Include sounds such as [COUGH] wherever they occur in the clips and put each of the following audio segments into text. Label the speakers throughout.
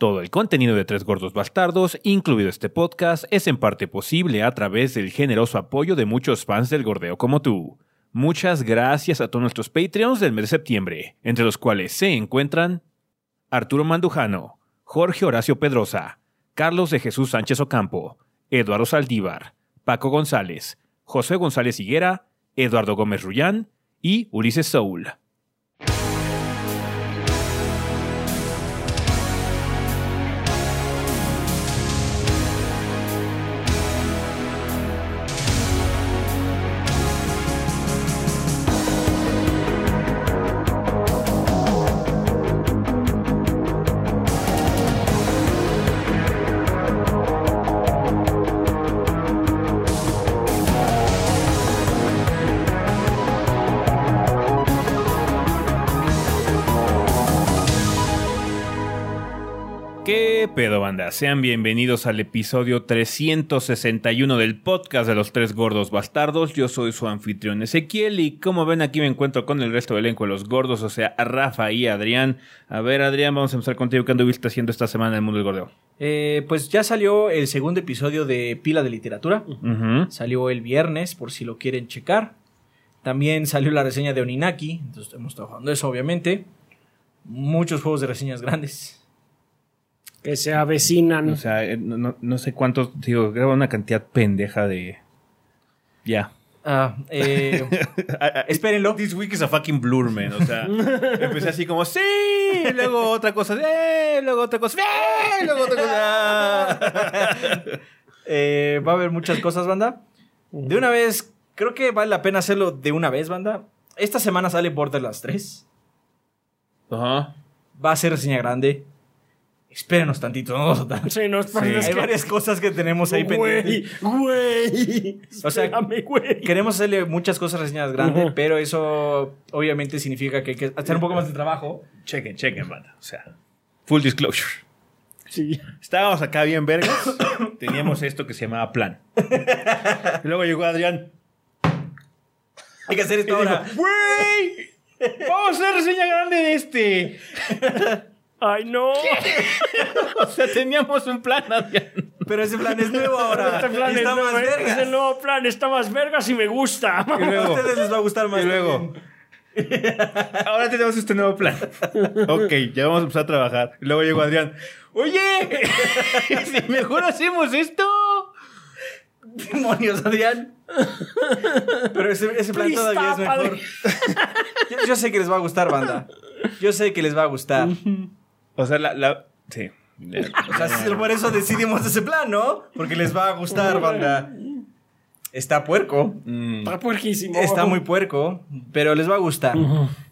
Speaker 1: Todo el contenido de Tres Gordos Bastardos, incluido este podcast, es en parte posible a través del generoso apoyo de muchos fans del gordeo como tú. Muchas gracias a todos nuestros Patreons del mes de septiembre, entre los cuales se encuentran Arturo Mandujano, Jorge Horacio Pedrosa, Carlos de Jesús Sánchez Ocampo, Eduardo Saldívar, Paco González, José González Higuera, Eduardo Gómez Rullán y Ulises Soul. Banda? Sean bienvenidos al episodio 361 del podcast de los tres gordos bastardos. Yo soy su anfitrión Ezequiel y como ven aquí me encuentro con el resto del elenco de los gordos, o sea, Rafa y Adrián. A ver, Adrián, vamos a empezar contigo. ¿Qué anduviste haciendo esta semana en el mundo del gordeo?
Speaker 2: Eh, pues ya salió el segundo episodio de Pila de Literatura. Salió el viernes, por si lo quieren checar. También salió la reseña de Oninaki. Entonces hemos jugando eso, obviamente. Muchos juegos de reseñas grandes.
Speaker 3: Que se avecinan.
Speaker 1: O sea, eh, no, no- no sé cuántos, digo, graba una cantidad pendeja de... Ya.
Speaker 2: Ah, eh, [LAUGHS]
Speaker 1: Espérenlo. This week is a fucking blur, man. O sea, [LAUGHS] empecé así como, sí, y luego otra cosa, eh, luego otra cosa, eh, luego otra cosa. [LAUGHS]
Speaker 2: eh, va a haber muchas cosas, banda. De una vez, creo que vale la pena hacerlo de una vez, banda. Esta semana sale Borderlands 3.
Speaker 1: Ajá.
Speaker 2: Va a ser reseña grande. Espérenos tantito, no vamos a dar-
Speaker 3: Sí, no,
Speaker 1: Sí.
Speaker 3: es
Speaker 2: Hay
Speaker 3: que-
Speaker 2: varias cosas que tenemos ahí
Speaker 3: Güey,
Speaker 2: pendientes.
Speaker 3: güey.
Speaker 2: O sea,
Speaker 3: Espérame, güey.
Speaker 2: Queremos hacerle muchas cosas reseñas grandes, pero eso obviamente significa que hay que hacer un poco más de trabajo.
Speaker 1: Chequen, chequen, banda. O sea, full disclosure.
Speaker 3: Sí.
Speaker 1: Estábamos acá bien vergas. [COUGHS] Teníamos esto que se llamaba plan. Y luego llegó Adrián.
Speaker 2: Hay que hacer
Speaker 1: Y
Speaker 2: esto
Speaker 1: dijo,
Speaker 2: ahora.
Speaker 1: ¡Güey! Vamos a hacer reseña grande de este. [LAUGHS]
Speaker 3: Ay, no. [LAUGHS]
Speaker 1: O sea, teníamos un plan, Adrián.
Speaker 2: Pero ese plan es nuevo ahora.
Speaker 3: Este plan
Speaker 2: Y
Speaker 3: es
Speaker 2: está
Speaker 3: nuevo,
Speaker 2: más
Speaker 3: ¿eh?
Speaker 2: vergas.
Speaker 3: Es el nuevo plan, está más vergas y me gusta.
Speaker 1: Y luego, [LAUGHS]
Speaker 2: A ustedes les va a gustar más.
Speaker 1: y luego. Ahora tenemos este nuevo plan. Ok, ya vamos a empezar a trabajar. Y luego llegó Adrián. Oye, [LAUGHS] si mejor hacemos esto.
Speaker 2: Demonios, Adrián. Pero ese, ese plan
Speaker 3: Please
Speaker 2: todavía es mejor. Yo sé que les va a gustar, banda. Yo sé que les va a gustar.
Speaker 1: O sea, la. la sí. [LAUGHS]
Speaker 2: O sea, por eso decidimos ese plan, ¿no? Porque les va a gustar, banda. Está puerco.
Speaker 1: Mm,
Speaker 3: Está puerquísimo.
Speaker 2: Está muy puerco, pero les va a gustar.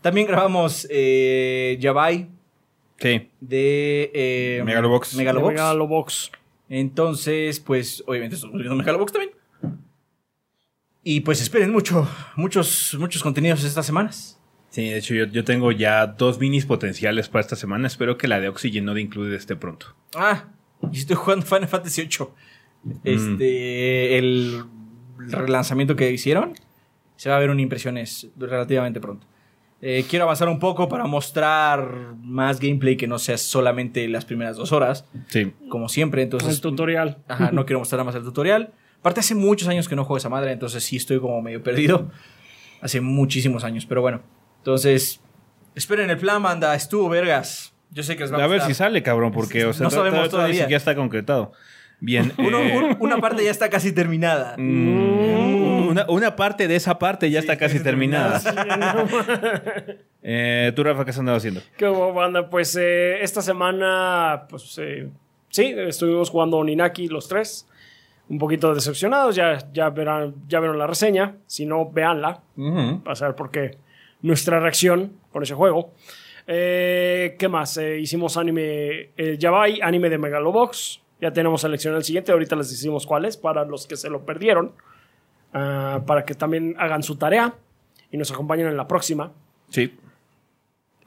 Speaker 2: También grabamos eh, Yabai
Speaker 1: sí.
Speaker 2: de eh,
Speaker 1: Megalobox.
Speaker 2: Megalobox.
Speaker 3: Megalobox.
Speaker 2: Entonces, pues, obviamente estamos viendo Megalobox también. Y pues esperen mucho, muchos, muchos contenidos estas semanas.
Speaker 1: Sí, de hecho, yo, yo tengo ya dos minis potenciales para esta semana. Espero que la de Oxygen no de Include esté pronto.
Speaker 2: Ah, y estoy jugando Final Fantasy VIII. Este, el relanzamiento que hicieron, se va a ver una impresiones relativamente pronto. Eh, quiero avanzar un poco para mostrar más gameplay que no sea solamente las primeras dos horas,
Speaker 1: Sí.
Speaker 2: como siempre. Entonces,
Speaker 3: el tutorial.
Speaker 2: Ajá, no quiero mostrar nada más el tutorial. Aparte, hace muchos años que no juego esa madre, entonces sí estoy como medio perdido. Hace muchísimos años, pero bueno. Entonces, esperen el plan, banda. Estuvo, vergas. Yo sé que les va a,
Speaker 1: A ver si sale, cabrón, porque, o sea,
Speaker 2: No sabemos
Speaker 1: todavía
Speaker 2: todavía.
Speaker 1: ni siquiera está concretado. Bien. [LAUGHS]
Speaker 2: Uno-
Speaker 1: eh,
Speaker 2: un- una parte ya está casi terminada. [LAUGHS]
Speaker 1: mm, una, una parte de esa parte ya está casi terminada. [LAUGHS] Eh, ¿Tú, Rafa, qué has andado haciendo?
Speaker 3: ¿Qué hubo, banda? Pues eh, esta semana, pues eh, sí, estuvimos jugando Oninaki los tres. Un poquito decepcionados, ya, ya, verán, ya vieron la reseña. Si no, véanla. para saber por qué nuestra reacción con ese juego. Eh, ¿Qué más? Eh, hicimos anime, el Yabai, anime de Megalobox. Ya tenemos seleccionado el siguiente. Ahorita les decimos cuál es para los que se lo perdieron. Ah, para que también hagan su tarea y nos acompañen en la próxima.
Speaker 1: Sí.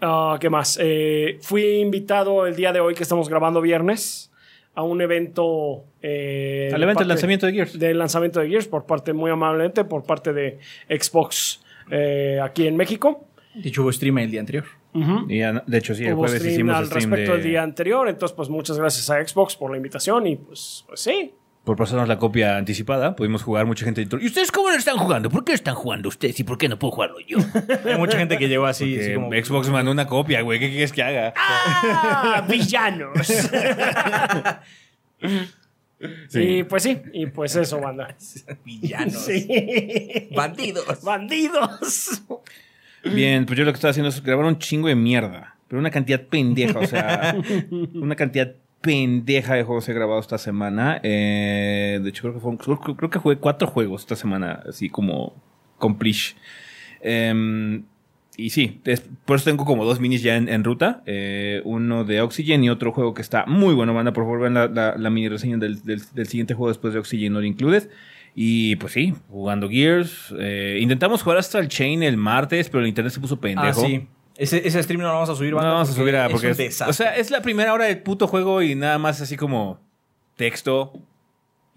Speaker 3: Ah, ¿Qué más? Eh, fui invitado el día de hoy que estamos grabando viernes a un evento. eh,
Speaker 1: Al evento del lanzamiento de Gears.
Speaker 3: del lanzamiento de Gears por parte, muy amablemente, por parte de Xbox eh, aquí en México.
Speaker 2: De hecho, hubo stream el día anterior.
Speaker 1: Y de hecho, sí, el jueves
Speaker 3: stream
Speaker 1: hicimos
Speaker 3: al
Speaker 1: stream
Speaker 3: respecto
Speaker 1: de-
Speaker 3: del día anterior, entonces pues muchas gracias a Xbox por la invitación y pues, pues sí.
Speaker 1: por pasarnos la copia anticipada. Pudimos jugar, mucha gente ¿Y ustedes cómo lo están jugando? ¿Por qué están jugando ustedes y por qué no puedo jugarlo yo? [LAUGHS]
Speaker 2: Hay mucha gente que llegó así,
Speaker 1: Porque
Speaker 2: así como...
Speaker 1: Xbox mandó una copia, güey. ¿Qué quieres que haga?
Speaker 3: ¡Ah! ¡Villanos! [LAUGHS] Y pues sí, y pues eso, banda. [LAUGHS]
Speaker 2: Villanos.
Speaker 3: Sí.
Speaker 2: Bandidos.
Speaker 3: ¡Bandidos!
Speaker 1: Bien, pues yo lo que estaba haciendo es grabar un chingo de mierda. Pero una cantidad pendeja, o sea, [LAUGHS] una cantidad pendeja de juegos he grabado esta semana. Eh, de hecho, creo que, fueron- creo, creo que jugué cuatro juegos esta semana, así como complete. Em, y sí, es- por eso tengo como dos minis ya en, en ruta. Eh, uno de Oxygen y otro juego que está muy bueno. Banda, por favor, vean la, la- la mini reseña del, del- del siguiente juego después de Oxygen Not Included. Y pues sí, jugando Gears. Eh, intentamos jugar hasta el Chain el martes, pero el internet se puso pendejo.
Speaker 2: Ah, sí. Ese, ese stream no lo vamos a subir,
Speaker 1: No
Speaker 2: banda,
Speaker 1: vamos a subir porque es,
Speaker 2: desastre.
Speaker 1: o sea, es la primera hora del puto juego y nada más así como texto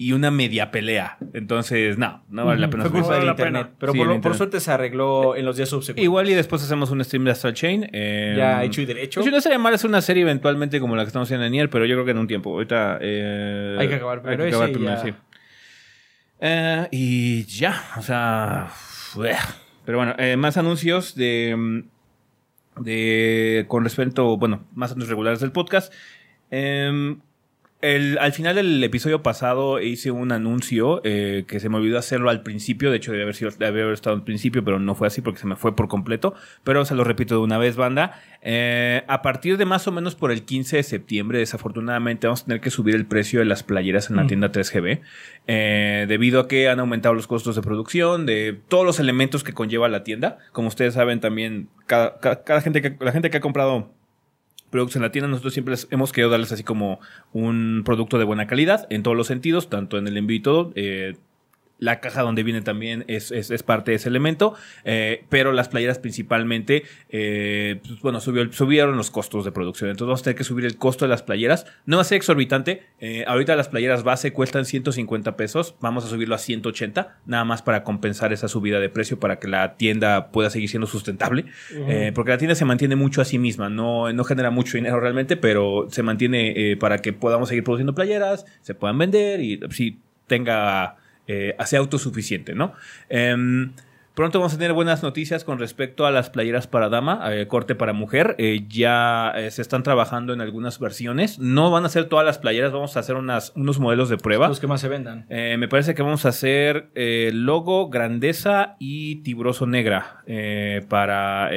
Speaker 1: y una media pelea. Entonces, no, no vale la pena
Speaker 2: Fue culpa del
Speaker 3: Vale la
Speaker 2: internet.
Speaker 3: pena.
Speaker 2: Pero
Speaker 1: Sí,
Speaker 2: por, suerte se arregló en los días subsecuentes.
Speaker 1: Igual y después hacemos un stream de Astral Chain. eh,
Speaker 2: Ya hecho y derecho.
Speaker 1: de hecho, no sería mal hacer una serie eventualmente como la que estamos haciendo en Nier, pero yo creo que en un tiempo. Ahorita. eh,
Speaker 2: Hay que acabar primero
Speaker 1: hay que acabar primero,
Speaker 2: ya.
Speaker 1: sí. Eh, y ya, o sea. bleh. Pero bueno, eh, más anuncios de. mm, de con respecto, bueno, más anuncios regulares del podcast. Em, el- al final del episodio pasado hice un anuncio eh, que se me olvidó hacerlo al principio. De hecho, debe haber, sido, debe haber estado al principio, pero no fue así porque se me fue por completo. Pero se lo repito de una vez, banda. Eh, a partir de más o menos por el 15 de septiembre, desafortunadamente, vamos a tener que subir el precio de las playeras en la tienda 3GB. eh, debido a que han aumentado los costos de producción, de todos los elementos que conlleva la tienda. Como ustedes saben, también cada, cada- cada gente que, la gente que ha comprado productos en la tienda, nosotros siempre hemos querido darles así como un producto de buena calidad en todos los sentidos, tanto en el envío y todo. eh, la caja donde viene también es, es- es parte de ese elemento, eh, pero las playeras principalmente, eh, pues, bueno, subió, subieron los costos de producción. Entonces vamos a tener que subir el costo de las playeras. No va a ser exorbitante. eh, ahorita las playeras base cuestan 150 pesos. Vamos a subirlo a 180, nada más para compensar esa subida de precio para que la tienda pueda seguir siendo sustentable. Porque la tienda se mantiene mucho a sí misma. No, no genera mucho dinero realmente, pero se mantiene para que podamos seguir produciendo playeras, se puedan vender y si tenga, eh, sea autosuficiente, ¿no? Em, Pronto vamos a tener buenas noticias con respecto a las playeras para dama, eh, corte para mujer. Eh, ya eh, se están trabajando en algunas versiones. No van a ser todas las playeras, vamos a hacer unas, unos modelos de prueba.
Speaker 2: Los que más se vendan.
Speaker 1: Me parece que vamos a hacer eh, logo, grandeza y tibroso negra eh, para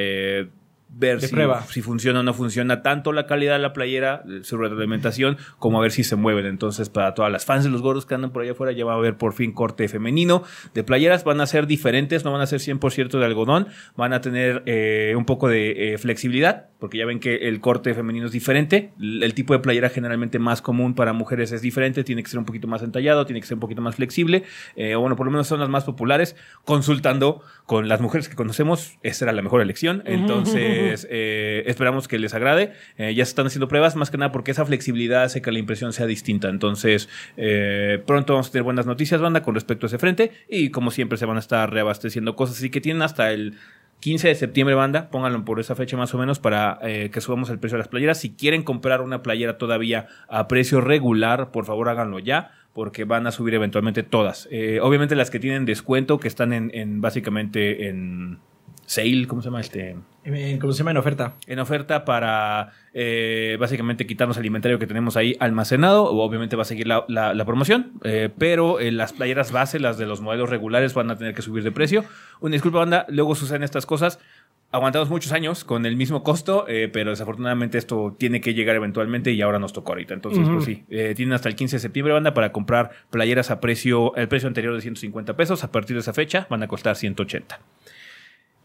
Speaker 1: ver si, funciona o no funciona tanto la calidad de la playera, su retroalimentación, como a ver si se mueven. Entonces, para todas las fans de los gordos que andan por allá afuera, ya va a haber por fin corte femenino de playeras. Van a ser diferentes, no van a ser 100% de algodón, van a tener eh, un poco de eh, flexibilidad, porque ya ven que el corte femenino es diferente. El, el tipo de playera generalmente más común para mujeres es diferente, tiene que ser un poquito más entallado, tiene que ser un poquito más flexible. Eh, o bueno, por lo menos son las más populares. Consultando con las mujeres que conocemos, esa era la mejor elección. Entonces, eh, esperamos que les agrade. Eh, ya se están haciendo pruebas, más que nada porque esa flexibilidad hace que la impresión sea distinta. Entonces, eh, pronto vamos a tener buenas noticias, banda, con respecto a ese frente. Y como siempre, se van a estar reabasteciendo cosas. Así que tienen hasta el 15 de septiembre, banda, pónganlo por esa fecha más o menos para eh, que subamos el precio de las playeras. Si quieren comprar una playera todavía a precio regular, por favor háganlo ya, porque van a subir eventualmente todas. Obviamente las que tienen descuento, que están en básicamente en sale, ¿cómo se llama este?
Speaker 2: ¿Cómo se llama en oferta?
Speaker 1: en oferta para eh, básicamente quitarnos el inventario que tenemos ahí almacenado. Obviamente va a seguir la, la- la promoción, eh, pero eh, las playeras base, las de los modelos regulares, van a tener que subir de precio. Una disculpa, banda, luego suceden estas cosas. Aguantamos muchos años con el mismo costo, pero desafortunadamente esto tiene que llegar eventualmente y ahora nos tocó ahorita. Entonces, pues sí, tienen hasta el 15 de septiembre, banda, para comprar playeras a precio, el precio anterior de 150 pesos. A partir de esa fecha van a costar 180.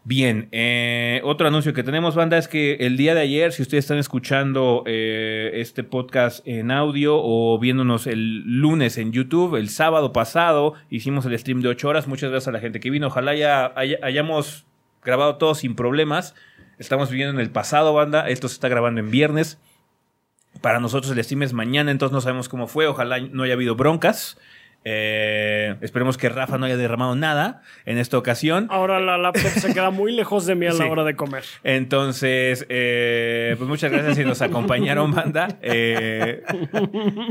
Speaker 1: Bien, eh, otro anuncio que tenemos, banda, es que el día de ayer, si ustedes están escuchando eh, este podcast en audio o viéndonos el lunes en YouTube, el sábado pasado hicimos el stream de 8 horas. Muchas gracias a la gente que vino. Ojalá ya haya- hayamos grabado todo sin problemas. Estamos viviendo en el pasado, banda. Esto se está grabando en viernes. Para nosotros el stream es mañana, entonces no sabemos cómo fue. Ojalá no haya habido broncas. Eh, esperemos que Rafa no haya derramado nada en esta ocasión.
Speaker 3: Ahora la laptop se queda muy lejos de mí a la [LAUGHS]
Speaker 1: Sí.
Speaker 3: hora de comer.
Speaker 1: Entonces, eh, pues muchas gracias si nos acompañaron, banda, eh,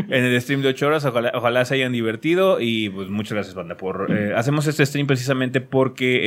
Speaker 1: en el stream de 8 horas. Ojalá, ojalá se hayan divertido y pues muchas gracias, banda. Por, eh, hacemos este stream precisamente porque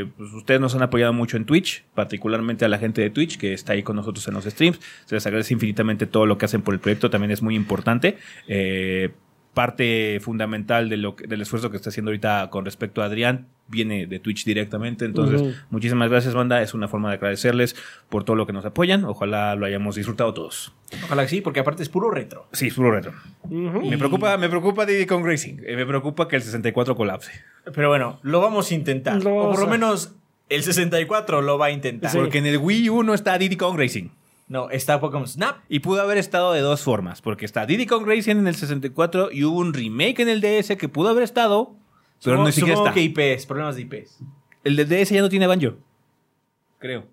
Speaker 1: eh, pues, ustedes nos han apoyado mucho en Twitch, particularmente a la gente de Twitch que está ahí con nosotros en los streams. Se les agradece infinitamente todo lo que hacen por el proyecto, también es muy importante. Eh, parte fundamental de lo que- del esfuerzo que está haciendo ahorita con respecto a Adrián viene de Twitch directamente. Entonces, muchísimas gracias, banda. Es una forma de agradecerles por todo lo que nos apoyan. Ojalá lo hayamos disfrutado todos.
Speaker 2: Ojalá que sí, porque aparte es puro retro.
Speaker 1: Sí, es puro retro. Me preocupa, me preocupa Diddy Kong Racing. Eh, me preocupa que el 64 colapse.
Speaker 2: Pero bueno, lo vamos a intentar.
Speaker 3: Lo
Speaker 2: o por lo menos el 64 lo va a intentar.
Speaker 3: Sí.
Speaker 1: Porque en el Wii U no está Diddy Kong Racing.
Speaker 2: No, está Pokémon Snap.
Speaker 1: Y pudo haber estado de dos formas. Porque está Diddy Kong Racing en el 64 y hubo un remake en el DS que pudo haber estado. Pero no siquiera está.
Speaker 2: que IPs, problemas de IPs.
Speaker 1: El del DS ya no tiene banjo. Creo.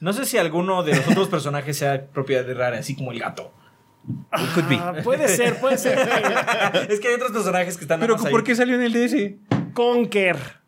Speaker 2: No sé si alguno de los otros [LAUGHS] personajes sea propiedad de Rare, así como el gato.
Speaker 1: It could be.
Speaker 3: Ah, puede ser, puede ser. [LAUGHS]
Speaker 2: es que hay otros personajes que están
Speaker 1: Pero ¿por
Speaker 2: ahí.
Speaker 1: qué salió en el DS?
Speaker 3: Conker.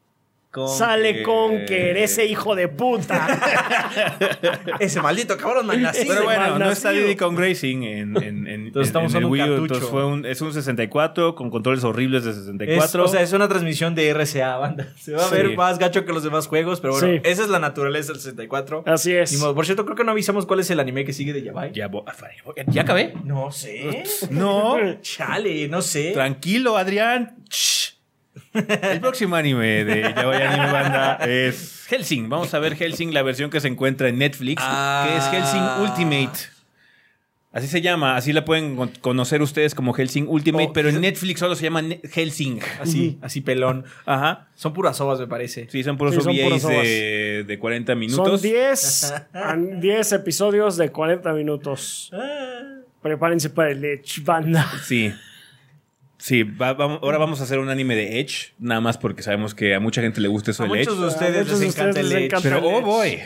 Speaker 3: Sale Conker, ese hijo de puta. [LAUGHS]
Speaker 2: Ese maldito cabrón malnacido.
Speaker 1: Pero bueno, no está Diddy Kong Racing en, en, en,
Speaker 2: Entonces estamos
Speaker 1: en el Wii U.
Speaker 2: cartucho.
Speaker 1: Entonces fue un, es un 64 con controles horribles de
Speaker 2: Es,
Speaker 1: 64.
Speaker 2: o sea, es una transmisión de RCA, banda. [LAUGHS] Se va a
Speaker 1: Sí.
Speaker 2: ver más gacho que los demás juegos, pero bueno,
Speaker 3: Sí.
Speaker 2: esa es la naturaleza del 64.
Speaker 3: Así es.
Speaker 2: Por cierto, creo que no avisamos cuál es el anime que sigue de Yabai.
Speaker 1: ya, ¿Ya acabé?
Speaker 2: No sé.
Speaker 1: No. [LAUGHS]
Speaker 2: Chale, no sé.
Speaker 1: Tranquilo, Adrián. Shh. El próximo anime de Ya Voy Anime Banda es Helsing. Vamos a ver Helsing, la versión que se encuentra en Netflix,
Speaker 2: Ah.
Speaker 1: que es Helsing Ultimate. Así se llama, así la pueden con- conocer ustedes como Helsing Ultimate,
Speaker 2: Oh,
Speaker 1: pero en Netflix solo se llama Ne- Helsing.
Speaker 2: Así, así pelón.
Speaker 1: Ajá.
Speaker 2: Son puras ovas, me parece.
Speaker 1: Sí, son puros
Speaker 3: Sí, son
Speaker 1: de, de 40
Speaker 3: Son
Speaker 1: minutos.
Speaker 3: 10 an- 10 episodios de 40 minutos. Prepárense para el Edge, banda.
Speaker 1: Sí. Sí, va- ahora vamos a hacer un anime de Edge, nada más porque sabemos que a mucha gente le gusta eso
Speaker 2: A
Speaker 1: del Edge.
Speaker 2: muchos de ustedes
Speaker 3: A muchos
Speaker 2: les
Speaker 3: de
Speaker 2: encanta
Speaker 3: ustedes
Speaker 2: el
Speaker 3: les
Speaker 2: Edge.
Speaker 3: encanta.
Speaker 1: Pero, oh boy.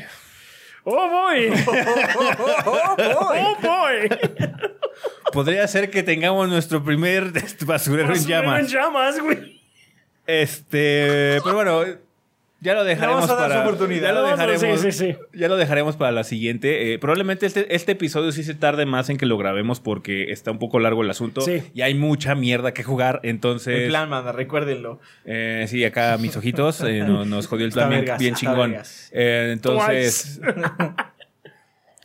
Speaker 3: ¡Oh, boy! [LAUGHS] ¡Oh, boy!
Speaker 1: Podría ser que tengamos nuestro primer este, [LAUGHS] basurero en
Speaker 3: En
Speaker 1: llamas.
Speaker 3: llamas, güey.
Speaker 1: Este, pero bueno, ya lo dejaremos
Speaker 2: vamos a dar
Speaker 1: para
Speaker 2: su oportunidad.
Speaker 1: Ya lo dejaremos.
Speaker 3: sí, sí, sí.
Speaker 1: Ya lo dejaremos para la siguiente. Eh, probablemente este, este episodio sí se tarde más en que lo grabemos porque está un poco largo el asunto
Speaker 3: Sí.
Speaker 1: y hay mucha mierda que jugar. Entonces,
Speaker 2: El plan, manda, recuérdenlo.
Speaker 1: eh, sí, acá mis ojitos eh, no- nos jodió el plan bien,
Speaker 2: vergas,
Speaker 1: bien
Speaker 2: está
Speaker 1: chingón. Eh, entonces, [LAUGHS]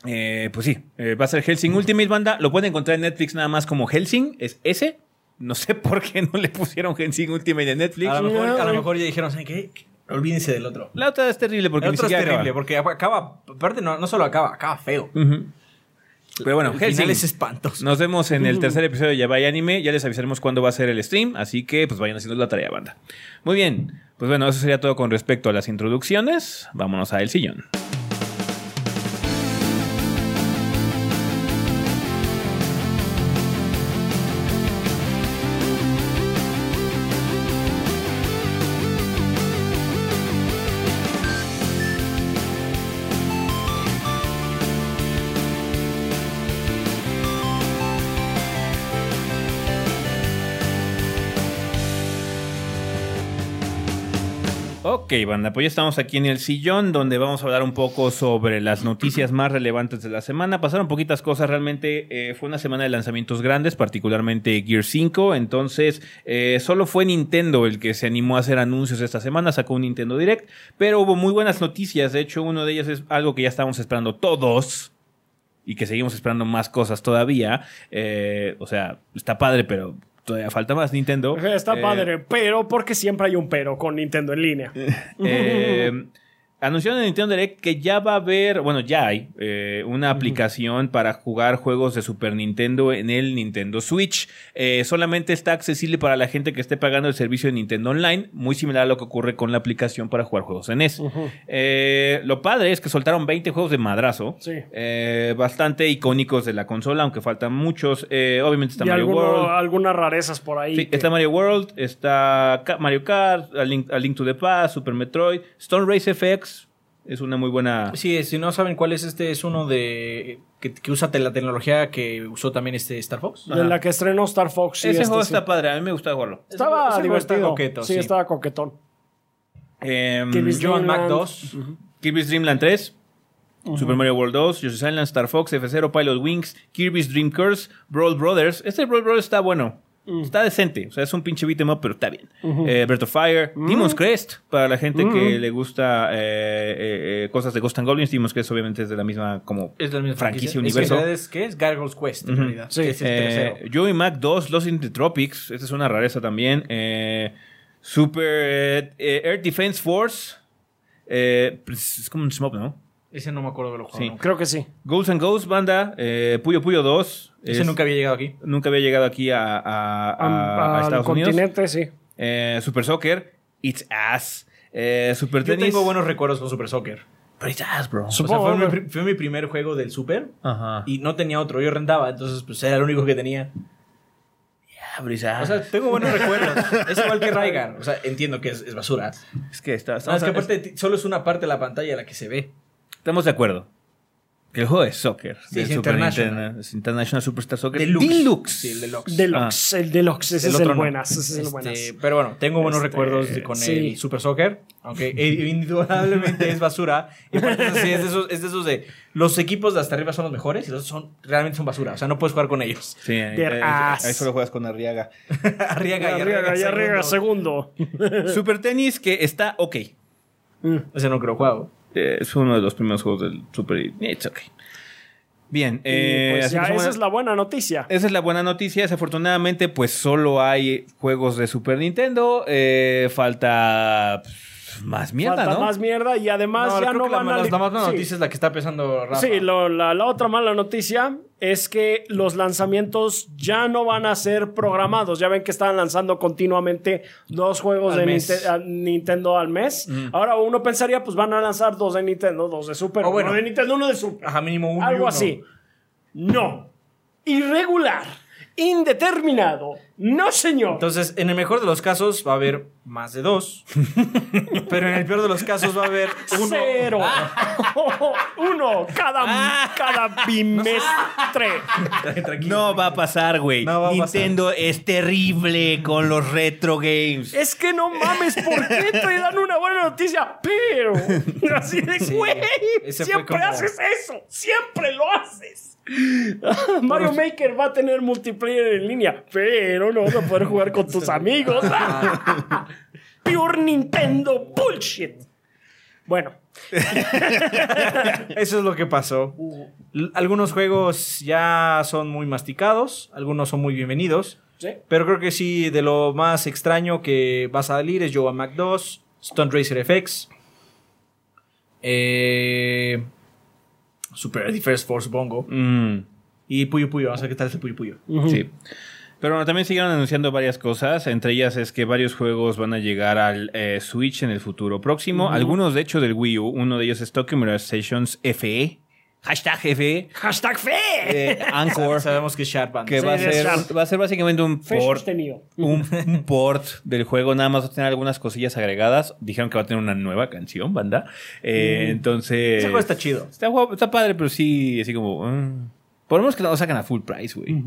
Speaker 1: pues sí, va a ser Helsing Ultimate Banda. Lo pueden encontrar en Netflix nada más como Helsing, es ese. No sé [LAUGHS] por qué no le pusieron Helsing Ultimate en Netflix.
Speaker 2: A lo mejor, a lo mejor ya dijeron, ¿saben qué? Olvídense del otro.
Speaker 1: La otra es terrible porque
Speaker 2: el
Speaker 1: ni
Speaker 2: otro es
Speaker 1: siquiera
Speaker 2: terrible,
Speaker 1: acaba.
Speaker 2: porque acaba, aparte no, no solo acaba, acaba feo.
Speaker 1: Pero bueno,
Speaker 2: el
Speaker 1: Helsing.
Speaker 2: final es espantoso.
Speaker 1: Nos vemos en el tercer episodio de Ya Vaya Anime. Ya les avisaremos cuándo va a ser el stream. Así que pues vayan haciendo la tarea, banda. Muy bien. Pues bueno, eso sería todo con respecto a las introducciones. Vámonos a El Sillón. Ok, banda, pues ya estamos aquí en el sillón donde vamos a hablar un poco sobre las noticias más relevantes de la semana. Pasaron poquitas cosas, realmente eh, fue una semana de lanzamientos grandes, particularmente Gear 5, entonces eh, solo fue Nintendo el que se animó a hacer anuncios esta semana, sacó un Nintendo Direct, pero hubo muy buenas noticias, de hecho uno de ellas es algo que ya estábamos esperando todos y que seguimos esperando más cosas todavía, Eh, o sea, está padre, pero todavía falta más Nintendo.
Speaker 3: Está
Speaker 1: Eh,
Speaker 3: padre, pero porque siempre hay un pero con Nintendo en línea.
Speaker 1: eh, [LAUGHS] anunciaron en Nintendo Direct que ya va a haber, bueno, ya hay eh, una aplicación para jugar juegos de Super Nintendo en el Nintendo Switch. Eh, solamente está accesible para la gente que esté pagando el servicio de Nintendo Online, muy similar a lo que ocurre con la aplicación para jugar juegos en NES. Eh, lo padre es que soltaron 20 juegos de madrazo,
Speaker 3: Sí.
Speaker 1: eh, bastante icónicos de la consola, aunque faltan muchos. Obviamente está
Speaker 3: y
Speaker 1: Mario
Speaker 3: alguno-
Speaker 1: World.
Speaker 3: algunas rarezas por ahí.
Speaker 1: Sí,
Speaker 3: que-
Speaker 1: está Mario World, está Mario Kart, A Link, A Link to the Past, Super Metroid, Stone Race FX. Es una muy buena.
Speaker 2: Sí, si no saben cuál es este, es uno de que, que usa la tecnología que usó también este Star Fox.
Speaker 3: De la que estrenó Star Fox. sí,
Speaker 1: Ese
Speaker 3: este
Speaker 1: juego
Speaker 3: sí.
Speaker 1: está padre, a mí me gusta jugarlo.
Speaker 3: Estaba
Speaker 2: Ese está
Speaker 3: divertido.
Speaker 2: coqueto,
Speaker 3: sí,
Speaker 2: sí.
Speaker 3: estaba coquetón. Kirby's
Speaker 2: Joan Mac
Speaker 3: Dreamland.
Speaker 2: 2.
Speaker 1: Kirby's Dream Land 3, Super Mario World 2, Yoshi's Island, Star Fox, F0, Pilot Wings, Kirby's Dream Curse, Brawl Brothers. Este Brawl Brothers está bueno. Está decente. O sea, es un pinche beat'em up, pero está bien. Eh, Breath of Fire, Demon's Crest, para la gente que le gusta eh, eh, cosas de Ghost and Goblins. Demon's Crest obviamente es de la misma como
Speaker 2: Es la misma
Speaker 1: franquicia,
Speaker 2: franquicia.
Speaker 1: universo.
Speaker 2: Es ¿Qué es? Gargoyle's Quest, en realidad.
Speaker 3: Sí.
Speaker 2: que es el
Speaker 1: Eh. Joey Mac 2, Lost in the Tropics. Esta es una rareza también. Eh, Super Air Defense Force. Eh, pues, es como un smoke, ¿no?
Speaker 2: Ese no me acuerdo de lo
Speaker 1: Sí.
Speaker 2: juego.
Speaker 3: Creo que sí.
Speaker 1: Ghosts and Ghosts, banda. Eh, Puyo Puyo 2.
Speaker 2: Ese
Speaker 1: Es-
Speaker 2: nunca había llegado aquí.
Speaker 1: nunca había llegado aquí a, a- a- a
Speaker 3: Al
Speaker 1: Estados Unidos.
Speaker 3: continente, sí.
Speaker 1: Eh, Super Soccer. It's Ass. Eh, Super
Speaker 2: Yo
Speaker 1: Tennis.
Speaker 2: tengo buenos recuerdos con Super Soccer.
Speaker 1: Pero it's Ass, bro.
Speaker 2: O sea, fue mi, fue primer juego del Super
Speaker 1: Ajá.
Speaker 2: y no tenía otro. Yo rentaba, entonces pues era el único que tenía.
Speaker 1: Ass.
Speaker 2: O sea, tengo buenos recuerdos. Es igual que Raigar. O sea, entiendo que es, es basura.
Speaker 1: es que está,
Speaker 2: No,
Speaker 1: estamos,
Speaker 2: es que aparte solo es una parte de la pantalla la que se ve.
Speaker 1: estamos de acuerdo. El juego es soccer.
Speaker 2: Sí,
Speaker 1: del
Speaker 2: es
Speaker 1: Super
Speaker 2: International.
Speaker 1: Nintendo, es International Superstar Soccer.
Speaker 2: Deluxe.
Speaker 1: Deluxe.
Speaker 2: Sí, el Deluxe.
Speaker 3: Deluxe, el Deluxe, ese
Speaker 2: El
Speaker 3: es el
Speaker 2: no.
Speaker 3: buenas, ese es el
Speaker 2: Este,
Speaker 3: buenas.
Speaker 2: pero bueno, tengo buenos
Speaker 3: Este,
Speaker 2: recuerdos de- con
Speaker 3: sí.
Speaker 2: el Super Soccer, aunque [LAUGHS] indudablemente es basura. Y aparte es, de esos, es de esos de los equipos de hasta arriba son los mejores y los otros son realmente son basura. O sea, no puedes jugar con ellos.
Speaker 1: Sí, ahí, ahí- solo juegas con Arriaga. [LAUGHS]
Speaker 2: Arriaga y
Speaker 3: Arriaga, y arriaga,
Speaker 2: segundo.
Speaker 3: segundo. [LAUGHS]
Speaker 1: Super Tennis que está ok.
Speaker 2: Ese no creo juego.
Speaker 1: Eh, es uno de los primeros juegos del Super. y It's ok. Bien. Eh,
Speaker 3: pues
Speaker 1: así
Speaker 3: ya, esa es la buena noticia.
Speaker 1: Esa es la buena noticia. Desafortunadamente, pues solo hay juegos de Super Nintendo. Eh, falta pues, más mierda,
Speaker 3: Falta
Speaker 1: ¿no?
Speaker 3: más mierda y además
Speaker 2: No,
Speaker 3: ya no
Speaker 2: que la,
Speaker 3: van a...
Speaker 2: la,
Speaker 3: li-
Speaker 2: la más mala
Speaker 3: Sí.
Speaker 2: noticia es la que está pensando Rafa.
Speaker 3: Sí, lo- la, la otra mala noticia es que los lanzamientos ya no van a ser programados. Ya ven que estaban lanzando continuamente dos juegos
Speaker 2: Al
Speaker 3: de
Speaker 2: mes.
Speaker 3: Ninte- a- Nintendo al mes. Ahora uno pensaría, pues van a lanzar dos de Nintendo, dos de Super,
Speaker 2: O bueno.
Speaker 3: uno de Nintendo, uno de Super.
Speaker 2: Ajá, mínimo uno y
Speaker 3: Algo
Speaker 2: uno.
Speaker 3: así. No. Irregular. Indeterminado. No, señor.
Speaker 2: Entonces, en el mejor de los casos va a haber más de dos. [LAUGHS] pero en el peor de los casos va a haber uno.
Speaker 3: Cero. [LAUGHS] Uno cada, cada bimestre.
Speaker 2: Tranquilo.
Speaker 1: No va a pasar, güey.
Speaker 2: No va a
Speaker 1: Nintendo es terrible con los retro games.
Speaker 3: Es que no mames, ¿por qué te dan una buena noticia? Pero, [LAUGHS] así de,
Speaker 2: Sí,
Speaker 3: güey,
Speaker 2: fue
Speaker 3: siempre
Speaker 2: como-
Speaker 3: haces eso, siempre lo haces. [LAUGHS] Mario Maker va a tener multiplayer en línea, pero no vas a poder jugar con tus amigos. [LAUGHS] Pure Nintendo bullshit. Bueno, [LAUGHS]
Speaker 2: Eso es lo que pasó. Algunos juegos ya son muy masticados, algunos son muy bienvenidos.
Speaker 3: ¿sí?
Speaker 2: Pero creo que sí, de lo más extraño que va a salir es Joan Mac 2, Stunt Racer FX, eh, Super Defense Force, supongo,
Speaker 1: Mm,
Speaker 2: y Puyo Puyo. Vamos a ver qué tal ese Puyo Puyo.
Speaker 1: Sí. Pero bueno, también siguieron anunciando varias cosas. Entre ellas es que varios juegos van a llegar al eh, Switch en el futuro próximo. Algunos, de hecho, del Wii U. Uno de ellos es Tokyo Mirage Stations FE. Hashtag FE.
Speaker 3: Hashtag fe.
Speaker 1: eh, Anchor. [LAUGHS]
Speaker 2: Sabemos que es Sharp
Speaker 1: que
Speaker 3: Sí,
Speaker 1: va, a ser,
Speaker 3: Sharp.
Speaker 1: va a ser básicamente un port,
Speaker 3: sostenido.
Speaker 1: un, [LAUGHS] un port del juego. Nada más va a tener algunas cosillas agregadas. Dijeron que va a tener una nueva canción, banda. Eh, Entonces...
Speaker 2: Ese juego está chido.
Speaker 1: Está, guapo, está padre, pero sí, así como... mm. Por lo menos que lo sacan a full price, güey.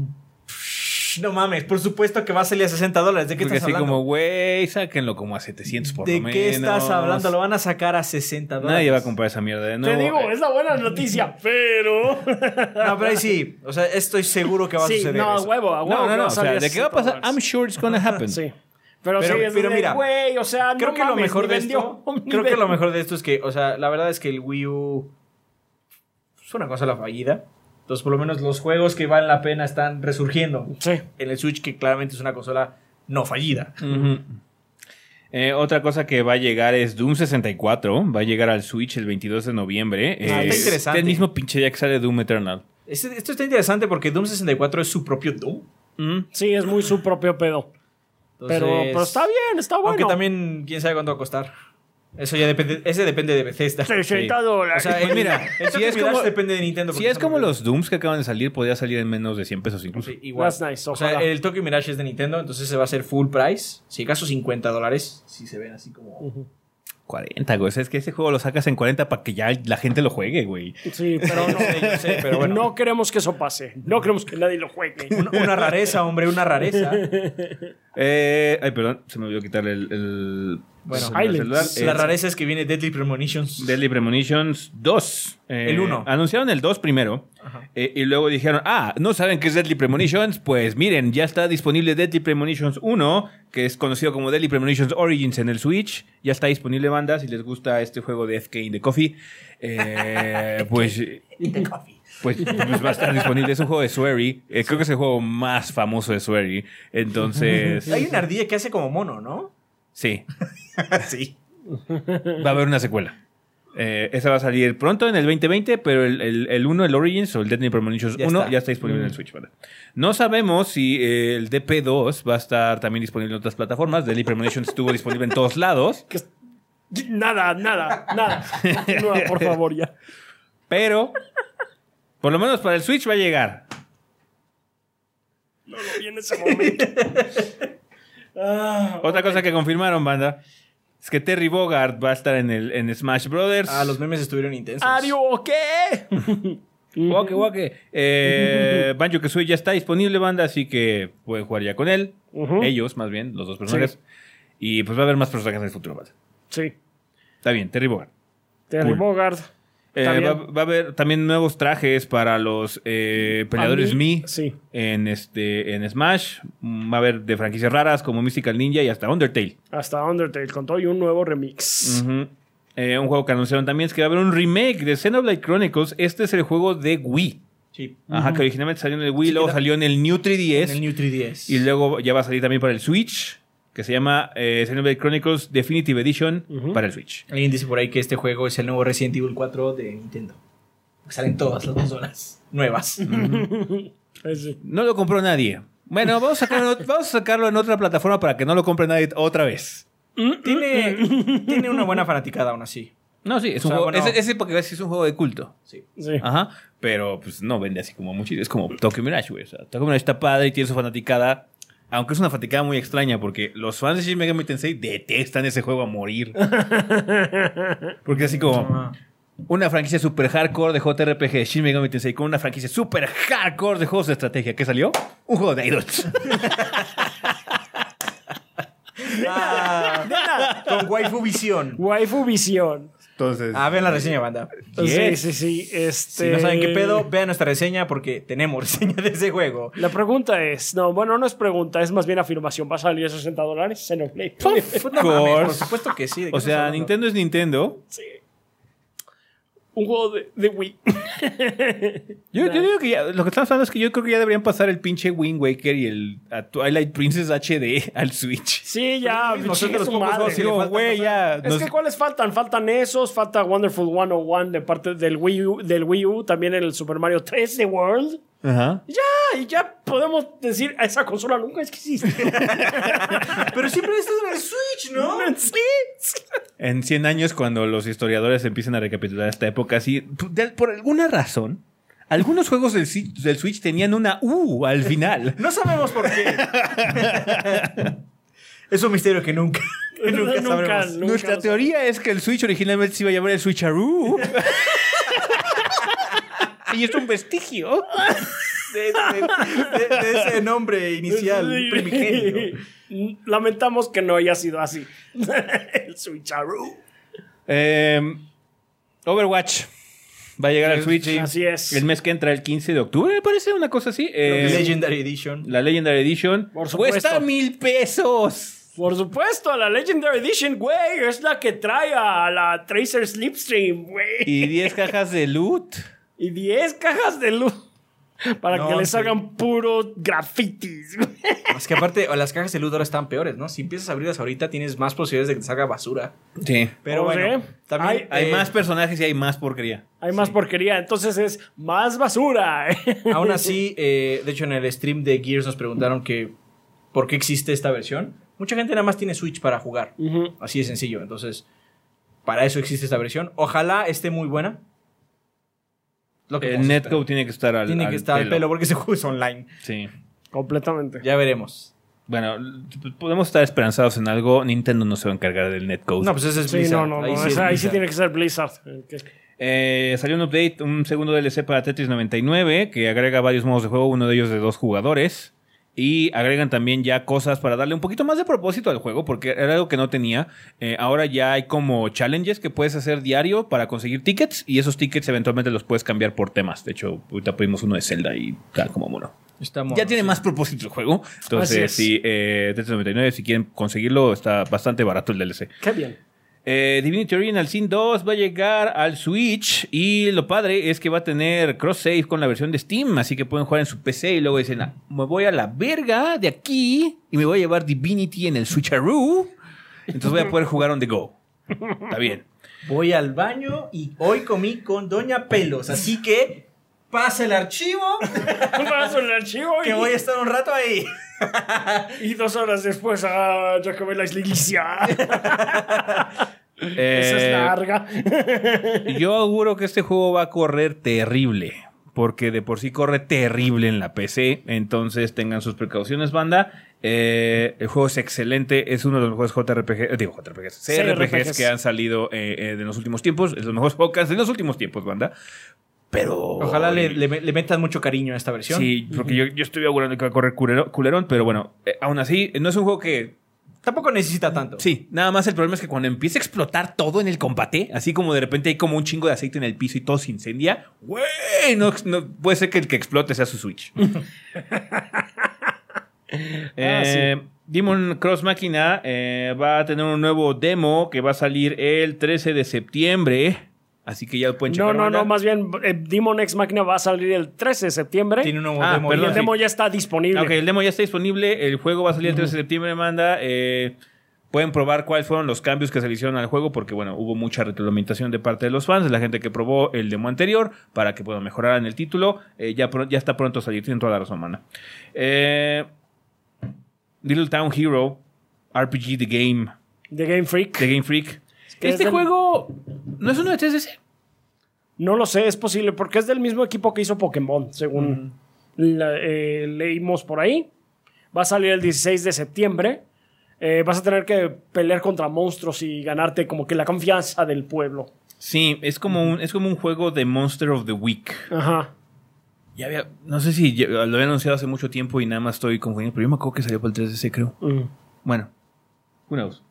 Speaker 2: No mames, por supuesto que va a salir a 60 dólares. ¿De qué
Speaker 1: Porque
Speaker 2: estás
Speaker 1: así
Speaker 2: hablando?
Speaker 1: como, güey, sáquenlo como a 700 por
Speaker 2: ¿De
Speaker 1: lo menos.
Speaker 2: qué estás hablando? Lo van a sacar a 60 dólares.
Speaker 1: Nadie va a comprar esa mierda de
Speaker 3: Te
Speaker 1: nuevo.
Speaker 3: digo,
Speaker 1: Eh,
Speaker 3: es la buena noticia, [LAUGHS] pero.
Speaker 2: No, pero ahí sí. O sea, estoy seguro que va a
Speaker 3: sí,
Speaker 2: suceder.
Speaker 3: no, a huevo, a huevo.
Speaker 1: No, no, no. O sea, de qué va a pasar,
Speaker 3: 60
Speaker 1: I'm sure it's gonna happen.
Speaker 3: Sí. Pero,
Speaker 2: Pero-
Speaker 3: sí, es
Speaker 2: pero
Speaker 3: de,
Speaker 2: mira,
Speaker 3: güey, o sea,
Speaker 2: Creo
Speaker 3: no
Speaker 2: que lo mejor de
Speaker 3: vendió
Speaker 2: esto. Creo que lo mejor de esto es que, o sea, la verdad es que el Wii U es una consola fallida. Entonces, por lo menos los juegos que valen la pena están resurgiendo.
Speaker 3: Sí.
Speaker 2: En el Switch, que claramente es una consola no fallida.
Speaker 1: Eh, otra cosa que va a llegar es Doom 64. Va a llegar al Switch el 22 de noviembre.
Speaker 2: Ah,
Speaker 1: Eh,
Speaker 2: está interesante.
Speaker 1: El mismo pinche día que sale Doom Eternal.
Speaker 2: Este- esto está interesante porque Doom 64 es su propio Doom.
Speaker 1: Mm.
Speaker 3: Sí, es muy su propio pedo.
Speaker 2: Entonces,
Speaker 3: Pero, pero está bien, está bueno.
Speaker 2: Aunque también, quién sabe cuánto va a costar. Eso ya depende, ese depende de Bethesda.
Speaker 3: 60 dólares.
Speaker 2: O sea,
Speaker 1: Pues mira, si es como-
Speaker 2: depende de Nintendo.
Speaker 1: Si es como los Dooms que acaban de salir, podría salir en menos de 100 pesos incluso.
Speaker 2: Sí, igual.
Speaker 3: That's nice,
Speaker 2: o sea, el Tokyo Mirage es de Nintendo, entonces se va a hacer full price. Si acaso 50 dólares, si se ven así como
Speaker 1: 40, güey. O sea, es que ese juego lo sacas en 40 para que ya la gente lo juegue, güey.
Speaker 3: Sí, pero [LAUGHS] no.
Speaker 2: Yo sé, pero bueno.
Speaker 3: No queremos que eso pase. No queremos que nadie lo juegue. [LAUGHS]
Speaker 2: Una, una rareza, hombre, una rareza.
Speaker 1: Eh, ay, perdón, se me olvidó quitarle el. el
Speaker 2: Bueno,
Speaker 1: celular.
Speaker 2: La rareza es que viene Deadly Premonitions.
Speaker 1: Deadly Premonitions 2. Eh,
Speaker 2: El uno.
Speaker 1: Anunciaron el 2 primero. eh, y luego dijeron, ah, ¿no saben qué es Deadly Premonitions? Pues miren, ya está disponible Deadly Premonitions 1, que es conocido como Deadly Premonitions Origins en el Switch. Ya está disponible, banda, si les gusta este juego de FK in the Coffee. Eh, [LAUGHS] pues... Pues, pues va a estar disponible. Es un juego de Swery. Eh, creo que es el juego más famoso de Swery. Entonces, [LAUGHS]
Speaker 2: Hay una [LAUGHS] ardilla que hace como mono, ¿no?
Speaker 1: Sí, [LAUGHS]
Speaker 2: sí.
Speaker 1: va a haber una secuela. Eh, esa va a salir pronto en el 2020, pero el, el, el 1, el Origins o el Deadly Premonitions
Speaker 2: Ya
Speaker 1: 1
Speaker 2: está.
Speaker 1: ya está disponible en el Switch. ¿vale? No sabemos si eh, el DP2 va a estar también disponible en otras plataformas. Deadly Premonitions estuvo disponible en todos lados, [LAUGHS]
Speaker 3: Nada, nada, nada. Continúa, por favor, ya.
Speaker 1: pero por lo menos para el Switch va a llegar.
Speaker 3: No lo vi en ese momento. [LAUGHS] Ah,
Speaker 1: Otra cosa que confirmaron, banda, es que Terry Bogard va a estar en, el, en Smash Brothers.
Speaker 2: Ah, los memes estuvieron intensos.
Speaker 3: ¿Ario qué?
Speaker 1: Wake, wake. Eh, [LAUGHS] Banjo Kazooie ya está disponible, banda, así que pueden jugar ya con él. Ellos, más bien, los dos personajes. Y pues va a haber más personajes en el futuro, banda.
Speaker 3: Sí.
Speaker 1: Está bien, Terry Bogard.
Speaker 3: Terry
Speaker 1: Cool.
Speaker 3: Bogard.
Speaker 1: Eh, va, a haber también nuevos trajes para los eh, peleadores
Speaker 3: mí,
Speaker 1: Mi
Speaker 3: sí.
Speaker 1: en, este, en Smash. Mm, Va a haber de franquicias raras como Mystical Ninja y hasta Undertale.
Speaker 3: Hasta Undertale con todo y un nuevo remix.
Speaker 1: Eh, un juego que anunciaron también es que va a haber un remake de Xenoblade Chronicles. Este es el juego de Wii.
Speaker 2: Sí.
Speaker 1: Ajá, que originalmente salió en el Wii,
Speaker 2: Sí,
Speaker 1: luego salió en el New 3DS.
Speaker 2: En el New 3DS.
Speaker 1: Y luego ya va a salir también para el Switch, que se llama eh, Xenoblade Chronicles Definitive Edition para el Switch.
Speaker 2: Alguien dice por ahí que este juego es el nuevo Resident Evil 4 de Nintendo. Salen todas las consolas nuevas. [LAUGHS]
Speaker 1: No lo compró nadie. Bueno, vamos a, sacarlo, [LAUGHS] vamos a sacarlo en otra plataforma para que no lo compre nadie otra vez.
Speaker 2: tiene, tiene una buena fanaticada aún así.
Speaker 1: No, sí, es
Speaker 2: O
Speaker 1: un
Speaker 2: sea,
Speaker 1: juego.
Speaker 2: bueno-
Speaker 1: ese, ese porque es un juego de culto.
Speaker 2: Sí.
Speaker 3: Sí.
Speaker 1: Ajá. Pero pues no vende así como mucho. Es como Tokyo Mirage, güey. O sea, Tokyo Mirage está padre y tiene su fanaticada. Aunque es una fanaticada muy extraña porque los fans de Shin Megami Tensei detestan ese juego a morir. [LAUGHS] Porque es así como
Speaker 2: Ah.
Speaker 1: una franquicia super hardcore de JRPG de Shin Megami Tensei con una franquicia super hardcore de juegos de estrategia. ¿Qué salió? Un juego de idols. [LAUGHS]
Speaker 2: Ah, con Waifu Visión.
Speaker 3: Waifu Visión.
Speaker 1: Entonces,
Speaker 2: Ah, vean la reseña, banda.
Speaker 3: Sí, sí, sí. Este...
Speaker 2: Si no saben qué pedo, vean nuestra reseña porque tenemos [LAUGHS] reseña de ese juego.
Speaker 3: La pregunta es, no, bueno, no es pregunta, es más bien afirmación. ¿Va a salir a 60 dólares? [LAUGHS]
Speaker 2: No
Speaker 1: course.
Speaker 2: por supuesto que sí. ¿de qué
Speaker 1: o sea? Nintendo es Nintendo.
Speaker 3: Sí. Un juego de, de Wii. [LAUGHS]
Speaker 1: Yo, yo digo que ya, lo que estamos hablando es que yo creo que ya deberían pasar el pinche Wind Waker y el a Twilight Princess HD [LAUGHS] al Switch.
Speaker 3: Sí, ya,
Speaker 2: los
Speaker 1: güey, ya.
Speaker 3: Es
Speaker 1: nos-
Speaker 3: que ¿cuáles faltan? Faltan esos, falta Wonderful 101 de parte del Wii U, del Wii U también el Super Mario 3 de World.
Speaker 1: Ajá.
Speaker 3: Ya, y ya podemos decir, esa consola nunca existió. [LAUGHS]
Speaker 2: Pero siempre estás en el Switch, ¿no?
Speaker 3: sí.
Speaker 1: En 100 años, cuando los historiadores empiezan a recapitular esta época, de- por alguna razón, algunos juegos del, Switch tenían una U al final. [LAUGHS]
Speaker 2: No sabemos por qué. es un misterio que nunca, que [LAUGHS] nunca,
Speaker 3: Nunca,
Speaker 2: sabremos.
Speaker 3: nunca.
Speaker 1: Nuestra teoría es que el Switch originalmente se iba a llamar el Switcheroo. Y es un vestigio. [LAUGHS]
Speaker 2: De, de- de- de ese nombre inicial, primigenio.
Speaker 3: Lamentamos que no haya sido así. [LAUGHS] el Switcheroo.
Speaker 1: Eh, Overwatch va a llegar al Switch.
Speaker 3: Así es.
Speaker 1: El mes que entra, el 15 de octubre, me parece una cosa así. Eh,
Speaker 2: Legendary Edition.
Speaker 1: La Legendary Edition.
Speaker 3: Por supuesto.
Speaker 1: Cuesta mil pesos.
Speaker 3: Por supuesto, la Legendary Edition, güey, es la que trae a la Tracer Slipstream, güey.
Speaker 1: Y 10 cajas de loot.
Speaker 3: Y 10 cajas de luz. Para
Speaker 2: No,
Speaker 3: que le
Speaker 2: sí.
Speaker 3: salgan puros grafitis. güey.
Speaker 2: Es que aparte, las cajas de luz ahora están peores, ¿no? Si empiezas a abrirlas ahorita, tienes más posibilidades de que te salga basura.
Speaker 1: Sí.
Speaker 2: Pero
Speaker 3: ¿Oh,
Speaker 2: bueno,
Speaker 3: sí?
Speaker 2: también
Speaker 1: Hay
Speaker 2: eh,
Speaker 1: más personajes y hay más porquería.
Speaker 3: Hay más porquería, entonces es más basura. [LAUGHS]
Speaker 2: Aún así, eh, de hecho, en el stream de Gears nos preguntaron que por qué existe esta versión. Mucha gente nada más tiene Switch para jugar. Así de sencillo. Entonces, para eso existe esta versión. Ojalá esté muy buena. Lo
Speaker 1: El
Speaker 2: podemos
Speaker 1: Netcode tiene que estar al
Speaker 2: tiene que estar al pelo porque [LAUGHS] ese juego es online.
Speaker 1: Sí.
Speaker 3: Completamente.
Speaker 2: Ya veremos.
Speaker 1: Bueno, podemos estar esperanzados en algo. Nintendo no se va a encargar del netcode.
Speaker 2: No, pues ese es
Speaker 3: Sí,
Speaker 2: Blizzard.
Speaker 3: no, no, no.
Speaker 2: Ahí
Speaker 3: esa-
Speaker 2: es
Speaker 3: Ahí, sí tiene que ser Blizzard. Eh, que-
Speaker 1: Eh, salió un update, un segundo DLC para Tetris 99, que agrega varios modos de juego, uno de ellos de dos jugadores. Y agregan también ya cosas para darle un poquito más de propósito al juego, porque era algo que no tenía. Eh, ahora ya hay como challenges que puedes hacer diario para conseguir tickets, y esos tickets eventualmente los puedes cambiar por temas. De hecho, ahorita pedimos uno de Zelda y tal como mono.
Speaker 2: Está mono,
Speaker 1: ya tiene
Speaker 2: sí.
Speaker 1: más propósito el juego. Entonces,
Speaker 3: es.
Speaker 1: sí, eh, Tetris 99, si quieren conseguirlo, está bastante barato el DLC.
Speaker 3: Qué bien.
Speaker 1: Eh, Divinity Original Sin 2 va a llegar al Switch y lo padre es que va a tener cross save con la versión de Steam, así que pueden jugar en su PC y luego dicen, "Ah, me voy a la verga de aquí y me voy a llevar Divinity en el Switcheroo, entonces voy a poder jugar on the go. Está bien.
Speaker 2: Voy al baño y hoy comí con Doña Pelos, así que pasa el archivo [LAUGHS]
Speaker 3: Paso el archivo y,
Speaker 2: que voy a estar un rato ahí. [LAUGHS]
Speaker 3: y dos horas después ah, ya acabé la iglesia. [LAUGHS] Esa es
Speaker 1: Eh,
Speaker 3: larga.
Speaker 1: Yo auguro que este juego va a correr terrible. Porque de por sí corre terrible en la PC. Entonces tengan sus precauciones, banda. Eh, el juego es excelente. Es uno de los mejores JRPG. eh, Digo, JRPGs. CRPGs
Speaker 3: CRPGs.
Speaker 1: que han salido eh, eh, de los últimos tiempos. Es los mejores juegos de los últimos tiempos, banda. Pero.
Speaker 2: Ojalá le, le- le metan mucho cariño a esta versión.
Speaker 1: Sí, porque yo, yo estoy augurando que va a correr culero- culerón. Pero bueno, eh, aún así, no es un juego que
Speaker 2: Tampoco necesita tanto.
Speaker 1: Sí, nada más el problema es que cuando empieza a explotar todo en el combate, así como de repente hay como un chingo de aceite en el piso y todo se incendia, güey, no, no- puede ser que el que explote sea su Switch. [LAUGHS] Eh, Demon Cross Máquina eh, va a tener un nuevo demo que va a salir el 13 de septiembre. Así que ya lo pueden
Speaker 3: No,
Speaker 1: checar.
Speaker 3: no,
Speaker 1: banda.
Speaker 3: no, más bien eh, Demon X Máquina va a salir el 13 de septiembre.
Speaker 2: Tiene un nuevo
Speaker 1: Ah,
Speaker 2: demo.
Speaker 3: y
Speaker 1: perdón,
Speaker 3: el
Speaker 1: sí.
Speaker 3: demo ya está disponible.
Speaker 1: Ok, el demo ya está disponible. El juego va a salir el 13 de septiembre, manda. Eh, pueden probar cuáles fueron los cambios que se le hicieron al juego, porque bueno, hubo mucha retroalimentación de parte de los fans, de la gente que probó el demo anterior, para que puedan mejorar en el título. Eh, ya, ya está pronto a salir, tienen toda la razón, mana. Eh, Little Town Hero, RPG The Game,
Speaker 3: De Game Freak.
Speaker 1: The Game Freak.
Speaker 3: Que es
Speaker 1: Este
Speaker 3: del-
Speaker 1: juego no es uno de 3DS.
Speaker 3: No lo sé, es posible, porque es del mismo equipo que hizo Pokémon, según la- eh, leímos por ahí. Va a salir el 16 de septiembre. Eh, vas a tener que pelear contra monstruos y ganarte como que la confianza del pueblo.
Speaker 1: Sí, es como un, es como un juego de Monster of the Week.
Speaker 3: Ajá.
Speaker 1: Ya había, no sé si ya- lo había anunciado hace mucho tiempo y nada más estoy confundiendo, pero yo me acuerdo que salió para el 3DS, creo.
Speaker 3: Mm.
Speaker 1: Bueno, who knows.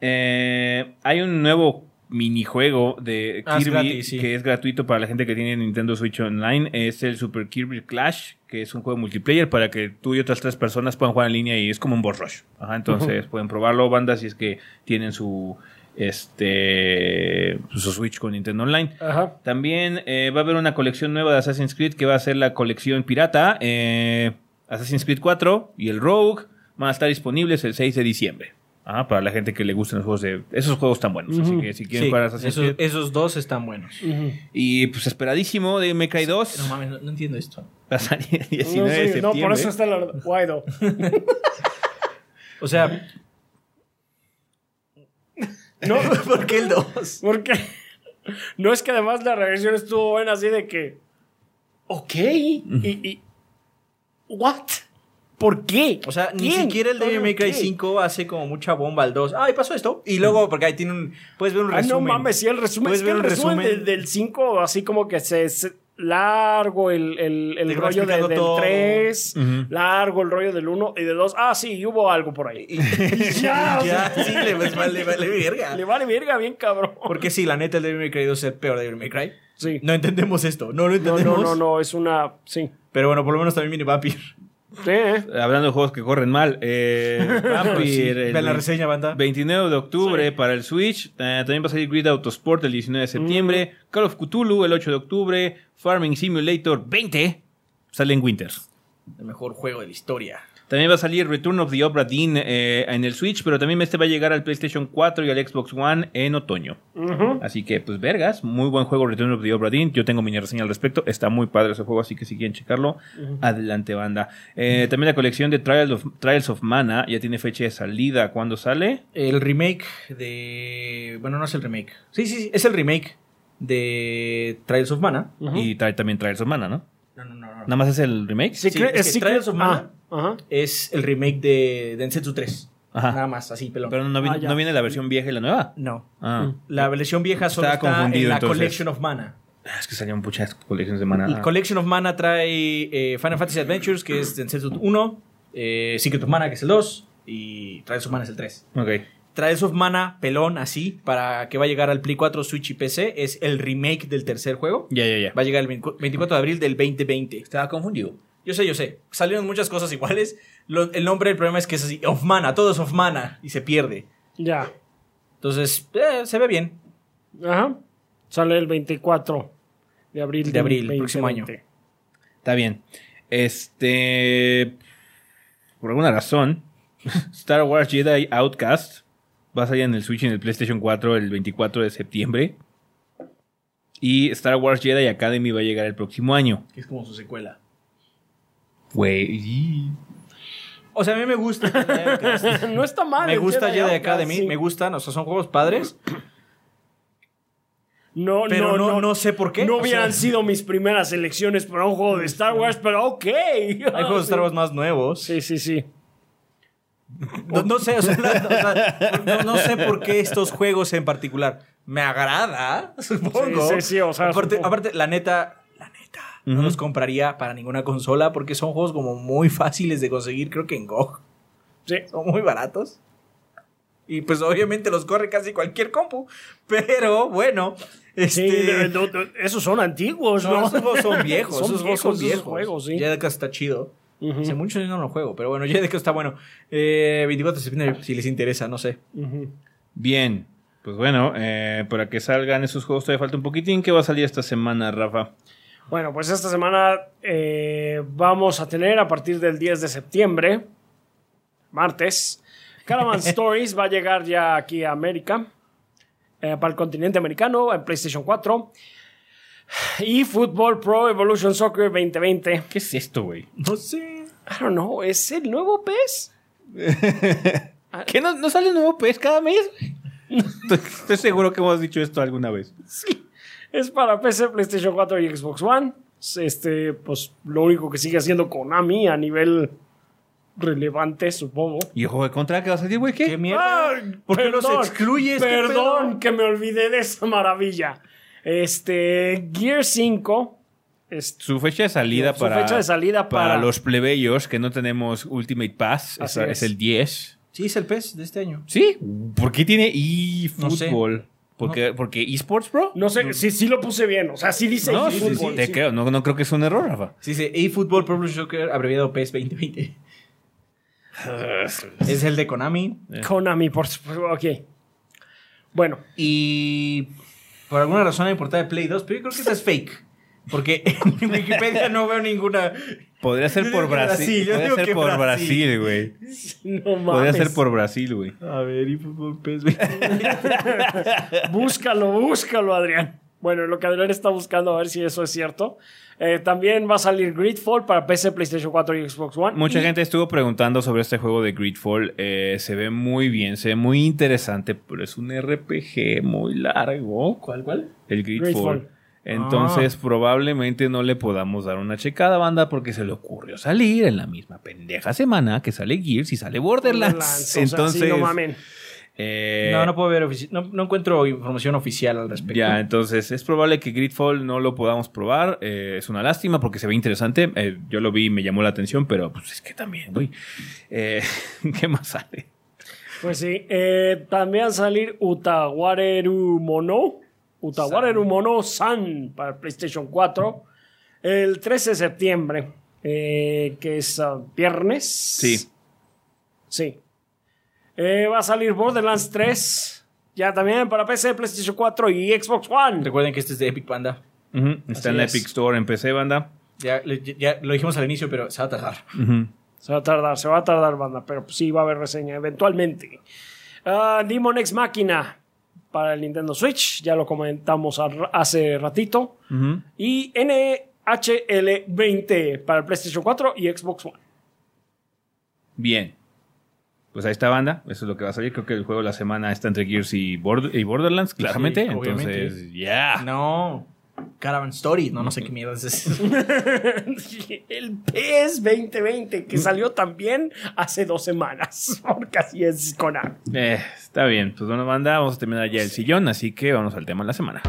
Speaker 1: Eh, hay un nuevo minijuego de
Speaker 2: Ah, es
Speaker 1: Kirby
Speaker 2: gratis, sí.
Speaker 1: que es gratuito para la gente que tiene Nintendo Switch Online. Es el Super Kirby Clash, que es un juego multiplayer para que tú y otras tres personas puedan jugar en línea y es como un boss rush. Ajá, entonces pueden probarlo, bandas, si es que tienen su este su Switch con Nintendo Online.
Speaker 3: Ajá.
Speaker 1: También eh, va a haber una colección nueva de Assassin's Creed que va a ser la colección pirata. eh, Assassin's Creed 4 y el Rogue van a estar disponibles el 6 de diciembre. Ah, para la gente que le gustan los juegos de... Esos juegos están buenos. Así que si quieren
Speaker 2: Sí,
Speaker 1: jugar Assassin's
Speaker 2: esos,
Speaker 1: Creed...
Speaker 2: esos dos están buenos.
Speaker 1: Y pues esperadísimo de Cry 2.
Speaker 2: No mames, no, no entiendo esto.
Speaker 1: Va a salir el 19
Speaker 3: No,
Speaker 1: de
Speaker 3: sí,
Speaker 1: septiembre.
Speaker 3: no, por eso está la Guaido. [LAUGHS]
Speaker 2: O sea,
Speaker 3: No, [LAUGHS]
Speaker 2: ¿por qué el 2?
Speaker 3: porque no es que además la reacción estuvo buena así de que. Ok. Y. y ¿What? ¿Por qué?
Speaker 2: O sea, ni
Speaker 3: ¿Quién?
Speaker 2: siquiera el
Speaker 3: ¿Por
Speaker 2: Devil May Cry
Speaker 3: qué?
Speaker 2: 5 hace como mucha bomba al 2. Ay, pasó esto. Y luego, porque ahí tiene un. Puedes ver un
Speaker 3: Ah,
Speaker 2: resumen.
Speaker 3: no mames, sí, el resumen.
Speaker 2: Puedes
Speaker 3: Es que
Speaker 2: ver
Speaker 3: el
Speaker 2: un
Speaker 3: resumen,
Speaker 2: resumen.
Speaker 3: del- del 5, así como que se. se- largo el, el, el rollo de- del
Speaker 2: todo.
Speaker 3: 3,
Speaker 1: Ujú.
Speaker 3: largo el rollo del 1 y del 2. Ah, sí, hubo algo por ahí.
Speaker 2: Y- [LAUGHS]
Speaker 3: Ya, o
Speaker 2: ya,
Speaker 3: sea,
Speaker 2: sí, le pues, vale, vale verga.
Speaker 3: Le vale verga bien, cabrón.
Speaker 2: Porque sí, la neta, el Devil May Cry 2 es el peor Devil May Cry.
Speaker 3: Sí.
Speaker 2: No entendemos esto. No lo
Speaker 3: No,
Speaker 2: entendemos.
Speaker 3: no, no, no, es una. Sí.
Speaker 2: Pero bueno, por lo menos también viene Vampir.
Speaker 3: Sí, ¿eh?
Speaker 1: Hablando de juegos que corren mal. Eh, Vampire, [LAUGHS]
Speaker 2: Sí,
Speaker 1: el
Speaker 2: Vean la
Speaker 1: 20
Speaker 2: reseña, banda.
Speaker 1: 29 de octubre para el Switch. Eh, también va a salir Grid Autosport el 19 de septiembre. Call of Cthulhu el 8 de octubre. Farming Simulator 20 sale en Winter.
Speaker 2: El mejor juego de la historia.
Speaker 1: También va a salir Return of the Obra Dinn eh, en el Switch, pero también este va a llegar al PlayStation 4 y al Xbox One en otoño. Así que, pues, vergas, muy buen juego Return of the Obra Dinn. Yo tengo mini reseña al respecto. Está muy padre ese juego, así que si quieren checarlo, adelante, banda. Eh, también la colección de Trials of, Trials of Mana ya tiene fecha de salida. ¿Cuándo sale?
Speaker 2: El remake de. Bueno, no es el remake. Sí, sí, sí. Es el remake de Trials of Mana.
Speaker 1: Y trae también Trials of Mana, ¿no?
Speaker 2: No, no, no. no.
Speaker 1: Nada más es el remake.
Speaker 3: Sí,
Speaker 2: es que Trials of Mana
Speaker 3: ah. Ajá.
Speaker 2: es el remake de Densetsu 3.
Speaker 1: Ajá.
Speaker 2: Nada más, así, pelón.
Speaker 1: Pero no, vi-
Speaker 3: Ah, ya.
Speaker 1: no viene la versión vieja y la nueva.
Speaker 2: no.
Speaker 1: Ah.
Speaker 2: La versión vieja solo
Speaker 1: Estaba
Speaker 2: está en
Speaker 1: confundido,
Speaker 2: la
Speaker 1: entonces.
Speaker 2: Collection of Mana.
Speaker 1: Ah, Es que salían muchas colecciones de mana.
Speaker 2: El
Speaker 1: Ah.
Speaker 2: Collection of Mana trae eh, Final Fantasy Adventures, que es Densetsu 1, eh, Secret of Mana, que es el 2, y Trials of Mana es el 3.
Speaker 1: Ok.
Speaker 2: Trials of Mana, pelón, así, para que va a llegar al Play 4, Switch y PC, es el remake del tercer juego.
Speaker 1: Ya, ya, ya.
Speaker 2: Va a llegar el 24 de abril del 2020.
Speaker 1: Estaba confundido.
Speaker 2: Yo sé, yo sé. Salieron muchas cosas iguales. Lo- el nombre del problema es que es así, of mana, todo es of mana, y se pierde.
Speaker 3: Ya.
Speaker 2: Entonces, eh, se ve bien.
Speaker 3: Ajá. Sale el 24 de abril.
Speaker 2: De
Speaker 3: del
Speaker 2: abril, próximo año.
Speaker 3: 2020.
Speaker 1: Está bien. Este. Por alguna razón, [LAUGHS] Star Wars Jedi Outcast va a salir en el Switch y en el PlayStation 4 el 24 de septiembre. Y Star Wars Jedi Academy va a llegar el próximo año.
Speaker 2: Que es como su secuela.
Speaker 1: Güey.
Speaker 2: O sea, a mí me gusta. Jedi [LAUGHS]
Speaker 3: no está mal.
Speaker 2: me gusta Jedi
Speaker 3: Outcast,
Speaker 2: Academy,
Speaker 3: sí.
Speaker 2: me gustan, o sea, son juegos padres,
Speaker 3: No,
Speaker 2: pero
Speaker 3: no,
Speaker 2: no, no, sé por qué.
Speaker 3: No
Speaker 2: o sea,
Speaker 3: hubieran sido mis primeras elecciones para un juego de Star Wars, [LAUGHS] pero ok.
Speaker 2: Hay juegos de Star Wars más nuevos.
Speaker 3: Sí, sí, sí.
Speaker 2: No, no sé, o sea, [LAUGHS] la- o sea, no, no sé por qué estos juegos en particular. Me agrada, supongo.
Speaker 3: Sí, sí, sí, o sea,
Speaker 2: aparte,
Speaker 3: supongo.
Speaker 2: aparte, la neta, no los compraría para ninguna consola porque son juegos como muy [LAUGHS] fáciles de conseguir, creo que en GOG.
Speaker 3: Sí.
Speaker 2: Son muy baratos. Y pues obviamente los corre casi cualquier compu. Pero bueno,
Speaker 3: Sí,
Speaker 2: este...
Speaker 3: no, no, esos son antiguos,
Speaker 2: no,
Speaker 3: ¿no?
Speaker 2: esos juegos son viejos. [LAUGHS]
Speaker 3: Son
Speaker 2: esos juegos son
Speaker 3: viejos esos
Speaker 2: viejos.
Speaker 3: juegos, sí.
Speaker 2: Jedecast está chido.
Speaker 3: Ujú.
Speaker 2: Hace mucho no lo juego, pero bueno, Jedecast está bueno. Eh, 24 de septiembre, si les interesa, no sé.
Speaker 1: Bien. Pues bueno, eh, para que salgan esos juegos todavía falta un poquitín. ¿Qué va a salir esta semana, Rafa?
Speaker 3: Bueno, pues esta semana eh, vamos a tener a partir del 10 de septiembre, martes, Caravan [LAUGHS] Stories va a llegar ya aquí a América, eh, para el continente americano, en PlayStation 4. Y Football Pro Evolution Soccer 2020.
Speaker 1: ¿Qué es esto, güey?
Speaker 2: No sé.
Speaker 3: I don't know, ¿es el nuevo PES? [LAUGHS]
Speaker 1: ¿Qué no, no sale un nuevo PES cada mes? [LAUGHS] estoy, estoy seguro que hemos dicho esto alguna vez.
Speaker 3: Sí. Es para PC, PlayStation 4 y Xbox One. Este, pues lo único que sigue haciendo Konami a nivel relevante, supongo.
Speaker 1: ¿Y el juego de contra que va a salir, güey? ¿Qué?
Speaker 2: ¿Qué mierda?
Speaker 3: Ay,
Speaker 2: ¿Por qué los
Speaker 3: perdón,
Speaker 2: excluyes? ¿Qué
Speaker 3: Perdón que me olvidé de esa maravilla. Este, Gear 5. este,
Speaker 1: Su fecha de salida
Speaker 3: Su
Speaker 1: para,
Speaker 3: fecha de salida para-
Speaker 1: los plebeyos que no tenemos Ultimate Pass es,
Speaker 3: Así
Speaker 1: es
Speaker 3: es.
Speaker 1: el 10.
Speaker 2: Sí, es el PES de este año.
Speaker 1: ¿Sí? ¿Por qué tiene
Speaker 2: No sé.
Speaker 1: ¿Porque, ¿Porque eSports, bro?
Speaker 3: no sé, sí, sí lo puse bien. O sea, sí dice
Speaker 1: No, sí, sí,
Speaker 3: eFootball,
Speaker 1: te
Speaker 3: sí.
Speaker 1: creo. No, no creo que es un error, Rafa.
Speaker 2: Sí, dice eFootball Pro Soccer, abreviado PES 2020. [LAUGHS] es el de Konami.
Speaker 3: Konami, por supuesto. Ok. Bueno,
Speaker 2: Y por alguna razón hay portada de Play 2, pero yo creo que esta es fake. Porque en [LAUGHS] Wikipedia no veo ninguna.
Speaker 1: Podría ser por Brasil. Podría ser por
Speaker 2: Brasil.
Speaker 1: Güey. [LAUGHS]
Speaker 3: no mames.
Speaker 1: Podría ser por Brasil, güey.
Speaker 2: A ver, eFootball PES 2020.
Speaker 3: Búscalo, búscalo, Adrián. Bueno, lo que Adrián está buscando, a ver si eso es cierto. Eh, también va a salir Gridfall para PC, PlayStation 4 y Xbox One.
Speaker 1: Mucha
Speaker 3: Y-
Speaker 1: gente estuvo preguntando sobre este juego de Gridfall. Eh, se ve muy bien, se ve muy interesante, pero es un RPG muy largo.
Speaker 2: ¿Cuál, cuál?
Speaker 1: El Gridfall.
Speaker 3: Gridfall.
Speaker 1: Entonces probablemente no le podamos dar una checada banda porque se le ocurrió salir en la misma pendeja semana que sale Gears y sale Borderlands.
Speaker 3: Borderlands, o sea,
Speaker 1: Entonces,
Speaker 3: sí, no mamen.
Speaker 1: eh,
Speaker 2: No, no puedo ver. No, no encuentro información oficial al respecto.
Speaker 1: Ya, entonces es probable que Gridfall no lo podamos probar. eh, es una lástima porque se ve interesante. eh, yo lo vi y me llamó la atención, pero pues es que también, güey. Eh, [LAUGHS] ¿Qué más sale?
Speaker 3: Pues sí. eh, también va a salir Utawareru Mono. Utawareru Mono San para PlayStation 4. El 13 de septiembre. eh, que es ah, viernes.
Speaker 1: Sí.
Speaker 3: Sí. Eh, va a salir Borderlands 3. Ya también para PC, PlayStation 4 y Xbox One.
Speaker 2: Recuerden que este es de Epic Panda.
Speaker 1: Está
Speaker 3: Así
Speaker 1: en la
Speaker 3: es.
Speaker 1: Epic Store en PC, banda.
Speaker 2: Ya, ya lo dijimos al inicio, pero se va a tardar.
Speaker 3: Se va a tardar, se va a tardar, banda, pero sí va a haber reseña eventualmente. Ah, Demon X Máquina para el Nintendo Switch, ya lo comentamos a- hace ratito. Y NHL 20 para el PlayStation 4 y Xbox One.
Speaker 1: Bien. Pues ahí está, banda. Eso es lo que va a salir. Creo que el juego de la semana está entre Gears y, Bord- y Borderlands, claramente.
Speaker 2: obviamente.
Speaker 1: Entonces, ya.
Speaker 2: No. Caravan Story, no, no sé qué mierda es [LAUGHS] eso.
Speaker 3: el PES 2020 que salió también hace dos semanas. [LAUGHS] Porque así es con
Speaker 1: eh, Está bien, pues bueno, banda, vamos a terminar ya el sillón, así que vamos al tema de la semana.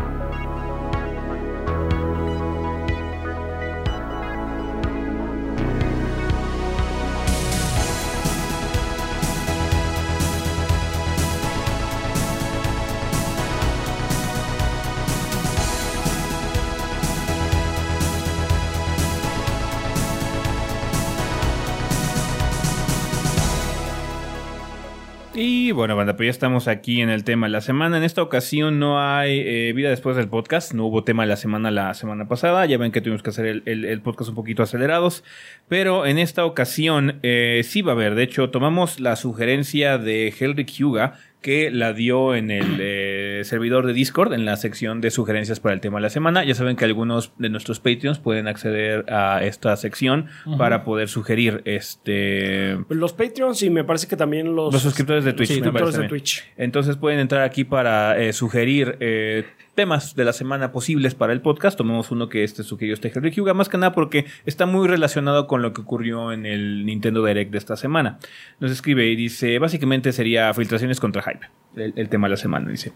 Speaker 1: Y bueno, banda, pues ya estamos aquí en el tema de la semana. En esta ocasión no hay eh, vida después del podcast. No hubo tema de la semana la semana pasada. Ya ven que tuvimos que hacer el, podcast un poquito acelerados. Pero en esta ocasión eh, sí va a haber. De hecho, tomamos la sugerencia de Helric Huga que la dio en el eh, servidor de Discord, en la sección de sugerencias para el tema de la semana. Ya saben que algunos de nuestros Patreons pueden acceder a esta sección para poder sugerir este...
Speaker 3: Los Patreons y me parece que también los...
Speaker 1: Los suscriptores de Twitch. de Twitch. Entonces pueden entrar aquí para eh, sugerir eh, temas de la semana posibles para el podcast. Tomemos uno que este sugirió este Henry Huga, más que nada porque está muy relacionado con lo que ocurrió en el Nintendo Direct de esta semana. Nos escribe y dice, básicamente sería filtraciones contra hype, el, tema de la semana, dice.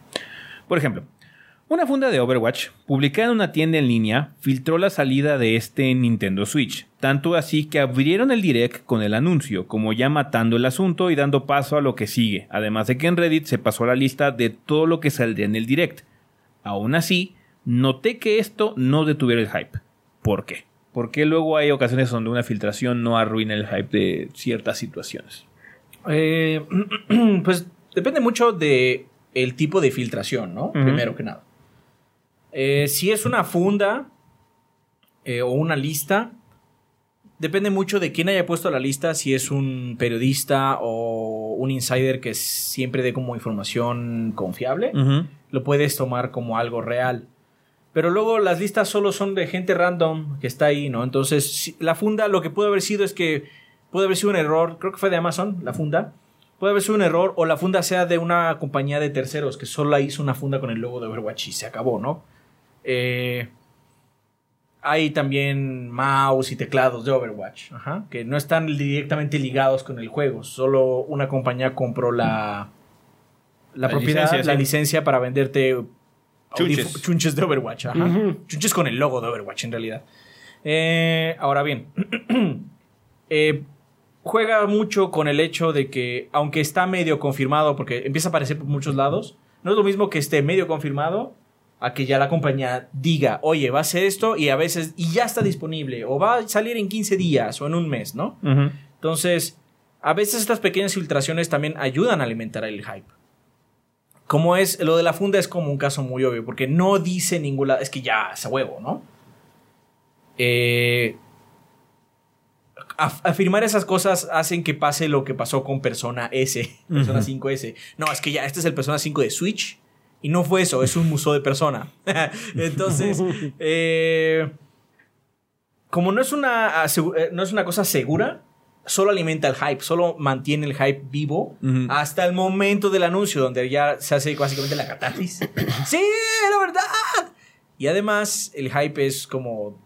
Speaker 1: Por ejemplo, una funda de Overwatch, publicada en una tienda en línea, filtró la salida de este Nintendo Switch, tanto así que abrieron el direct con el anuncio, como ya matando el asunto y dando paso a lo que sigue, además de que en Reddit se pasó la lista de todo lo que saldría en el direct. Aún así, noté que esto no detuviera el hype. ¿Por qué? Porque luego hay ocasiones donde una filtración no arruina el hype de ciertas situaciones.
Speaker 2: Eh, [CLEARS THROAT] pues depende mucho de el tipo de filtración, ¿no? Primero que nada. Eh, si es una funda eh, o una lista, depende mucho de quién haya puesto la lista, si es un periodista o un insider que siempre dé como información confiable lo puedes tomar como algo real. Pero luego las listas solo son de gente random que está ahí, ¿no? Entonces, la funda lo que puede haber sido es que puede haber sido un error, creo que fue de Amazon, la funda. Puede haber sido un error o la funda sea de una compañía de terceros que solo hizo una funda con el logo de Overwatch y se acabó, ¿no? Eh, hay también mouse y teclados de Overwatch, que no están directamente ligados con el juego, solo una compañía compró la la, propiedad, la licencia para venderte chunches, de Overwatch. Chunches con el logo de Overwatch en realidad. Eh, ahora bien, [CLEARS THROAT] eh, juega mucho con el hecho de que, aunque está medio confirmado, porque empieza a aparecer por muchos lados, no es lo mismo que esté medio confirmado a que ya la compañía diga, oye, va a ser esto y a veces, y ya está disponible, o va a salir en 15 días o en un mes, ¿no? Entonces, a veces estas pequeñas filtraciones también ayudan a alimentar el hype. Como es, lo de la funda es como un caso muy obvio, porque no dice ninguna, es que ya, es a huevo, ¿no? Eh, afirmar esas cosas hacen que pase lo que pasó con Persona S, Persona 5S. No, es que ya, este es el Persona 5 de Switch. Y no fue eso, es un museo de persona. [LAUGHS] Entonces, eh, como no es, una, eh, no es una cosa segura, solo alimenta el hype, solo mantiene el hype vivo hasta el momento del anuncio, donde ya se hace básicamente la catarsis. [COUGHS] ¡Sí, la verdad! Y además, el hype es como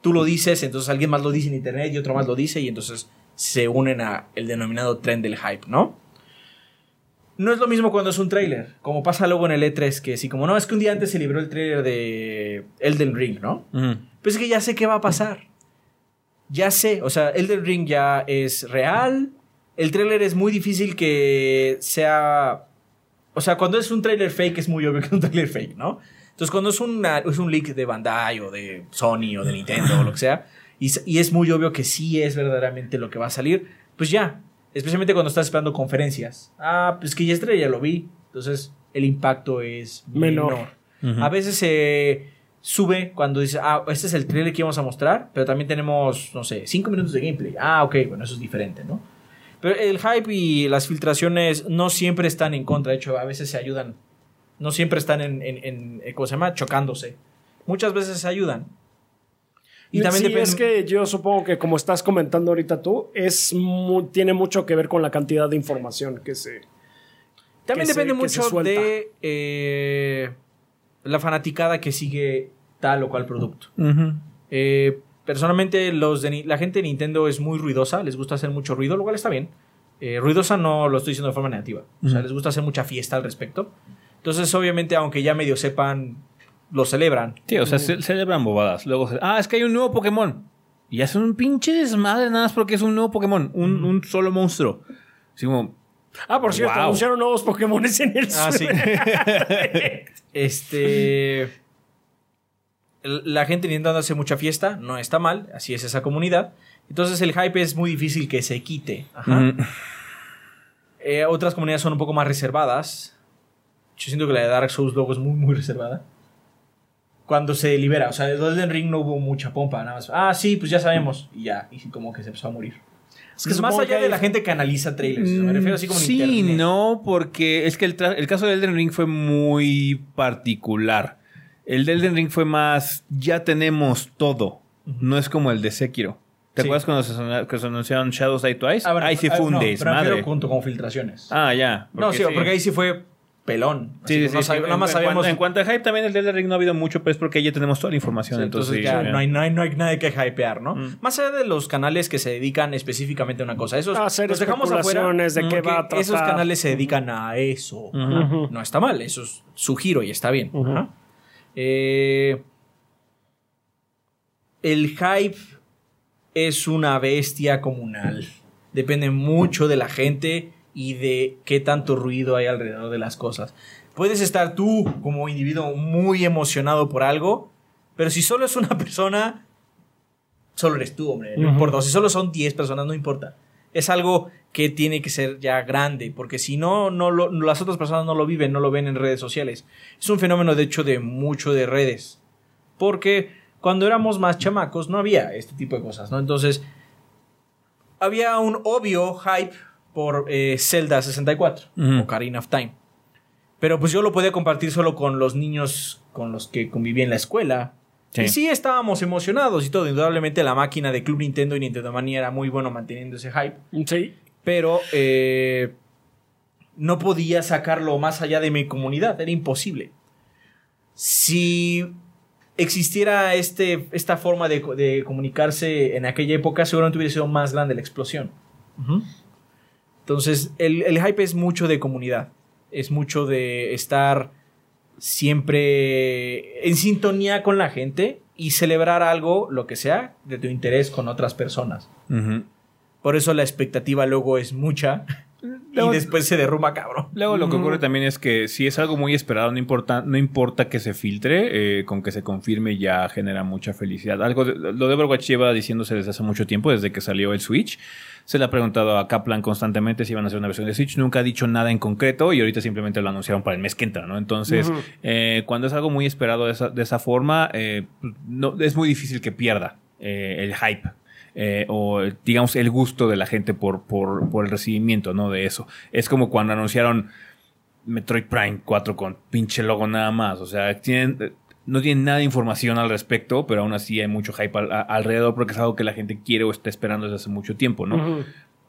Speaker 2: tú lo dices, entonces alguien más lo dice en internet y otro más lo dice, y entonces se unen a el denominado tren del hype, ¿no? No es lo mismo cuando es un trailer, como pasa luego en el E3, que sí, como no, es que un día antes se libró el trailer de Elden Ring, ¿no? Pues es que ya sé qué va a pasar ya sé, o sea, Elden Ring ya es real. El tráiler es muy difícil que sea... O sea, cuando es un tráiler fake es muy obvio que es un tráiler fake, ¿no? Entonces, cuando es, una, es un leak de Bandai o de Sony o de Nintendo o lo que sea, y, y, es muy obvio que sí es verdaderamente lo que va a salir, pues ya. Especialmente cuando estás esperando conferencias. Ah, pues que ya estrella, ya lo vi. Entonces, el impacto es menor. A veces se sube cuando dice, ah, este es el trailer que íbamos a mostrar, pero también tenemos, no sé, 5 minutos de gameplay. Ah, ok, bueno, eso es diferente, ¿no? Pero el hype y las filtraciones no siempre están en contra, de hecho, a veces se ayudan. No siempre están en, en, ¿cómo se llama? Chocándose. Muchas veces se ayudan.
Speaker 3: Y también sí, es que yo supongo que como estás comentando ahorita tú, es tiene mucho que ver con la cantidad de información que se...
Speaker 2: También depende mucho de... Eh, la fanaticada que sigue tal o cual producto. Eh, personalmente, los de, la gente de Nintendo es muy ruidosa, les gusta hacer mucho ruido, lo cual está bien. Eh, ruidosa no lo estoy diciendo de forma negativa. O sea, les gusta hacer mucha fiesta al respecto. Entonces, obviamente, aunque ya medio sepan, lo celebran.
Speaker 1: Sí, o sea, ce- celebran bobadas. Luego, se- ah, es que hay un nuevo Pokémon. Y hacen un pinche desmadre nada más porque es un nuevo Pokémon, un, un solo monstruo. Así como,
Speaker 3: Ah, por cierto,
Speaker 1: Wow.
Speaker 3: anunciaron nuevos Pokémon en el
Speaker 2: Ah, sí. [LAUGHS] este. La gente intentando hacer mucha fiesta, no está mal, así es esa comunidad. Entonces el hype es muy difícil que se quite. Ajá.
Speaker 1: mm,
Speaker 2: Eh, otras comunidades son un poco más reservadas. Yo siento que la de Dark Souls luego es muy, muy reservada. Cuando se libera, o sea, de Golden Ring no hubo mucha pompa, nada más. Ah, sí, pues ya sabemos. Y ya, y como que se empezó a morir.
Speaker 3: Es que
Speaker 2: más allá
Speaker 3: que
Speaker 2: de la gente que analiza trailers, me refiero así como en
Speaker 1: sí,
Speaker 2: internet.
Speaker 1: no, porque es que el, el caso de Elden Ring fue muy particular. El de Elden Ring fue más, ya tenemos todo. No es como el de Sekiro. ¿Te
Speaker 2: Sí.
Speaker 1: acuerdas cuando se, sona- que se anunciaron Shadows Die Twice?
Speaker 2: Ah, bueno,
Speaker 1: ahí sí
Speaker 2: ah,
Speaker 1: fue un
Speaker 2: no,
Speaker 1: desmadre.
Speaker 2: junto con filtraciones.
Speaker 1: Ah, ya.
Speaker 2: no, sí, porque ahí sí fue pelón.
Speaker 1: Sí, sí,
Speaker 2: no
Speaker 1: sí.
Speaker 2: Nada más
Speaker 1: en,
Speaker 2: sabíamos.
Speaker 1: en cuanto a hype, también el de Elden Ring no ha habido mucho, pero es porque ya tenemos toda la información.
Speaker 2: Sí,
Speaker 1: entonces,
Speaker 2: entonces ya
Speaker 1: sí,
Speaker 2: no hay, no, hay, no hay nada que hypear, ¿no? Más allá de los canales que se dedican específicamente a una cosa. Esos
Speaker 3: A hacer
Speaker 2: los dejamos afuera.
Speaker 3: de qué
Speaker 2: porque
Speaker 3: va a tratar.
Speaker 2: Esos canales se dedican a eso. No está mal, eso es su giro y está bien. Ajá. Eh, el hype es una bestia comunal. Depende mucho de la gente y de qué tanto ruido hay alrededor de las cosas. Puedes estar tú como individuo muy emocionado por algo, pero si solo es una [LAUGHS] persona, solo eres tú, hombre. No importa. O si solo son 10 personas, no importa. Es algo que tiene que ser ya grande, porque si no, no lo- las otras personas no lo viven, no lo ven en redes sociales. Es un fenómeno, de hecho, de mucho de redes. Porque cuando éramos más chamacos no había este tipo de cosas, ¿no? Entonces, había un obvio hype por eh, Zelda 64
Speaker 1: Ujú.
Speaker 2: o Ocarina of Time. Pero pues yo lo podía compartir solo con los niños con los que convivía en la escuela.
Speaker 1: Sí.
Speaker 2: Y sí estábamos emocionados y todo. Indudablemente la máquina de Club Nintendo y Nintendo Manía era muy bueno manteniendo ese hype.
Speaker 3: Sí.
Speaker 2: Pero eh, no podía sacarlo más allá de mi comunidad. Era imposible. Si existiera este, esta forma de, de comunicarse en aquella época, seguramente hubiera sido más grande la explosión. Entonces, el, el hype es mucho de comunidad. Es mucho de estar siempre en sintonía con la gente y celebrar algo, lo que sea, de tu interés con otras personas. Por eso la expectativa luego es mucha
Speaker 1: Luego-
Speaker 2: y después se derrumba cabrón.
Speaker 1: Luego lo que ocurre también es que si es algo muy esperado, no importa, no importa que se filtre, eh, con que se confirme ya genera mucha felicidad. Algo de- lo de Overwatch lleva diciéndose desde hace mucho tiempo, desde que salió el Switch. Se le ha preguntado a Kaplan constantemente si iban a hacer una versión de Switch. Nunca ha dicho nada en concreto y ahorita simplemente lo anunciaron para el mes que entra, ¿no? Entonces, eh, cuando es algo muy esperado de esa, de esa forma, eh, no, es muy difícil que pierda eh, el hype. eh, o digamos el gusto de la gente por, por, por el recibimiento ¿no? de eso. Es como cuando anunciaron Metroid Prime 4 con pinche logo nada más. O sea, tienen, no tienen nada de información al respecto, pero aún así hay mucho hype al- a- alrededor porque es algo que la gente quiere o está esperando desde hace mucho tiempo, ¿no?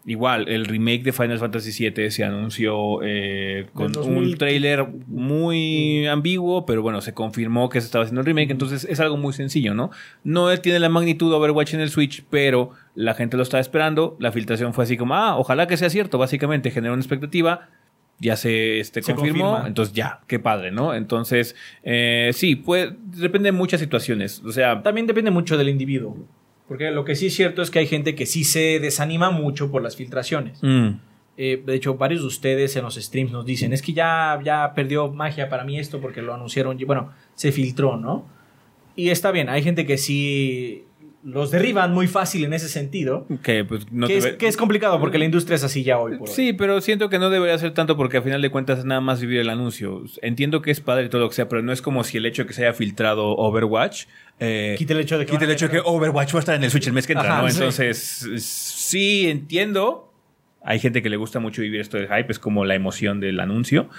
Speaker 1: Igual, el remake de Final Fantasy VII se anunció eh, con un
Speaker 3: 2000.
Speaker 1: trailer muy ambiguo, pero bueno, se confirmó que se estaba haciendo el remake, entonces es algo muy sencillo, ¿no? No tiene la magnitud de Overwatch en el Switch, pero la gente lo estaba esperando, la filtración fue así como, ah, ojalá que sea cierto, básicamente generó una expectativa, ya se, este,
Speaker 2: Se
Speaker 1: confirmó,
Speaker 2: confirma.
Speaker 1: entonces ya, qué padre, ¿no? Entonces, eh, sí, pues depende de muchas situaciones, o sea,
Speaker 2: También depende mucho del individuo. Porque lo que sí es cierto es que hay gente que sí se desanima mucho por las filtraciones.
Speaker 1: mm,
Speaker 2: Eh, de hecho, varios de ustedes en los streams nos dicen, es que ya, ya perdió magia para mí esto porque lo anunciaron, bueno, se filtró, ¿no? Y está bien, hay gente que sí los derriban muy fácil en ese sentido.
Speaker 1: que pues no
Speaker 2: que, es,
Speaker 1: ve-
Speaker 2: que es complicado porque la industria es así ya hoy por hoy.
Speaker 1: Sí, pero siento que no debería ser tanto porque a final de cuentas es nada más vivir el anuncio. Entiendo que es padre y todo lo que sea, pero no es como si el hecho de que se haya filtrado Overwatch eh,
Speaker 2: Quita el hecho de que
Speaker 1: el hecho de que Overwatch va a estar en el Switch el mes que entra,
Speaker 2: Ajá,
Speaker 1: ¿no?
Speaker 2: sí.
Speaker 1: Entonces, sí entiendo. Hay gente que le gusta mucho vivir esto del hype, es como la emoción del anuncio.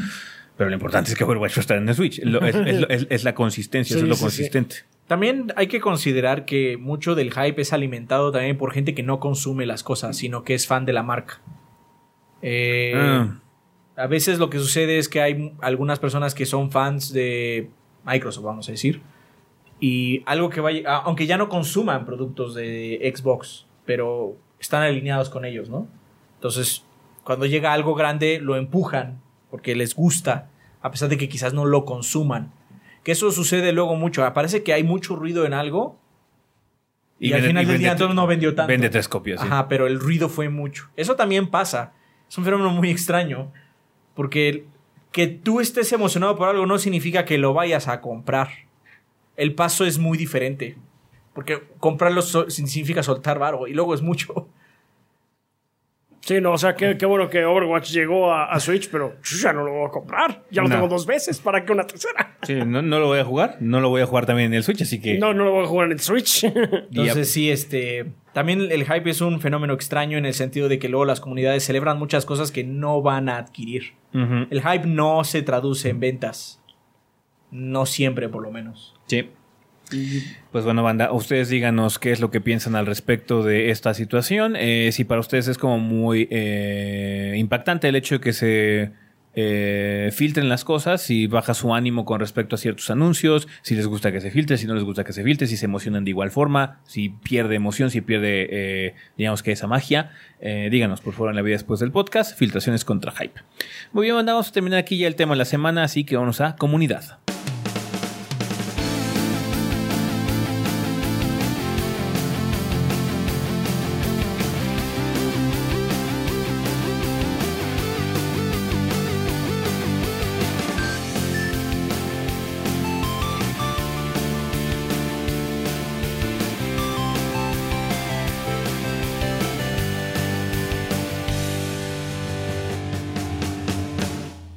Speaker 1: Pero lo importante es que Overwatch va a estar en el Switch. Es, la consistencia, eso
Speaker 3: Sí,
Speaker 1: es lo
Speaker 3: sí, sí.
Speaker 1: consistente.
Speaker 2: También hay que considerar que mucho del hype es alimentado también por gente que no consume las cosas, sino que es fan de la marca. Eh,
Speaker 1: Ah.
Speaker 2: A veces lo que sucede es que hay algunas personas que son fans de Microsoft, vamos a decir, Y algo que vaya, aunque ya no consuman productos de Xbox, pero están alineados con ellos, ¿no? Entonces, cuando llega algo grande, lo empujan porque les gusta, a pesar de que quizás no lo consuman. Que eso sucede luego mucho. Parece que hay mucho ruido en algo y, al
Speaker 1: vende-
Speaker 2: final del día no vendió tanto.
Speaker 1: Vende tres copias. sí.
Speaker 2: Ajá, pero el ruido fue mucho. Eso también pasa. Es un fenómeno muy extraño. Porque que tú estés emocionado por algo no significa que lo vayas a comprar. El paso es muy diferente. Porque comprarlo so- significa soltar varo y luego es mucho.
Speaker 3: Sí, no, o sea, qué, qué bueno que Overwatch llegó a, a Switch, pero yo ya no lo voy a comprar. Ya lo
Speaker 1: No.
Speaker 3: tengo dos veces, ¿para qué una tercera?
Speaker 1: Sí, no, no lo voy a jugar. No lo voy a jugar también en el Switch, así que.
Speaker 3: No, no lo voy a jugar en el Switch. [LAUGHS]
Speaker 2: Entonces sí, este... También el hype es un fenómeno extraño en el sentido de que luego las comunidades celebran muchas cosas que no van a adquirir. El hype no se traduce en ventas. No siempre, por lo menos.
Speaker 1: Sí. Pues bueno, banda, ustedes díganos qué es lo que piensan al respecto de esta situación. Eh, si para ustedes es como muy eh, impactante el hecho de que se eh, filtren las cosas, si baja su ánimo con respecto a ciertos anuncios, si les gusta que se filtre, si no les gusta que se filtre, si se emocionan de igual forma, si pierde emoción, si pierde, digamos que esa magia, díganos por favor en la vida después del podcast, filtraciones contra hype. Muy bien, vamos a terminar aquí ya el tema de la semana, así que vamos a comunidad.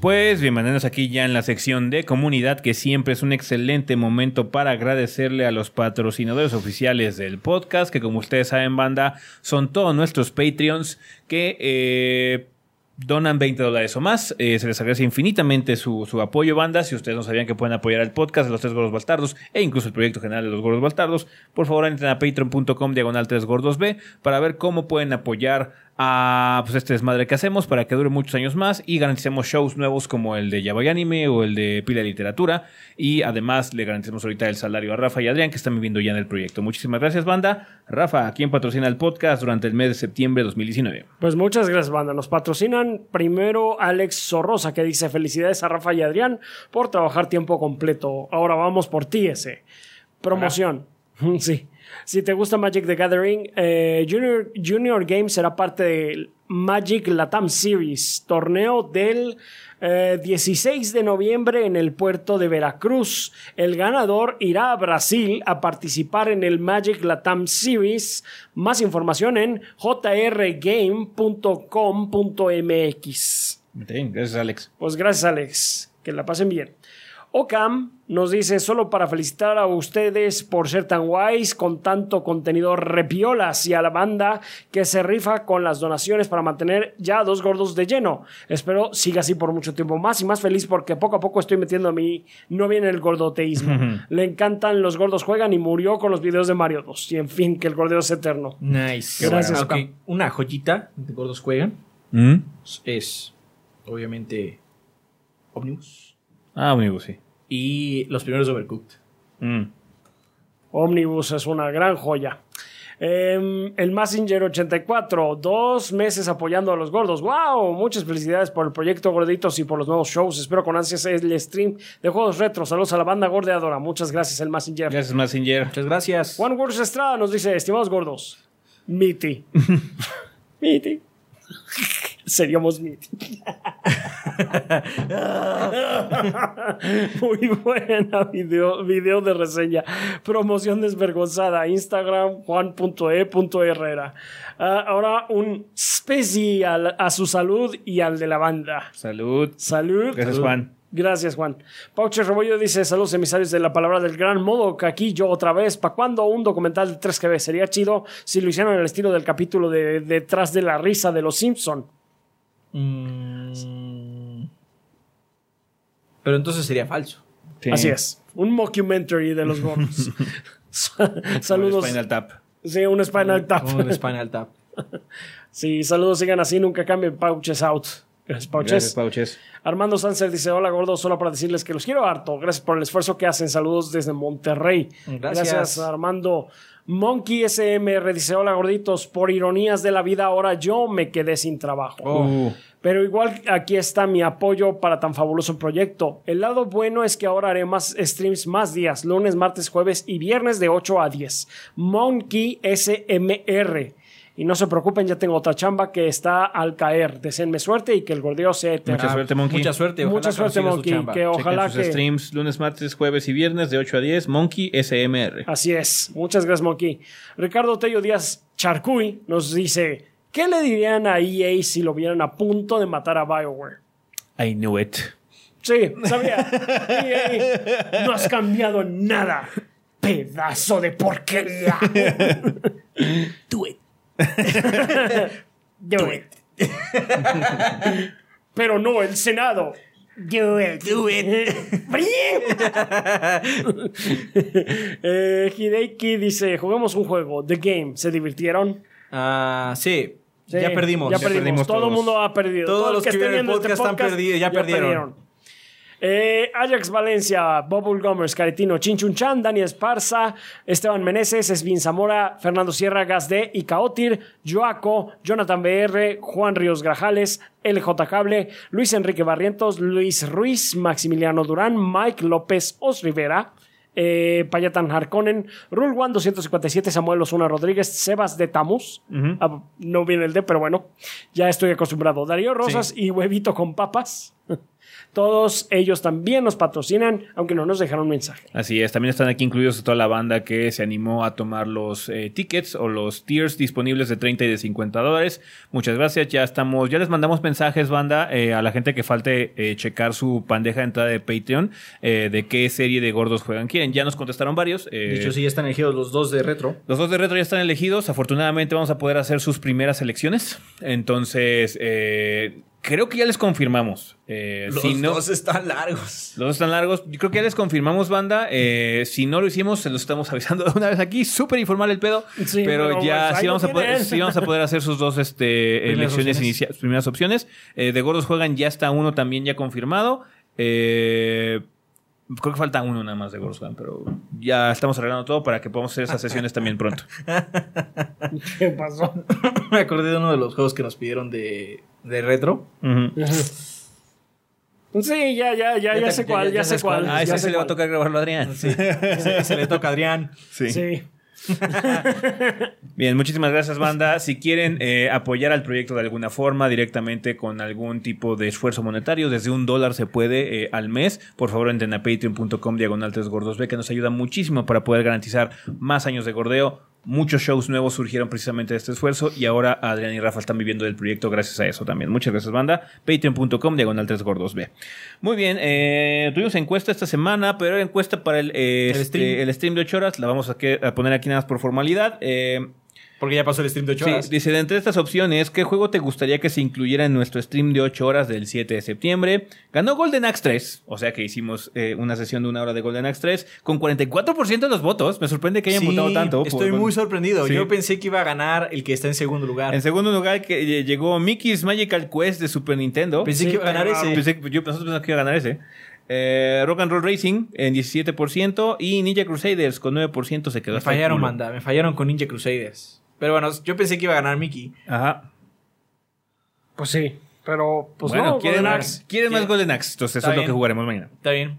Speaker 1: Pues bienvenidos aquí ya en la sección de comunidad, que siempre es un excelente momento para agradecerle a los patrocinadores oficiales del podcast, que como ustedes saben, banda, son todos nuestros Patreons que eh, donan 20 dólares o más. Eh, se les agradece infinitamente su, su apoyo, banda. Si ustedes no sabían que pueden apoyar al podcast de los Tres Gordos Bastardos e incluso el proyecto general de los Gordos Bastardos, por favor entren a patreon.com diagonal 3 gordos B para ver cómo pueden apoyar a pues, este desmadre que hacemos para que dure muchos años más y garanticemos shows nuevos como el de Yaboy Anime o el de Pila de Literatura y además le garanticemos ahorita el salario a Rafa y Adrián que están viviendo ya en el proyecto. Muchísimas gracias banda. Rafa, ¿quién patrocina el podcast durante el mes de septiembre de 2019?
Speaker 3: Pues muchas gracias, banda. Nos patrocinan primero Alex Sorrosa, que dice felicidades a Rafa y Adrián por trabajar tiempo completo. Ahora vamos por ti ese. Promoción. [LAUGHS] Sí. Si te gusta Magic the Gathering, eh, Junior, Junior Game será parte del Magic Latam Series, torneo del eh, 16 de noviembre en el puerto de Veracruz. El ganador irá a Brasil a participar en el Magic Latam Series. Más información en jrgame.com.mx.
Speaker 1: Bien, gracias Alex.
Speaker 3: Pues gracias, Alex. Que la pasen bien. Ocam nos dice solo para felicitar a ustedes por ser tan guays con tanto contenido repiolas y a la banda que se rifa con las donaciones para mantener ya a dos gordos de lleno. Espero siga así por mucho tiempo más y más feliz porque poco a poco estoy metiendo a mi novia en el gordoteísmo. Le encantan los gordos juegan y murió con los videos de Mario 2. Y en fin, que el gordeo es eterno.
Speaker 2: Nice.
Speaker 3: Gracias,
Speaker 2: Ok,
Speaker 3: Ocam.
Speaker 2: Una joyita de gordos juegan
Speaker 1: ¿Mm?
Speaker 2: es obviamente Omnibus
Speaker 1: Ah, Omnibus, sí.
Speaker 2: Y los primeros Overcooked.
Speaker 1: Mm.
Speaker 3: Omnibus es una gran joya. Em, el Messenger 84, dos meses apoyando a los gordos. ¡Wow! Muchas felicidades por el proyecto Gorditos y por los nuevos shows. Espero con ansias el stream de juegos retro. Saludos a la banda gordeadora. Muchas gracias, el Messenger.
Speaker 1: Gracias, Messenger.
Speaker 2: Muchas gracias.
Speaker 3: Juan Wars Estrada nos dice: Estimados gordos, Miti. [LAUGHS] Miti. [LAUGHS] Seríamos Miti. [LAUGHS] [LAUGHS] Muy buena video, video de reseña. Promoción desvergonzada. Instagram juan.e.herrera. Ah, ahora un especial a su salud y al de la banda.
Speaker 1: Salud.
Speaker 3: Salud.
Speaker 1: Gracias, Juan.
Speaker 3: Gracias, Juan. Pauche Rebollo dice: Saludos emisarios de la palabra del gran modo. Que aquí yo otra vez. ¿Para cuándo un documental de 3GB? Sería chido si lo hicieran en el estilo del capítulo de Detrás de la risa de los Simpson.
Speaker 2: Mm. Pero entonces sería falso.
Speaker 1: Sí.
Speaker 3: Así es. Un mockumentary de los gordos. [LAUGHS] [LAUGHS] saludos.
Speaker 1: Spinal Tap.
Speaker 3: Sí, un Spinal Tap.
Speaker 2: Un [LAUGHS] Spinal Tap.
Speaker 3: Sí, saludos, sigan así, nunca cambien, Pouches out. Gracias, Pauches.
Speaker 1: Gracias, Pauches.
Speaker 3: Armando Sánchez dice: Hola gordo, solo para decirles que los quiero harto. Gracias por el esfuerzo que hacen. Saludos desde Monterrey.
Speaker 2: Gracias.
Speaker 3: Armando. Monkey SMR dice: Hola gorditos, por ironías de la vida, ahora yo me quedé sin trabajo.
Speaker 2: Oh.
Speaker 1: Uh,
Speaker 3: Pero igual aquí está mi apoyo para tan fabuloso proyecto. El lado bueno es que ahora haré más streams más días, lunes, martes, jueves y viernes de 8 a 10. Monkey SMR. Y no se preocupen, ya tengo otra chamba que está al caer. Deseenme suerte y que el gordeo sea eterno.
Speaker 1: Mucha suerte, Monkey.
Speaker 2: Mucha suerte. ojalá
Speaker 3: Mucha suerte, Monkey. Que ojalá
Speaker 1: sus
Speaker 3: que.
Speaker 1: streams lunes, martes, jueves y viernes de 8 a 10. Monkey SMR.
Speaker 3: Así es. Muchas gracias, Monkey. Ricardo Tello Díaz Charcuy nos dice: ¿Qué le dirían a EA si lo vieran a punto de matar a BioWare?
Speaker 1: I knew it.
Speaker 3: Sí, sabía. EA, no has cambiado nada. Pedazo de porquería. [LAUGHS]
Speaker 2: Do it. [LAUGHS]
Speaker 3: Do it. [LAUGHS] Pero no el Senado. Do it.
Speaker 2: Do it. [LAUGHS]
Speaker 3: eh, Hideki dice: Juguemos un juego. The Game. ¿Se divirtieron?
Speaker 2: Ah, sí.
Speaker 3: Sí,
Speaker 2: Ya perdimos.
Speaker 3: Ya
Speaker 1: Ya
Speaker 3: perdimos.
Speaker 1: perdimos
Speaker 3: Todo el
Speaker 1: todos.
Speaker 3: mundo ha perdido.
Speaker 2: Todos los que
Speaker 3: esté
Speaker 2: vieron el
Speaker 3: viendo este
Speaker 2: podcast han perdido, ya perdieron.
Speaker 3: Eh, Ajax Valencia, Bubble Gomers, Caretino, Chinchun Chan, Dani Esparza, Esteban Meneses, Esvin Zamora, Fernando Sierra, Gasde y Caotir, Joaco, Jonathan BR, Juan Ríos Grajales, LJ Cable, Luis Enrique Barrientos, Luis Ruiz, Maximiliano Durán, Mike López Os Rivera, eh, Payatan Harkonnen, Rule One 257, Samuel Osuna Rodríguez, Sebas de Tamus, Ah, no viene el D, pero bueno, ya estoy acostumbrado. Darío Rosas y Huevito con Papas. [LAUGHS] Todos ellos también nos patrocinan, aunque no nos dejaron mensaje.
Speaker 1: Así es, también están aquí incluidos toda la banda que se animó a tomar los eh, tickets o los tiers disponibles de 30 y de 50 dólares. Muchas gracias, ya estamos, ya les mandamos mensajes, banda, eh, a la gente que falte eh, checar su bandeja de entrada de Patreon eh, de qué serie de gordos juegan quieren. Ya nos contestaron varios. eh,
Speaker 2: De hecho, sí, ya están elegidos los dos de retro.
Speaker 1: Los dos de retro ya están elegidos. Afortunadamente vamos a poder hacer sus primeras elecciones. Entonces, eh, creo que ya les confirmamos. Eh,
Speaker 2: Los
Speaker 1: si no,
Speaker 2: dos están largos.
Speaker 1: los dos están largos. Yo creo que ya les confirmamos, banda. Eh, si no lo hicimos, se los estamos [LAUGHS] avisando de una vez aquí. Súper informal el pedo.
Speaker 3: Sí,
Speaker 1: pero,
Speaker 3: pero,
Speaker 1: ya
Speaker 3: pues,
Speaker 1: sí vamos, a poder,
Speaker 3: tienen.
Speaker 1: sí vamos a poder hacer sus dos este, elecciones
Speaker 2: opciones.
Speaker 1: iniciales, primeras opciones. Eh, de Gordos Juegan ya está uno también ya confirmado. Eh, creo que falta uno nada más de Gordos Juegan, pero ya estamos arreglando todo para que podamos hacer esas sesiones también pronto. [LAUGHS]
Speaker 3: ¿Qué pasó? [LAUGHS]
Speaker 2: Me acordé de uno de los juegos que nos pidieron de, de retro.
Speaker 3: Sí, ya, ya, ya,
Speaker 2: Ya
Speaker 3: sé cuál,
Speaker 2: ya
Speaker 3: ya, sé
Speaker 2: cuál.
Speaker 3: cuál.
Speaker 1: Ah,
Speaker 3: ya
Speaker 1: ese se le va a tocar grabarlo a Adrián.
Speaker 2: Sí. [LAUGHS] se, se le toca a Adrián.
Speaker 1: Sí.
Speaker 3: Sí. [LAUGHS]
Speaker 1: Bien, muchísimas gracias, banda. Si quieren eh, apoyar al proyecto de alguna forma, directamente con algún tipo de esfuerzo monetario, desde un dólar se puede eh, al mes. Por favor, entren a patreon.com diagonal 3 gordos B, que nos ayuda muchísimo para poder garantizar más años de gordeo. Muchos shows nuevos surgieron precisamente de este esfuerzo y ahora Adrián y Rafa están viviendo del proyecto gracias a eso también. Muchas gracias, banda. Patreon.com diagonal 3 gordos B. Muy bien, eh, tuvimos encuesta esta semana, pero era encuesta para el, eh,
Speaker 2: El
Speaker 1: este,
Speaker 2: stream.
Speaker 1: el stream de 8 horas. La vamos a, que- a poner aquí nada más por formalidad. Eh,
Speaker 2: Porque ya pasó el stream de 8
Speaker 1: Sí,
Speaker 2: horas.
Speaker 1: dice, de entre estas opciones, ¿qué juego te gustaría que se incluyera en nuestro stream de 8 horas del 7 de septiembre? Ganó Golden Axe 3, o sea que hicimos eh, una sesión de una hora de Golden Axe 3 con 44% de los votos. Me sorprende que hayan
Speaker 2: Sí,
Speaker 1: votado tanto.
Speaker 2: Estoy
Speaker 1: por-
Speaker 2: muy sorprendido.
Speaker 1: Sí.
Speaker 2: Yo pensé que iba a ganar el que está en segundo lugar.
Speaker 1: En segundo lugar, que eh, llegó Mickey's Magical Quest de Super Nintendo.
Speaker 2: Pensé
Speaker 3: Sí,
Speaker 2: que iba a ganar ese.
Speaker 1: Pensé- yo pensamos que iba a ganar ese. Eh, Rock and Roll Racing en 17% y Ninja Crusaders con 9% se quedó
Speaker 2: Me fallaron, manda. Me fallaron con Ninja Crusaders. Pero bueno, yo pensé que iba a ganar Mickey.
Speaker 1: Ajá.
Speaker 3: Pues sí, pero pues
Speaker 1: bueno,
Speaker 3: no,
Speaker 1: ¿quieren,
Speaker 3: Golden
Speaker 1: más,
Speaker 3: Axe.
Speaker 1: ¿quieren más
Speaker 2: ¿Quieren?
Speaker 1: Golden Axe? Entonces eso
Speaker 2: Está
Speaker 1: es lo
Speaker 2: bien.
Speaker 1: que jugaremos mañana.
Speaker 2: Está bien.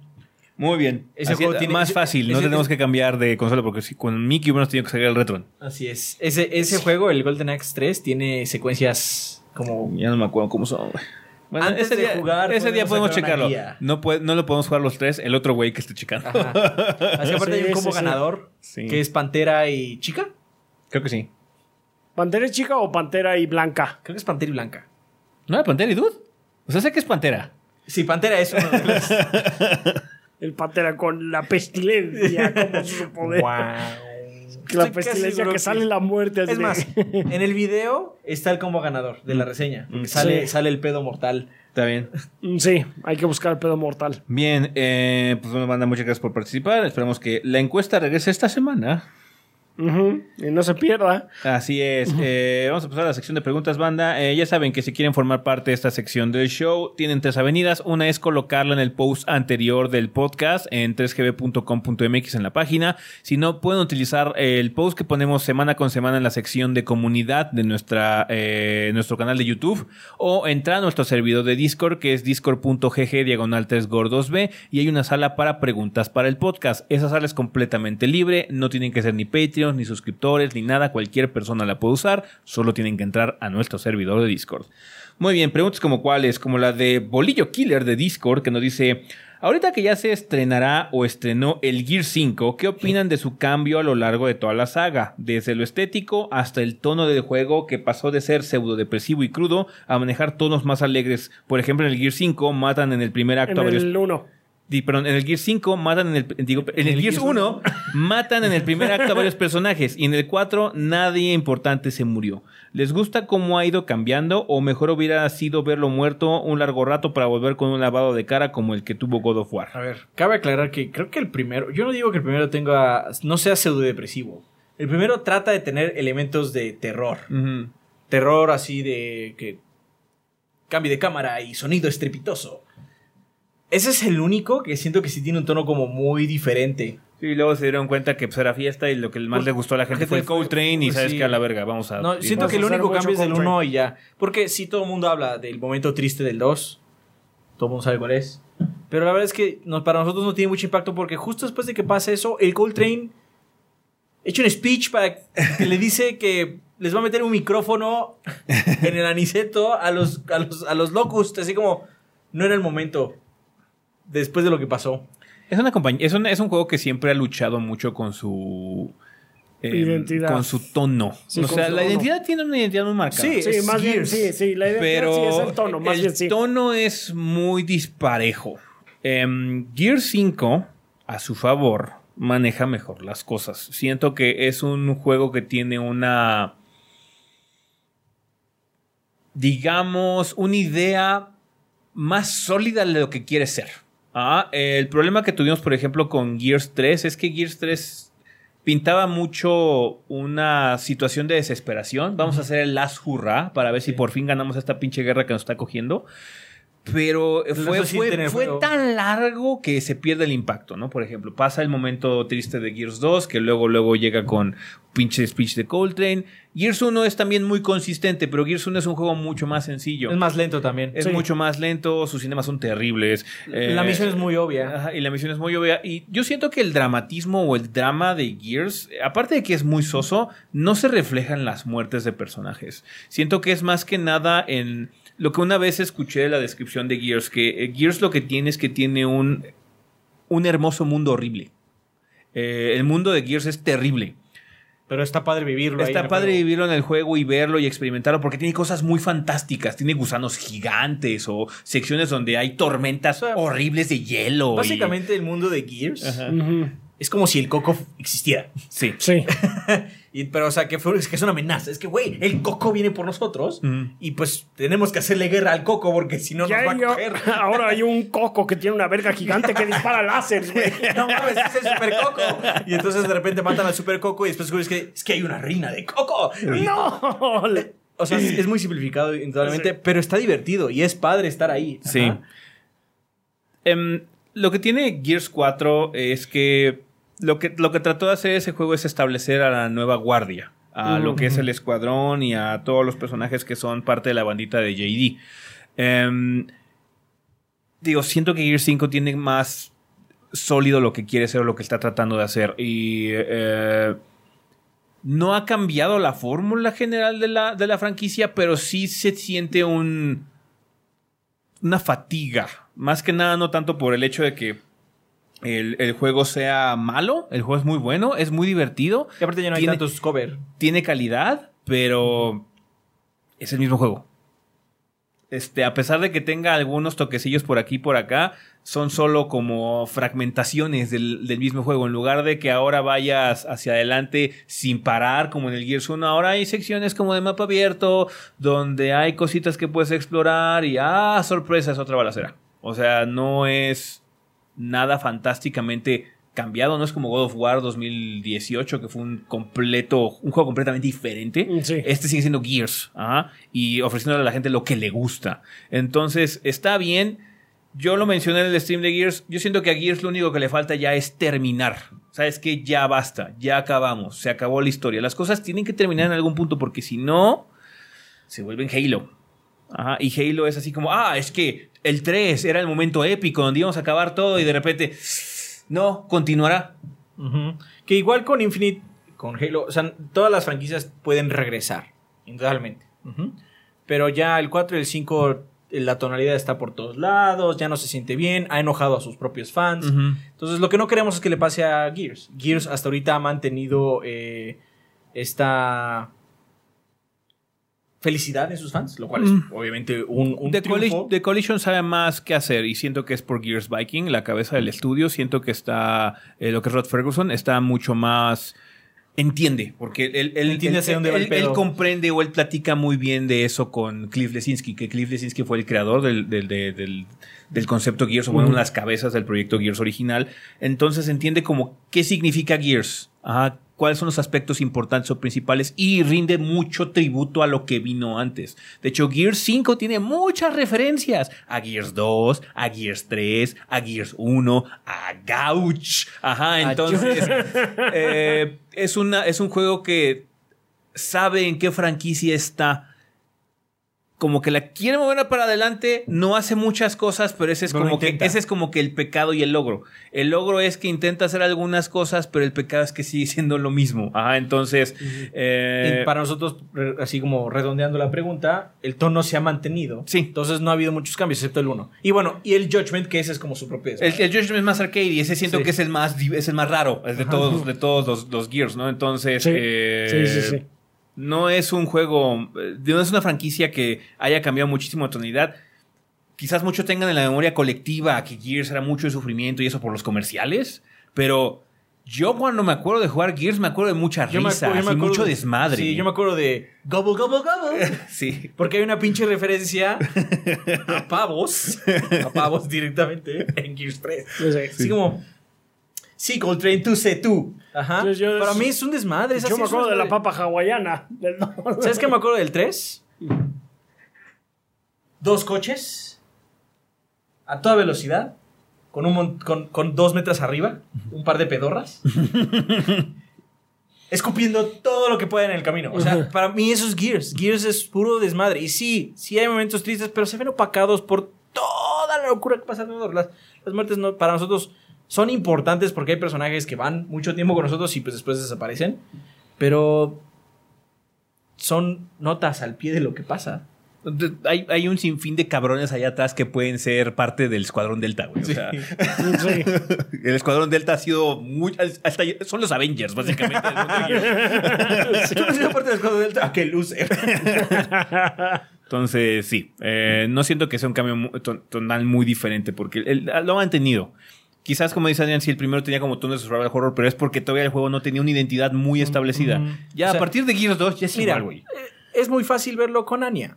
Speaker 1: Muy bien.
Speaker 2: Ese
Speaker 1: Así
Speaker 2: juego
Speaker 1: es,
Speaker 2: tiene-
Speaker 1: más
Speaker 2: ese-
Speaker 1: fácil, no
Speaker 2: ese-
Speaker 1: tenemos que cambiar de consola porque si con Mickey hubiéramos tenido que sacar el retro.
Speaker 2: Así es. Ese, ese juego, el Golden Axe 3, tiene secuencias como.
Speaker 1: Ya no me acuerdo cómo son. güey. Bueno,
Speaker 2: Antes
Speaker 1: ese
Speaker 2: de
Speaker 1: día,
Speaker 2: jugar,
Speaker 1: ese día
Speaker 2: podemos
Speaker 1: checarlo. No, puede- no lo podemos jugar los tres, el otro güey que esté checando.
Speaker 2: Ajá. Así aparte hay
Speaker 3: Sí,
Speaker 2: un combo
Speaker 3: sí.
Speaker 2: ganador
Speaker 1: Sí.
Speaker 2: que es Pantera y Chica.
Speaker 1: Creo que sí.
Speaker 3: ¿Pantera chica o pantera y blanca?
Speaker 2: Creo que es Pantera y Blanca.
Speaker 1: ¿No era Pantera y Dude? O sea, sé que es Pantera.
Speaker 2: Sí, Pantera es uno de los. [LAUGHS]
Speaker 3: El pantera con la pestilencia como su poder. La
Speaker 2: Estoy casi
Speaker 3: pestilencia que
Speaker 2: que-
Speaker 3: sale la muerte. así
Speaker 2: Es
Speaker 3: de-
Speaker 2: más, [LAUGHS] en el video está el combo ganador de la reseña. porque Sale,
Speaker 3: Sí.
Speaker 2: sale el pedo mortal.
Speaker 1: Está bien.
Speaker 3: Mm, Sí, hay que buscar el pedo mortal.
Speaker 1: Bien, eh, pues bueno, banda, muchas gracias por participar. Esperamos que la encuesta regrese esta semana.
Speaker 3: Ujú, Y no se pierda.
Speaker 1: Así es. Eh, vamos a pasar a la sección de preguntas, banda. Eh, ya saben que si quieren formar parte de esta sección del show, tienen tres avenidas. Una es colocarla en el post anterior del podcast en 3gb.com.mx en la página. Si no, pueden utilizar el post que ponemos semana con semana en la sección de comunidad de nuestra, eh, nuestro canal de YouTube o entrar a nuestro servidor de Discord que es discord.gg diagonal 3gordos.b y hay una sala para preguntas para el podcast. Esa sala es completamente libre, no tienen que ser ni Patreon, ni suscriptores, ni nada, cualquier persona la puede usar, solo tienen que entrar a nuestro servidor de Discord. Muy bien, preguntas como cuáles, como la de Bolillo Killer de Discord que nos dice, ahorita que ya se estrenará o estrenó el Gear 5, ¿qué opinan de su cambio a lo largo de toda la saga? Desde lo estético hasta el tono del juego que pasó de ser pseudo depresivo y crudo a manejar tonos más alegres. Por ejemplo, en el Gear 5 matan en el primer acto
Speaker 3: En
Speaker 1: a varios
Speaker 3: el 1.
Speaker 1: Perdón, en el Gear 5 matan en el, digo, en el, Gears 1 [LAUGHS] matan en el primer acto a varios personajes y en el 4 nadie importante se murió. ¿Les gusta cómo ha ido cambiando o mejor hubiera sido verlo muerto un largo rato para volver con un lavado de cara como el que tuvo God of War?
Speaker 2: A ver, cabe aclarar que creo que el primero, yo no digo que el primero tenga, no sea pseudodepresivo. El primero trata de tener elementos de terror. Terror así de que cambio de cámara y sonido estrepitoso. Ese es el único que siento que sí tiene un tono como muy diferente.
Speaker 1: Sí, y luego se dieron cuenta que pues, era fiesta y lo que más
Speaker 2: Pues,
Speaker 1: le gustó a la gente fue el Train y
Speaker 2: pues,
Speaker 1: sabes
Speaker 2: sí.
Speaker 1: que a la verga, vamos a...
Speaker 2: No, siento que el único cambio es del
Speaker 3: Coltrane.
Speaker 2: 1 y ya. Porque sí, todo el mundo habla del momento triste del 2. Todo el mundo sabe cuál es. Pero la verdad es que no- para nosotros no tiene mucho impacto porque justo después de que pasa eso, el Coltrane echa un speech para que le dice que les va a meter un micrófono en el aniceto a los, a los, a los. Así como, no era el momento después de lo que pasó.
Speaker 1: Es una compañía, es un, es un juego que siempre ha luchado mucho con su eh,
Speaker 3: Identidad.
Speaker 1: con su tono.
Speaker 3: Sí,
Speaker 1: o sea, la
Speaker 3: tono.
Speaker 1: identidad tiene una identidad muy marcada.
Speaker 2: Sí,
Speaker 3: Sí,
Speaker 2: es
Speaker 3: más bien,
Speaker 2: Gears.
Speaker 3: sí, sí. La idea
Speaker 1: pero
Speaker 3: sí es el tono, más
Speaker 1: el
Speaker 3: bien sí.
Speaker 1: tono es muy disparejo. Em, Gear 5, a su favor, maneja mejor las cosas. Siento que es un juego que tiene una, digamos, una idea más sólida de lo que quiere ser. Ah, el problema que tuvimos, por ejemplo, con Gears 3 es que Gears 3 pintaba mucho una situación de desesperación. Vamos a hacer el last hurrah para ver si por fin ganamos esta pinche guerra que nos está cogiendo. Pero fue, fue- fue tan largo que se pierde el impacto, ¿no? Por ejemplo, pasa el momento triste de Gears 2, que luego, luego llega con pinche speech de Coltrane. Gears 1 es también muy consistente, pero Gears 1 es un juego mucho más sencillo.
Speaker 2: Es más lento también.
Speaker 1: Es
Speaker 3: Sí.
Speaker 1: mucho más lento, sus cinemas son terribles.
Speaker 2: La
Speaker 1: eh,
Speaker 2: misión es muy obvia.
Speaker 1: Ajá, y la misión es muy obvia. Y yo siento que el dramatismo o el drama de Gears, aparte de que es muy soso, no se refleja en las muertes de personajes. Siento que es más que nada en lo que una vez escuché de la descripción de Gears, que eh, Gears lo que tiene es que tiene un, un hermoso mundo horrible. Eh, el mundo de Gears es terrible.
Speaker 2: Pero está padre vivirlo.
Speaker 1: Está
Speaker 2: el
Speaker 1: padre
Speaker 2: juego.
Speaker 1: vivirlo en el juego y verlo y experimentarlo porque tiene cosas muy fantásticas. Tiene gusanos gigantes o secciones donde hay tormentas
Speaker 2: O sea,
Speaker 1: horribles de hielo. y-
Speaker 2: Básicamente el mundo de Gears
Speaker 1: Ajá.
Speaker 2: Es como si el coco existiera.
Speaker 1: Sí.
Speaker 3: Sí. [LAUGHS]
Speaker 2: Y, pero, o sea, que, fue- es que es una amenaza. Es que, güey, el coco viene por nosotros
Speaker 1: Ujú.
Speaker 2: y pues tenemos que hacerle guerra al coco porque si no nos va a coger. [LAUGHS]
Speaker 3: ahora hay un coco que tiene una verga gigante que dispara láseres, güey. [LAUGHS]
Speaker 2: No mames, es el super coco. Y entonces de repente matan al super coco y después descubres que es que hay una reina de coco. Y-
Speaker 3: ¡No!
Speaker 2: O sea, es es muy simplificado indudablemente, pero está divertido y es padre estar ahí.
Speaker 1: Sí. Em, lo que tiene Gears 4 es que lo, que lo que trató de hacer ese juego es establecer a la nueva guardia, a lo que es el escuadrón y a todos los personajes que son parte de la bandita de JD. Em, digo, siento que Gears 5 tiene más sólido lo que quiere ser o lo que está tratando de hacer. Y eh, no ha cambiado la fórmula general de la, de la franquicia, pero sí se siente un una fatiga. Más que nada, no tanto por el hecho de que el, el juego sea malo. El juego es muy bueno, es muy divertido,
Speaker 2: Y aparte ya no hay
Speaker 1: Tiene-
Speaker 2: tantos cover.
Speaker 1: tiene calidad, pero es el mismo juego. Este, a pesar de que tenga algunos toquecillos por aquí y por acá, son solo como fragmentaciones del, del mismo juego. En lugar de que ahora vayas hacia adelante sin parar, como en el Gears 1, ahora hay secciones como de mapa abierto, donde hay cositas que puedes explorar y, ah, sorpresa, es otra balacera. O sea, no es nada fantásticamente cambiado, no es como God of War 2018, que fue un completo, un juego completamente diferente.
Speaker 3: Mm, sí.
Speaker 1: Este sigue siendo Gears, ajá, y ofreciéndole a la gente lo que le gusta. Entonces, está bien. Yo lo mencioné en el stream de Gears. Yo siento que a Gears lo único que le falta ya es terminar. Sabes que ya basta, ya acabamos, se acabó la historia. Las cosas tienen que terminar en algún punto porque si no, se vuelven Halo. Ajá, y Halo es así como, ah, es que el 3 era el momento épico donde íbamos a acabar todo y de repente, no, continuará.
Speaker 2: Que igual con Infinite, con Halo, o sea, todas las franquicias pueden regresar, indudablemente. Pero ya el 4 y el 5, la tonalidad está por todos lados, ya no se siente bien, ha enojado a sus propios fans. Entonces, lo que no queremos es que le pase a Gears. Gears hasta ahorita ha mantenido eh, esta felicidad en sus fans, lo cual es
Speaker 1: Mm.
Speaker 2: obviamente un, un
Speaker 1: The,
Speaker 2: triunfo.
Speaker 1: The Collision sabe más qué hacer y siento que es por Gears Viking, la cabeza del estudio. Siento que está, eh, lo que es Rod Ferguson, está mucho más... Entiende, porque él, él,
Speaker 2: Entiende
Speaker 1: él-
Speaker 2: hacia dónde va el
Speaker 1: él- él
Speaker 2: pedo.
Speaker 1: comprende o él platica muy bien de eso con Cliff Lesinski, que Cliff Lesinski fue el creador del, del, del- del- del concepto Gears, o bueno, una de las cabezas del proyecto Gears original. Entonces entiende como qué significa Gears, ajá, cuáles son los aspectos importantes o principales y rinde mucho tributo a lo que vino antes. De hecho, Gears 5 tiene muchas referencias a Gears 2, a Gears 3, a Gears 1, a Gouch. Ajá, entonces eh, es, una, es un juego que sabe en qué franquicia está. Como que la quiere mover para adelante, no hace muchas cosas, pero ese es, como que, ese es como que el pecado y el logro. El logro es que intenta hacer algunas cosas, pero el pecado es que sigue siendo lo mismo. Ajá, entonces. eh,
Speaker 2: para nosotros, así como redondeando la pregunta, el tono se ha mantenido.
Speaker 1: Sí.
Speaker 2: Entonces no ha habido muchos cambios, excepto el 1. Y bueno, y el Judgment, que ese es como su propio.
Speaker 1: El, el Judgment es más arcade y ese siento
Speaker 2: Sí.
Speaker 1: que es el más es el más raro es de todos de todos los, los Gears, ¿no? Entonces
Speaker 3: Sí.
Speaker 1: eh,
Speaker 3: Sí, sí, sí.
Speaker 1: No es un juego, eh, no es una franquicia que haya cambiado muchísimo de tonalidad. Quizás muchos tengan en la memoria colectiva que Gears era mucho de sufrimiento y eso por los comerciales, pero yo cuando me acuerdo de jugar Gears me acuerdo de mucha
Speaker 2: Yo
Speaker 1: risa
Speaker 2: acu- yo me
Speaker 1: y
Speaker 2: acuerdo-
Speaker 1: mucho desmadre.
Speaker 2: Sí, yo me acuerdo de Gobble, Gobble, Gobble. [LAUGHS]
Speaker 1: Sí.
Speaker 2: Porque hay una pinche referencia a pavos. A pavos directamente en Gears 3.
Speaker 3: Sí, sí.
Speaker 2: Así como. Sí, Coltrane, tú sé tú. Ajá.
Speaker 3: Yo-
Speaker 2: Para mí es un desmadre. es
Speaker 3: Yo
Speaker 2: así,
Speaker 3: me
Speaker 2: es un
Speaker 3: acuerdo de la
Speaker 2: desmadre.
Speaker 3: papa hawaiana. del-
Speaker 2: ¿Sabes qué me acuerdo del 3? Dos coches a toda velocidad, con, un mon- con, con dos metros arriba, un par de pedorras, [LAUGHS] escupiendo todo lo que pueda en el camino. O sea, para mí eso es Gears. Gears es puro desmadre. Y sí, sí hay momentos tristes, pero se ven opacados por toda la locura que pasa alrededor. Las, las muertes no, para nosotros son importantes porque hay personajes que van mucho tiempo con nosotros y pues después desaparecen. Pero son notas al pie de lo que pasa.
Speaker 1: Hay, hay un sinfín de cabrones allá atrás que pueden ser parte del Escuadrón Delta, güey. O sea, [LAUGHS]
Speaker 3: Sí.
Speaker 1: el Escuadrón Delta ha sido muy. Hasta, son los Avengers, básicamente. [LAUGHS]
Speaker 2: Yo no soy parte del escuadrón delta. ¡Qué luce! [LAUGHS]
Speaker 1: Entonces, sí. eh, no siento que sea un cambio tonal muy diferente porque el- lo han mantenido. Quizás, como dice Adrián, sí, el primero tenía como tono de survival horror, pero es porque todavía el juego no tenía una identidad muy establecida.
Speaker 2: Ujú.
Speaker 1: Ya
Speaker 2: O sea,
Speaker 1: a partir de Gears 2 ya es
Speaker 2: Mira,
Speaker 1: igual, güey.
Speaker 2: eh, es muy fácil verlo con Anya.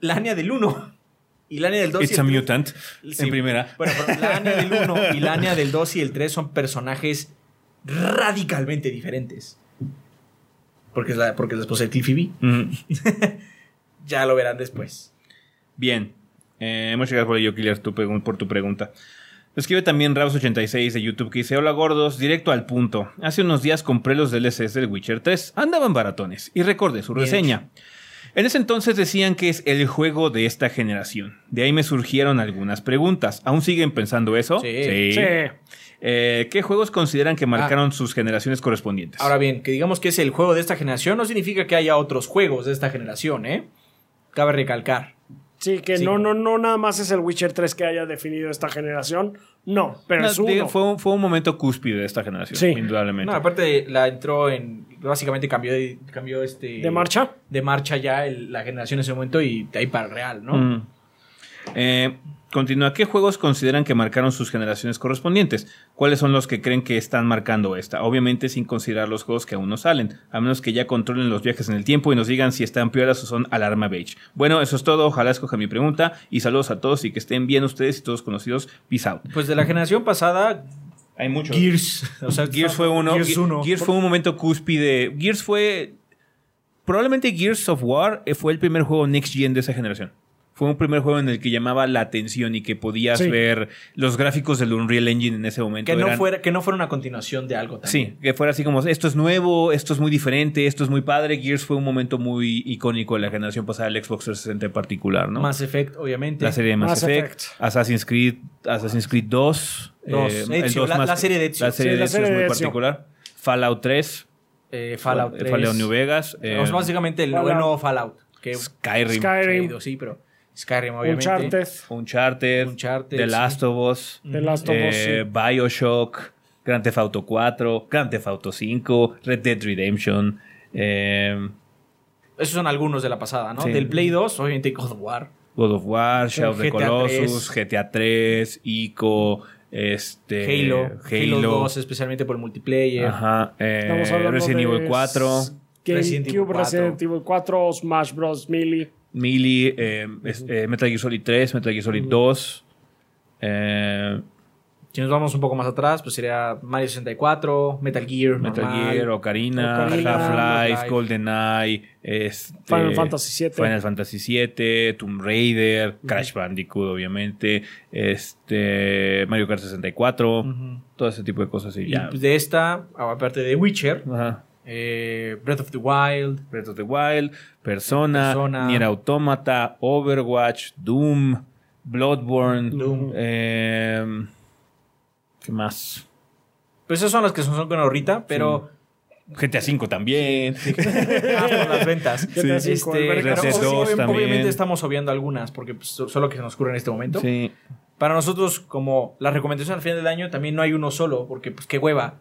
Speaker 2: La Anya del 1 [LAUGHS] y la Anya del 2. y
Speaker 1: It's a
Speaker 2: el tres-
Speaker 1: mutant
Speaker 2: Sí.
Speaker 1: en primera.
Speaker 2: Bueno, pero la Anya del 1 y la Anya del 2 y el 3 son personajes radicalmente diferentes. Porque es la, porque es la esposa de Cliffy B.
Speaker 1: Ujú. [LAUGHS]
Speaker 2: Ya lo verán después.
Speaker 1: Bien. Eh, muchas gracias por ello, Killer, tu por tu pregunta. Escribe también Raus86 de YouTube que dice: Hola gordos, directo al punto. Hace unos días compré los DLCs del Witcher 3. Andaban baratones. Y recordé su reseña. En ese entonces decían que es el juego de esta generación. De ahí me surgieron algunas preguntas. ¿Aún siguen pensando eso?
Speaker 2: Sí.
Speaker 3: Sí.
Speaker 1: Eh, ¿Qué juegos consideran que marcaron sus generaciones correspondientes?
Speaker 2: Ahora bien, que digamos que es el juego de esta generación no significa que haya otros juegos de esta generación, ¿eh? Cabe recalcar.
Speaker 3: Sí, que
Speaker 2: Sí.
Speaker 3: no, no, no nada más es el Witcher 3 que haya definido esta generación. No, pero
Speaker 1: No,
Speaker 3: es uno.
Speaker 1: digo, fue, un, fue un momento cúspide de esta generación,
Speaker 3: Sí.
Speaker 1: indudablemente.
Speaker 2: No, aparte la entró en. Básicamente cambió de, cambió este.
Speaker 3: ¿De marcha?
Speaker 2: De marcha ya el- la generación en ese momento y de ahí para el real, ¿no?
Speaker 1: Mm. Eh, continúa. ¿Qué juegos consideran que marcaron sus generaciones correspondientes? ¿Cuáles son los que creen que están marcando esta? Obviamente sin considerar los juegos que aún no salen, a menos que ya controlen los viajes en el tiempo y nos digan si están piolas o son alarma beige. Bueno, eso es todo. Ojalá escoja mi pregunta y saludos a todos y que estén bien ustedes y todos conocidos. Peace out.
Speaker 2: Pues de la generación pasada,
Speaker 1: Hay muchos.
Speaker 2: Gears. O sea,
Speaker 1: Gears fue uno.
Speaker 2: Gears
Speaker 1: Ge-
Speaker 2: 1.
Speaker 1: Gears fue un momento cúspide. Gears fue. Probablemente Gears of War fue el primer juego Next Gen de esa generación. Fue un primer juego en el que llamaba la atención y que podías
Speaker 3: Sí.
Speaker 1: ver los gráficos del Unreal Engine en ese momento.
Speaker 2: Que no,
Speaker 1: eran-
Speaker 2: fuera, que no fuera una continuación de algo también.
Speaker 1: Sí, que fuera así como, esto es nuevo, esto es muy diferente, esto es muy padre. Gears fue un momento muy icónico de la generación pasada del Xbox 360 en particular, ¿no?
Speaker 2: Mass Effect, obviamente.
Speaker 1: la serie de Mass,
Speaker 3: Mass
Speaker 1: Effect,
Speaker 3: Effect.
Speaker 1: Assassin's Creed, Assassin's Creed 2,
Speaker 2: Dos.
Speaker 1: el
Speaker 2: Ezio,
Speaker 1: dos
Speaker 2: la-
Speaker 1: más-
Speaker 2: la serie de Ezio.
Speaker 1: La serie
Speaker 3: Sí,
Speaker 1: de Ezio
Speaker 3: serie
Speaker 1: es muy
Speaker 3: Ezio.
Speaker 1: particular. Fallout 3,
Speaker 2: Eh, Fallout 3.
Speaker 1: Fallout New Vegas, eh,
Speaker 2: O sea, básicamente el
Speaker 3: Fallout.
Speaker 2: nuevo Fallout. Que
Speaker 1: Skyrim,
Speaker 3: Skyrim,
Speaker 2: Sí, pero Skyrim, obviamente.
Speaker 3: Uncharted,
Speaker 1: Uncharted,
Speaker 2: Uncharted,
Speaker 1: The
Speaker 2: sí.
Speaker 1: Last of Us,
Speaker 3: The Last of Us.
Speaker 1: eh,
Speaker 3: sí.
Speaker 1: Bioshock, Grand Theft Auto 4, Grand Theft Auto 5, Red Dead Redemption, eh,
Speaker 2: Esos son algunos de la pasada, ¿no?
Speaker 1: Sí.
Speaker 2: Del Play 2, obviamente God of War.
Speaker 1: God of War, Shadow of the
Speaker 2: GTA
Speaker 1: Colossus, GTA 3, Ico, este,
Speaker 2: Halo, Halo.
Speaker 1: Halo,
Speaker 2: 2, especialmente por el multiplayer.
Speaker 1: Ajá, eh,
Speaker 3: Estamos hablando
Speaker 1: Resident
Speaker 3: de
Speaker 1: Evil 4,
Speaker 2: Resident Evil
Speaker 3: GameCube,
Speaker 2: 4.
Speaker 3: Resident Evil 4, Smash Bros. Melee.
Speaker 1: Melee, eh, es- eh, Metal Gear Solid 3, Metal Gear Solid 2, eh,
Speaker 2: Si nos vamos un poco más atrás, pues sería Mario 64, Metal Gear,
Speaker 1: Metal
Speaker 2: normal.
Speaker 1: Gear, Ocarina,
Speaker 3: Ocarina,
Speaker 1: Half-Life. GoldenEye, este,
Speaker 3: Final Fantasy VII.
Speaker 1: Final Fantasy VII, Tomb Raider, Crash Bandicoot, obviamente, este, Mario Kart 64,
Speaker 2: Ujú.
Speaker 1: todo ese tipo de cosas. Y
Speaker 2: Y
Speaker 1: ya.
Speaker 2: de esta, aparte de Witcher,
Speaker 1: Ajá.
Speaker 2: Eh, Breath of the Wild,
Speaker 1: Breath of the Wild, Persona,
Speaker 2: Persona.
Speaker 1: Nier Automata, Overwatch, Doom, Bloodborne,
Speaker 2: Doom.
Speaker 1: eh, ¿qué más?
Speaker 2: Pues esas son las que son, son con ahorita, pero
Speaker 1: GTA V también.
Speaker 2: más [LAUGHS] por las ventas.
Speaker 3: GTA V,
Speaker 2: Este,
Speaker 3: el
Speaker 2: pero
Speaker 1: Red Dead
Speaker 2: obvi-
Speaker 1: 2 también.
Speaker 2: obviamente estamos obviando algunas, porque pues, so- solo que se nos ocurre en este momento.
Speaker 1: Sí.
Speaker 2: Para nosotros, como la recomendación al final del año, también no hay uno solo, porque pues qué hueva.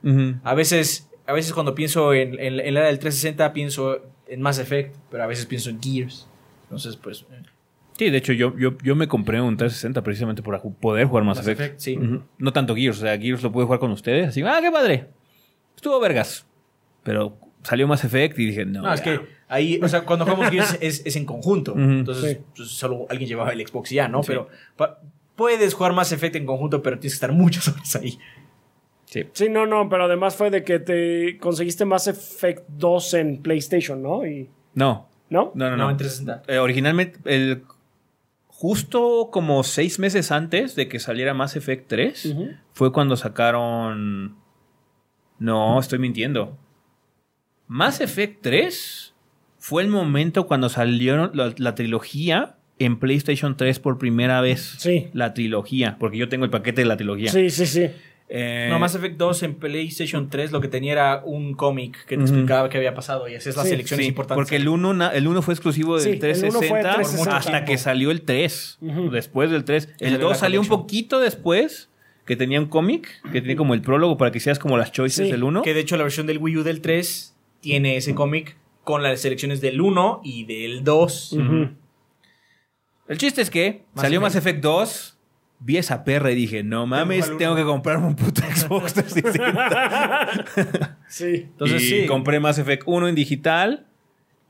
Speaker 2: A veces, a veces cuando pienso en, en, en la era del 360, pienso en Mass Effect, pero a veces pienso en Gears. Entonces, pues... eh,
Speaker 1: Sí, de hecho, yo, yo, yo me compré un 360 precisamente por ju- poder jugar Mass,
Speaker 2: Mass
Speaker 1: Effect.
Speaker 2: Effect, sí.
Speaker 1: Ujú. No tanto Gears, o sea, Gears lo pude jugar con ustedes. Así, ah, qué padre. Estuvo vergas. Pero salió Mass Effect y dije, no.
Speaker 2: No, es
Speaker 1: ya.
Speaker 2: que ahí, o sea, cuando jugamos Gears [LAUGHS] es, es en conjunto.
Speaker 1: Ujú.
Speaker 2: Entonces,
Speaker 3: Sí.
Speaker 2: pues, solo alguien llevaba el Xbox y ya, ¿no?
Speaker 1: Sí.
Speaker 2: Pero puedes jugar Mass Effect en conjunto, pero tienes que estar muchas horas ahí.
Speaker 1: Sí.
Speaker 3: Sí, no, no, pero además fue de que te conseguiste Mass Effect 2 en PlayStation, ¿no? Y,
Speaker 1: No,
Speaker 3: ¿No?
Speaker 1: no, no.
Speaker 2: No,
Speaker 1: no.
Speaker 2: en 360.
Speaker 1: Eh, originalmente, el, justo como seis meses antes de que saliera Mass Effect 3,
Speaker 3: Ujú.
Speaker 1: fue cuando sacaron... No, estoy mintiendo. Mass Effect 3 fue el momento cuando salió la, la trilogía en PlayStation 3 por primera vez.
Speaker 3: Sí.
Speaker 1: La trilogía, porque yo tengo el paquete de la trilogía.
Speaker 3: Sí, sí, sí.
Speaker 1: Eh,
Speaker 2: No, Mass Effect 2 en PlayStation 3 lo que tenía era un cómic que te
Speaker 1: Ujú.
Speaker 2: explicaba qué había pasado y hacías las
Speaker 3: Sí,
Speaker 2: selecciones
Speaker 1: Sí,
Speaker 2: importantes.
Speaker 1: porque el 1 na- el uno fue exclusivo del
Speaker 3: Sí, el uno fue
Speaker 1: 360,
Speaker 3: 360.
Speaker 1: hasta que salió el 3.
Speaker 3: Ujú.
Speaker 1: Después del 3.
Speaker 2: Y
Speaker 1: El
Speaker 2: salió
Speaker 1: 2
Speaker 2: la
Speaker 1: salió un poquito después, que tenía un cómic, que tenía como el prólogo para que hicieras como las choices
Speaker 3: Sí,
Speaker 1: del 1.
Speaker 2: Que de hecho la versión del Wii U del 3 tiene ese cómic con las selecciones del 1 y del 2.
Speaker 3: Ujú.
Speaker 1: El chiste es que
Speaker 2: Mass
Speaker 1: salió Mass.
Speaker 2: Effect
Speaker 1: 2, vi esa perra y dije, no mames,
Speaker 2: Tengo
Speaker 1: que comprarme un puto [LAUGHS] Xbox 360.
Speaker 3: Sí.
Speaker 2: Entonces
Speaker 1: y
Speaker 2: sí.
Speaker 1: compré Mass Effect 1 en digital.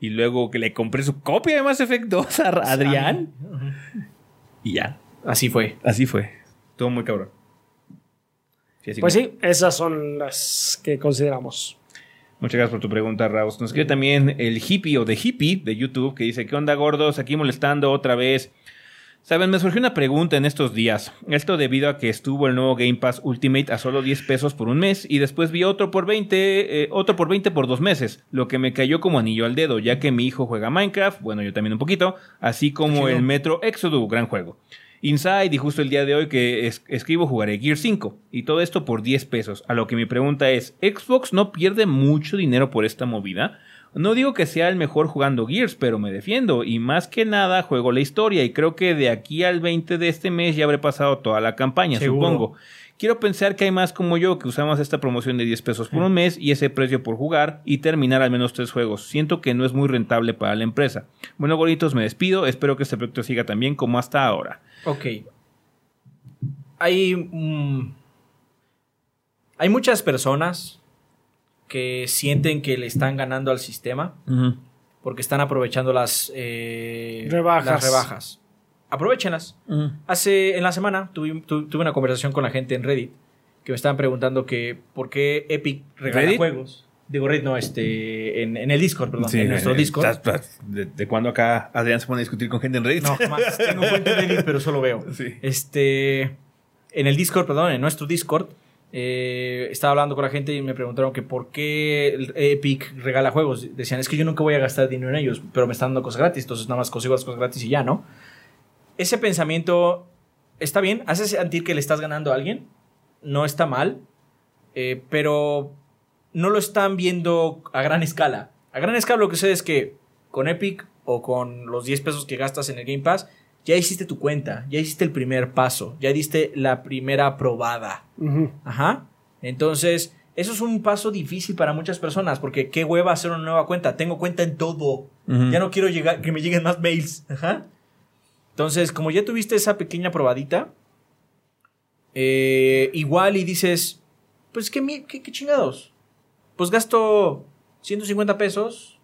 Speaker 1: Y luego que le compré su copia de Mass Effect 2 a Adrián. Y ya.
Speaker 2: Así fue.
Speaker 1: Así fue. Todo muy cabrón. Sí, así
Speaker 3: Pues
Speaker 1: como-
Speaker 3: sí, esas son las que consideramos.
Speaker 1: Muchas gracias por tu pregunta, Raus. Nos escribe también el hippie o de hippie de YouTube que dice: ¿Qué onda, gordos? Aquí molestando otra vez. Saben, me surgió una pregunta en estos días. Esto debido a que estuvo el nuevo Game Pass Ultimate a solo 10 pesos por un mes y después vi otro por 20, eh, otro por 20 por dos meses, lo que me cayó como anillo al dedo, ya que mi hijo juega Minecraft, bueno, yo también un poquito, así como el Metro Exodus, gran juego. Inside y justo el día de hoy que es- escribo jugaré Gear 5 y todo esto por 10 pesos. A lo que mi pregunta es, ¿Xbox no pierde mucho dinero por esta movida? No digo que sea el mejor jugando Gears, pero me defiendo y más que nada juego la historia y creo que de aquí al 20 de este mes ya habré pasado toda la campaña,
Speaker 2: Seguro.
Speaker 1: supongo. Quiero pensar que hay más como yo que usamos esta promoción de 10 pesos por un mes y ese precio por jugar y terminar al menos tres juegos. Siento que no es muy rentable para la empresa. Bueno, goritos, me despido. Espero que este proyecto siga tan bien como hasta ahora.
Speaker 2: Ok. Hay. mm, hay muchas personas que sienten que le están ganando al sistema porque están aprovechando las, eh,
Speaker 3: Rebajas.
Speaker 2: las rebajas. Aprovechenlas. Hace, en la semana tuve, tu- tuve una conversación con la gente en Reddit que me estaban preguntando que por qué Epic regala
Speaker 1: ¿Reddit?
Speaker 2: juegos. Digo, Reddit no, este, en, en el Discord, perdón,
Speaker 1: Sí,
Speaker 2: en nuestro
Speaker 1: eh,
Speaker 2: Discord.
Speaker 1: estás- estás- ¿De, de cuándo acá Adrián se pone a discutir con gente en Reddit?
Speaker 2: No, jamás. Tengo cuenta en Reddit, pero solo veo. [LAUGHS]
Speaker 1: Sí.
Speaker 2: Este, en el Discord, perdón, en nuestro Discord, eh, estaba hablando con la gente y me preguntaron que por qué Epic regala juegos. Decían, es que yo nunca voy a gastar dinero en ellos, pero me están dando cosas gratis, entonces nada más consigo las cosas gratis y ya, ¿no? Ese pensamiento está bien, hace sentir que le estás ganando a alguien, no está mal, eh, pero no lo están viendo a gran escala. A gran escala lo que sucede es que con Epic o con los 10 pesos que gastas en el Game Pass, ya hiciste tu cuenta, ya hiciste el primer paso, ya diste la primera probada. Ajá. Entonces, eso es un paso difícil para muchas personas, porque qué hueva hacer una nueva cuenta. Tengo cuenta en todo. Ya no quiero llegar, que me lleguen más mails. Ajá. Entonces, como ya tuviste esa pequeña probadita, eh, igual y dices, pues qué, qué, qué chingados. Pues gasto 150 pesos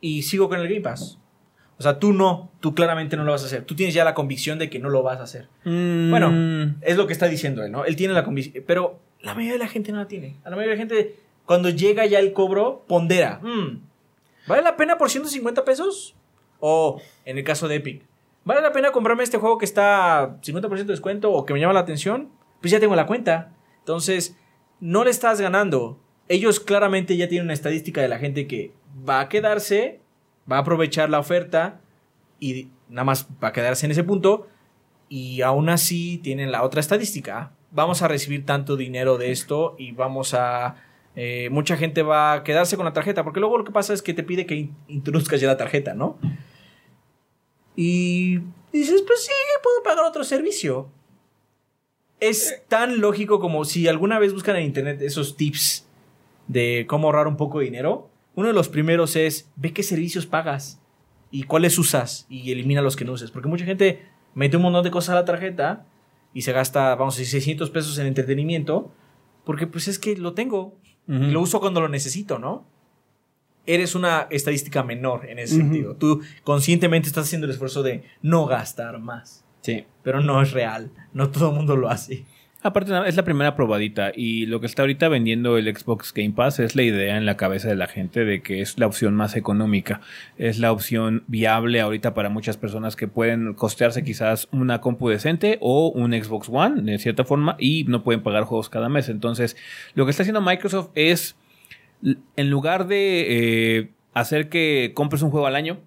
Speaker 2: y sigo con el Game Pass. O sea, tú no, tú claramente no lo vas a hacer. Tú tienes ya la convicción de que no lo vas a hacer.
Speaker 1: Mm,
Speaker 2: Bueno, es lo que está diciendo él, ¿no? Él tiene la convicción, pero la mayoría de la gente no la tiene. A la mayoría de la gente, cuando llega ya el cobro, pondera. "Mm, ¿Vale la pena por 150 pesos? O, en el caso de Epic, ¿vale la pena comprarme este juego que está 50% de descuento o que me llama la atención? Pues ya tengo la cuenta. Entonces, no le estás ganando. Ellos claramente ya tienen una estadística de la gente que va a quedarse, va a aprovechar la oferta y nada más va a quedarse en ese punto y aún así tienen la otra estadística. Vamos a recibir tanto dinero de esto y vamos a... eh, mucha gente va a quedarse con la tarjeta, porque luego lo que pasa es que te pide que in- introduzcas ya la tarjeta, ¿no? Y dices, pues sí, puedo pagar otro servicio. Es tan lógico como si alguna vez buscan en internet esos tips de cómo ahorrar un poco de dinero. Uno de los primeros es, ve qué servicios pagas y cuáles usas y elimina los que no uses. Porque mucha gente mete un montón de cosas a la tarjeta y se gasta, vamos a decir, 600 pesos en entretenimiento porque pues es que lo tengo y lo uso cuando lo necesito, ¿no? Eres una estadística menor en ese sentido. Tú conscientemente estás haciendo el esfuerzo de no gastar más.
Speaker 1: Sí.
Speaker 2: Pero no es real. No todo el mundo lo hace.
Speaker 1: Aparte, es la primera probadita y lo que está ahorita vendiendo el Xbox Game Pass es la idea en la cabeza de la gente de que es la opción más económica, es la opción viable ahorita para muchas personas que pueden costearse quizás una compu decente o un Xbox One de cierta forma y no pueden pagar juegos cada mes. Entonces, lo que está haciendo Microsoft es, en lugar de eh, hacer que compres un juego al año,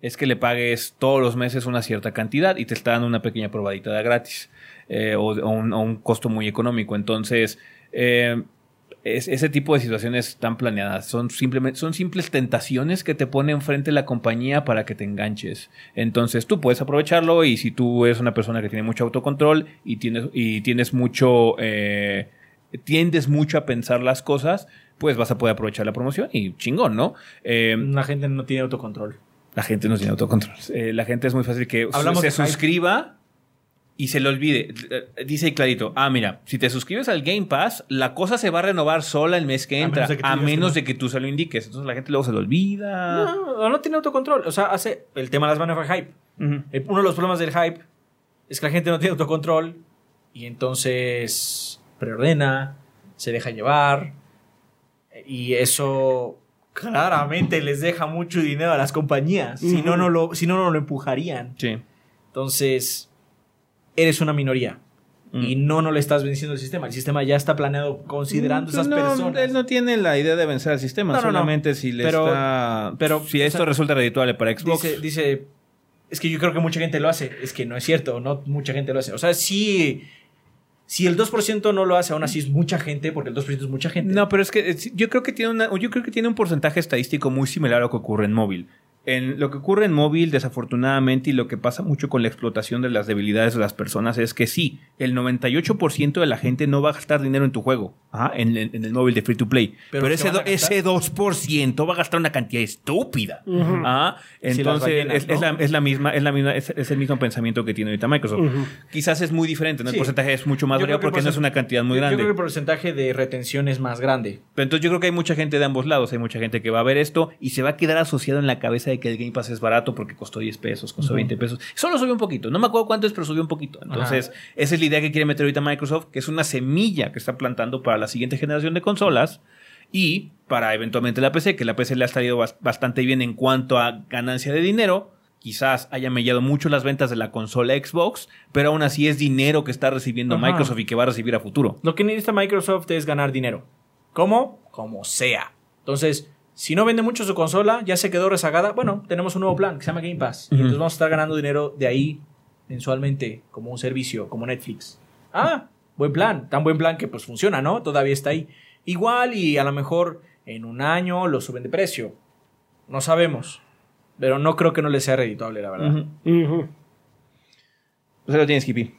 Speaker 1: es que le pagues todos los meses una cierta cantidad y te está dando una pequeña probadita de gratis eh, o, o un, o un costo muy económico. Entonces, eh, es- ese tipo de situaciones están planeadas. Son, simplemente, son simples tentaciones que te pone enfrente la compañía para que te enganches. Entonces, tú puedes aprovecharlo y si tú eres una persona que tiene mucho autocontrol y tienes, y tienes mucho... eh, tiendes mucho a pensar las cosas, pues vas a poder aprovechar la promoción y chingón, ¿no? Eh,
Speaker 2: La gente no tiene autocontrol.
Speaker 1: la gente no tiene autocontrol. Eh, la gente es muy fácil que
Speaker 2: Hablamos
Speaker 1: se suscriba y se le olvide. Eh, Dice ahí clarito, ah, mira, si te suscribes al Game Pass, la cosa se va a renovar sola el mes que
Speaker 2: A
Speaker 1: entra,
Speaker 2: menos de que tú
Speaker 1: a
Speaker 2: que
Speaker 1: menos
Speaker 2: no.
Speaker 1: de que tú se lo indiques. Entonces la gente luego se lo olvida.
Speaker 2: No, no tiene autocontrol. O sea, hace el tema de las manos fue hype. El- uno de los problemas del hype es que la gente no tiene autocontrol y entonces preordena, se deja llevar y eso claramente les deja mucho dinero a las compañías. Si no, no lo, si no, no lo empujarían.
Speaker 1: Sí.
Speaker 2: Entonces, eres una minoría.
Speaker 1: Mm.
Speaker 2: Y no, no le estás venciendo el sistema. El sistema ya está planeado considerando
Speaker 1: Pues
Speaker 2: esas
Speaker 1: no,
Speaker 2: personas.
Speaker 1: Él no tiene la idea de vencer al sistema,
Speaker 2: No,
Speaker 1: solamente si le
Speaker 2: Pero-
Speaker 1: está...
Speaker 2: pero,
Speaker 1: si
Speaker 2: o
Speaker 1: esto
Speaker 2: sea,
Speaker 1: resulta redituable para Xbox.
Speaker 2: Dice, dice, es que yo creo que mucha gente lo hace. Es que no es cierto, no mucha gente lo hace. O sea, sí, si el 2% no lo hace, aún así es mucha gente, porque el 2% es mucha gente.
Speaker 1: No, pero es que eh, yo creo que tiene una, yo creo que tiene un porcentaje estadístico muy similar a lo que ocurre en móvil. En lo que ocurre en móvil, desafortunadamente, y lo que pasa mucho con la explotación de las debilidades de las personas es que sí, el 98% de la gente no va a gastar dinero en tu juego, ajá, en, en- en el móvil de free to play.
Speaker 2: Pero
Speaker 1: Pero,
Speaker 2: ¿qué
Speaker 1: ese, ese 2% va a gastar una cantidad estúpida. Entonces, es, es
Speaker 2: ¿no?
Speaker 1: la, es la misma, es la misma, es, es el mismo pensamiento que tiene ahorita Microsoft. Quizás es muy diferente, ¿no?
Speaker 2: Sí.
Speaker 1: El porcentaje es mucho más variado porque no es una cantidad muy grande.
Speaker 2: Yo creo que el porcentaje de retención es más grande.
Speaker 1: Pero entonces yo creo que hay mucha gente de ambos lados. Hay mucha gente que va a ver esto y se va a quedar asociado en la cabeza de que el Game Pass es barato porque costó 10 pesos, costó 20 pesos. Solo subió un poquito. No me acuerdo cuánto es, pero subió un poquito. Entonces, esa es la idea que quiere meter ahorita Microsoft, que es una semilla que está plantando para la siguiente generación de consolas y para eventualmente la PC, que la PC le ha salido bas- bastante bien en cuanto a ganancia de dinero. Quizás haya mellado mucho las ventas de la consola Xbox, pero aún así es dinero que está recibiendo
Speaker 2: Ajá.
Speaker 1: Microsoft y que va a recibir a futuro.
Speaker 2: Lo que necesita Microsoft es ganar dinero. ¿Cómo? Como sea. Entonces, si no vende mucho su consola, ya se quedó rezagada, bueno, tenemos un nuevo plan que se llama Game Pass. Y entonces vamos a estar ganando dinero de ahí mensualmente, como un servicio, como Netflix. Ah, buen plan. Tan buen plan que pues funciona, ¿no? Todavía está ahí. Igual y a lo mejor en un año lo suben de precio. No sabemos. Pero no creo que no les sea redituable, la verdad.
Speaker 1: Ujú. Pues ahí lo tienes, Skippy.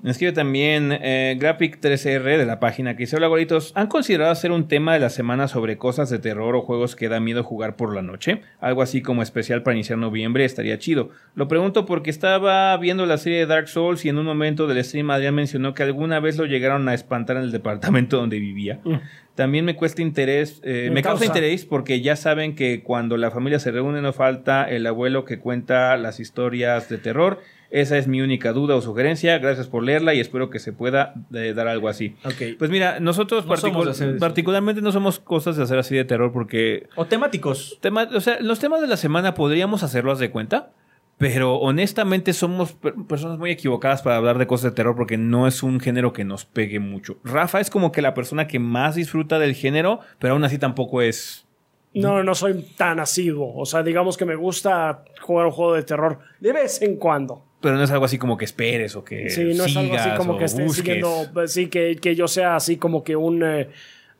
Speaker 1: Me escribe también eh, Graphic3R de la página que dice: Hola, goritos. ¿Han considerado hacer un tema de la semana sobre cosas de terror o juegos que da miedo jugar por la noche? Algo así como especial para iniciar noviembre estaría chido. Lo pregunto porque estaba viendo la serie de Dark Souls y en un momento del stream Adrián mencionó que alguna vez lo llegaron a espantar en el departamento donde vivía.
Speaker 3: Mm.
Speaker 1: También me cuesta interés, eh,
Speaker 3: Me
Speaker 1: me causa
Speaker 3: causa.
Speaker 1: interés porque ya saben que cuando la familia se reúne no falta el abuelo que cuenta las historias de terror. Esa es mi única duda o sugerencia. Gracias por leerla y espero que se pueda eh, dar algo así.
Speaker 2: Ok.
Speaker 1: Pues mira, nosotros
Speaker 2: No
Speaker 1: particu- particularmente no somos cosas de hacer así de terror porque
Speaker 2: O temáticos.
Speaker 1: tema- o sea, los temas de la semana podríamos hacerlos de cuenta, pero honestamente somos per- personas muy equivocadas para hablar de cosas de terror porque no es un género que nos pegue mucho. Rafa es como que la persona que más disfruta del género, pero aún así tampoco es...
Speaker 3: No, no soy tan asiduo. O sea, digamos que me gusta jugar un juego de terror de vez en cuando.
Speaker 1: Pero no es algo así como que esperes o que
Speaker 3: Sí, no es algo así
Speaker 1: sigas
Speaker 3: como
Speaker 1: o
Speaker 3: que esté
Speaker 1: busques.
Speaker 3: siguiendo. pues, Sí, que, que yo sea así como que un. eh,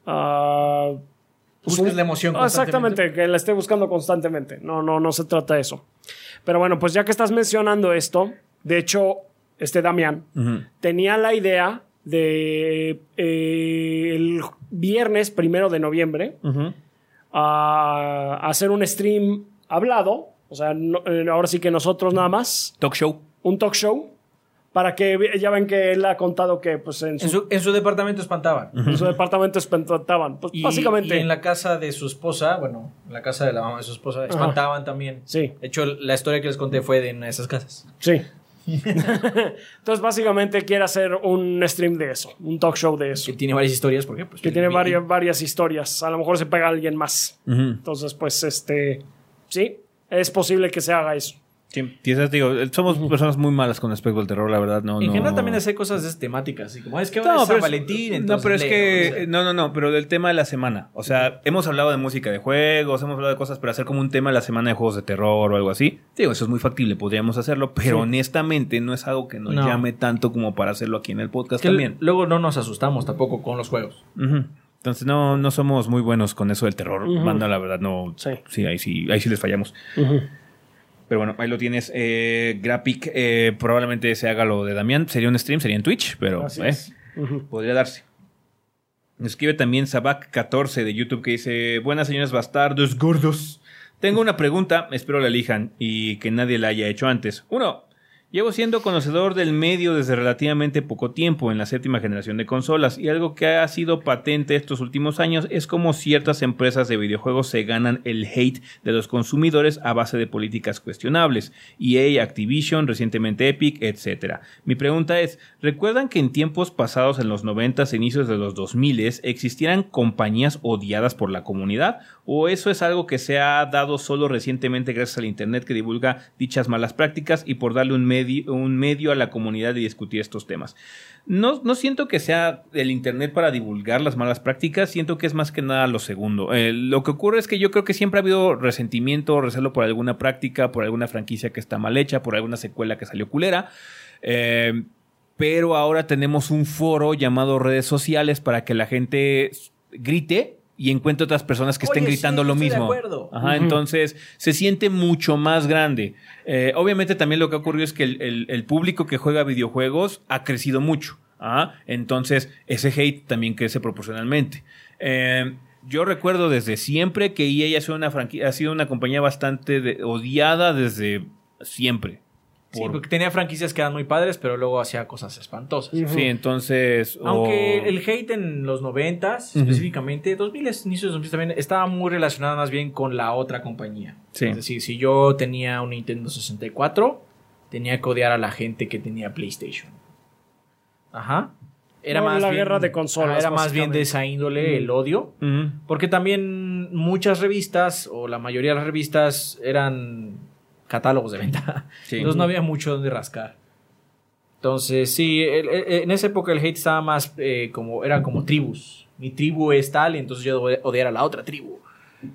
Speaker 3: ah, pues
Speaker 2: Busques
Speaker 3: un-
Speaker 2: la emoción
Speaker 3: Ah, Exactamente, que la esté buscando constantemente. No, no, no se trata de eso. Pero bueno, pues ya que estás mencionando esto, de hecho, este Damián tenía la idea de eh, el viernes primero de noviembre a hacer un stream hablado. O sea, no- eh, ahora sí que nosotros nada más
Speaker 1: Talk show.
Speaker 3: Un talk show para que ya ven que él ha contado que pues en su,
Speaker 2: En su, en su departamento espantaban.
Speaker 3: en su departamento espantaban. Pues
Speaker 2: Y,
Speaker 3: básicamente.
Speaker 2: y en la casa de su esposa, bueno, en la casa de la mamá de su esposa, espantaban también.
Speaker 3: Sí,
Speaker 2: De hecho, la historia que les conté fue de una de esas casas.
Speaker 3: sí. [LAUGHS] Entonces básicamente quiere hacer un stream de eso, un talk show de eso.
Speaker 2: Que tiene varias historias, porque pues,
Speaker 3: Que tiene varias, varias historias. A lo mejor se pega alguien más.
Speaker 1: Ujú.
Speaker 3: Entonces, pues, este. Sí, es posible que se haga eso.
Speaker 1: Sí, quizás digo, somos personas muy malas con respecto al terror, la verdad, no.
Speaker 2: En
Speaker 1: no-
Speaker 2: general también hacer cosas de esas temáticas, así como es que
Speaker 1: No,
Speaker 2: es San Valentín,
Speaker 1: no,
Speaker 2: entonces
Speaker 1: pero es que.
Speaker 2: o sea.
Speaker 1: No, no, no, pero del tema de la semana. O sea, hemos hablado de música de juegos, hemos hablado de cosas, pero hacer como un tema de la semana de juegos de terror o algo así. Digo, eso es muy factible, podríamos hacerlo, pero
Speaker 3: Sí.
Speaker 1: honestamente no es algo que nos
Speaker 2: No.
Speaker 1: llame tanto como para hacerlo aquí en el podcast
Speaker 2: Que
Speaker 1: también.
Speaker 2: luego no nos asustamos tampoco con los juegos.
Speaker 1: Entonces no, no somos muy buenos con eso del terror. Banda, la verdad, no.
Speaker 3: Sí.
Speaker 1: Sí, ahí sí, ahí sí les fallamos.
Speaker 3: Ujú.
Speaker 1: Pero bueno, ahí lo tienes. Eh, Grapic, eh, probablemente se haga lo de Damián. Sería un stream, sería en Twitch, pero
Speaker 3: Así
Speaker 1: eh,
Speaker 3: es. Ujú.
Speaker 1: podría darse. Nos escribe también Sabak14 de YouTube que dice: Buenas señores bastardos gordos. Tengo una pregunta, espero la elijan y que nadie la haya hecho antes. Uno, llevo siendo conocedor del medio desde relativamente poco tiempo en la séptima generación de consolas y algo que ha sido patente estos últimos años es cómo ciertas empresas de videojuegos se ganan el hate de los consumidores a base de políticas cuestionables. EA, Activision, recientemente Epic, etc. Mi pregunta es, ¿recuerdan que en tiempos pasados en los 90s, inicios de los 2000 existieran compañías odiadas por la comunidad? ¿O eso es algo que se ha dado solo recientemente gracias al Internet que divulga dichas malas prácticas y por darle un, medio un medio a la comunidad de discutir estos temas? No, no siento que sea el Internet para divulgar las malas prácticas, siento que es más que nada lo segundo. Eh, lo que ocurre es que yo creo que siempre ha habido resentimiento o recelo por alguna práctica, por alguna franquicia que está mal hecha, por alguna secuela que salió culera. Eh, pero ahora tenemos un foro llamado redes sociales para que la gente grite y encuentre otras personas que estén
Speaker 2: Oye,
Speaker 1: gritando
Speaker 2: sí,
Speaker 1: lo
Speaker 2: de
Speaker 1: mismo.
Speaker 2: acuerdo.
Speaker 1: Ajá, entonces se siente mucho más grande. Eh, obviamente también lo que ha ocurrido es que el, el- el público que juega videojuegos ha crecido mucho. Ajá, entonces ese hate también crece proporcionalmente. Eh, yo recuerdo desde siempre que EA ha sido una, ha sido una compañía bastante de- odiada desde siempre.
Speaker 2: Sí,
Speaker 1: Por-
Speaker 2: porque tenía franquicias que eran muy padres, pero luego hacía cosas espantosas.
Speaker 1: Sí, entonces.
Speaker 2: Aunque el hate en los 90s,
Speaker 1: Ujú.
Speaker 2: específicamente, 2000, inicios de 2000 también, estaba muy relacionado más bien con la otra compañía.
Speaker 1: Sí.
Speaker 2: Es decir, si yo tenía un Nintendo 64, tenía que odiar a la gente que tenía PlayStation. Ajá. Era
Speaker 3: No,
Speaker 2: más
Speaker 3: la
Speaker 2: bien-
Speaker 3: guerra de consolas,
Speaker 2: Era más bien de esa índole, el odio. Porque también muchas revistas, o la mayoría de las revistas, eran catálogos de venta.
Speaker 1: Sí.
Speaker 2: Entonces no había mucho donde rascar. Entonces, sí, el- el- en esa época el hate estaba más eh, como, eran como tribus. Mi tribu es tal, y entonces yo debo odiar a la otra tribu.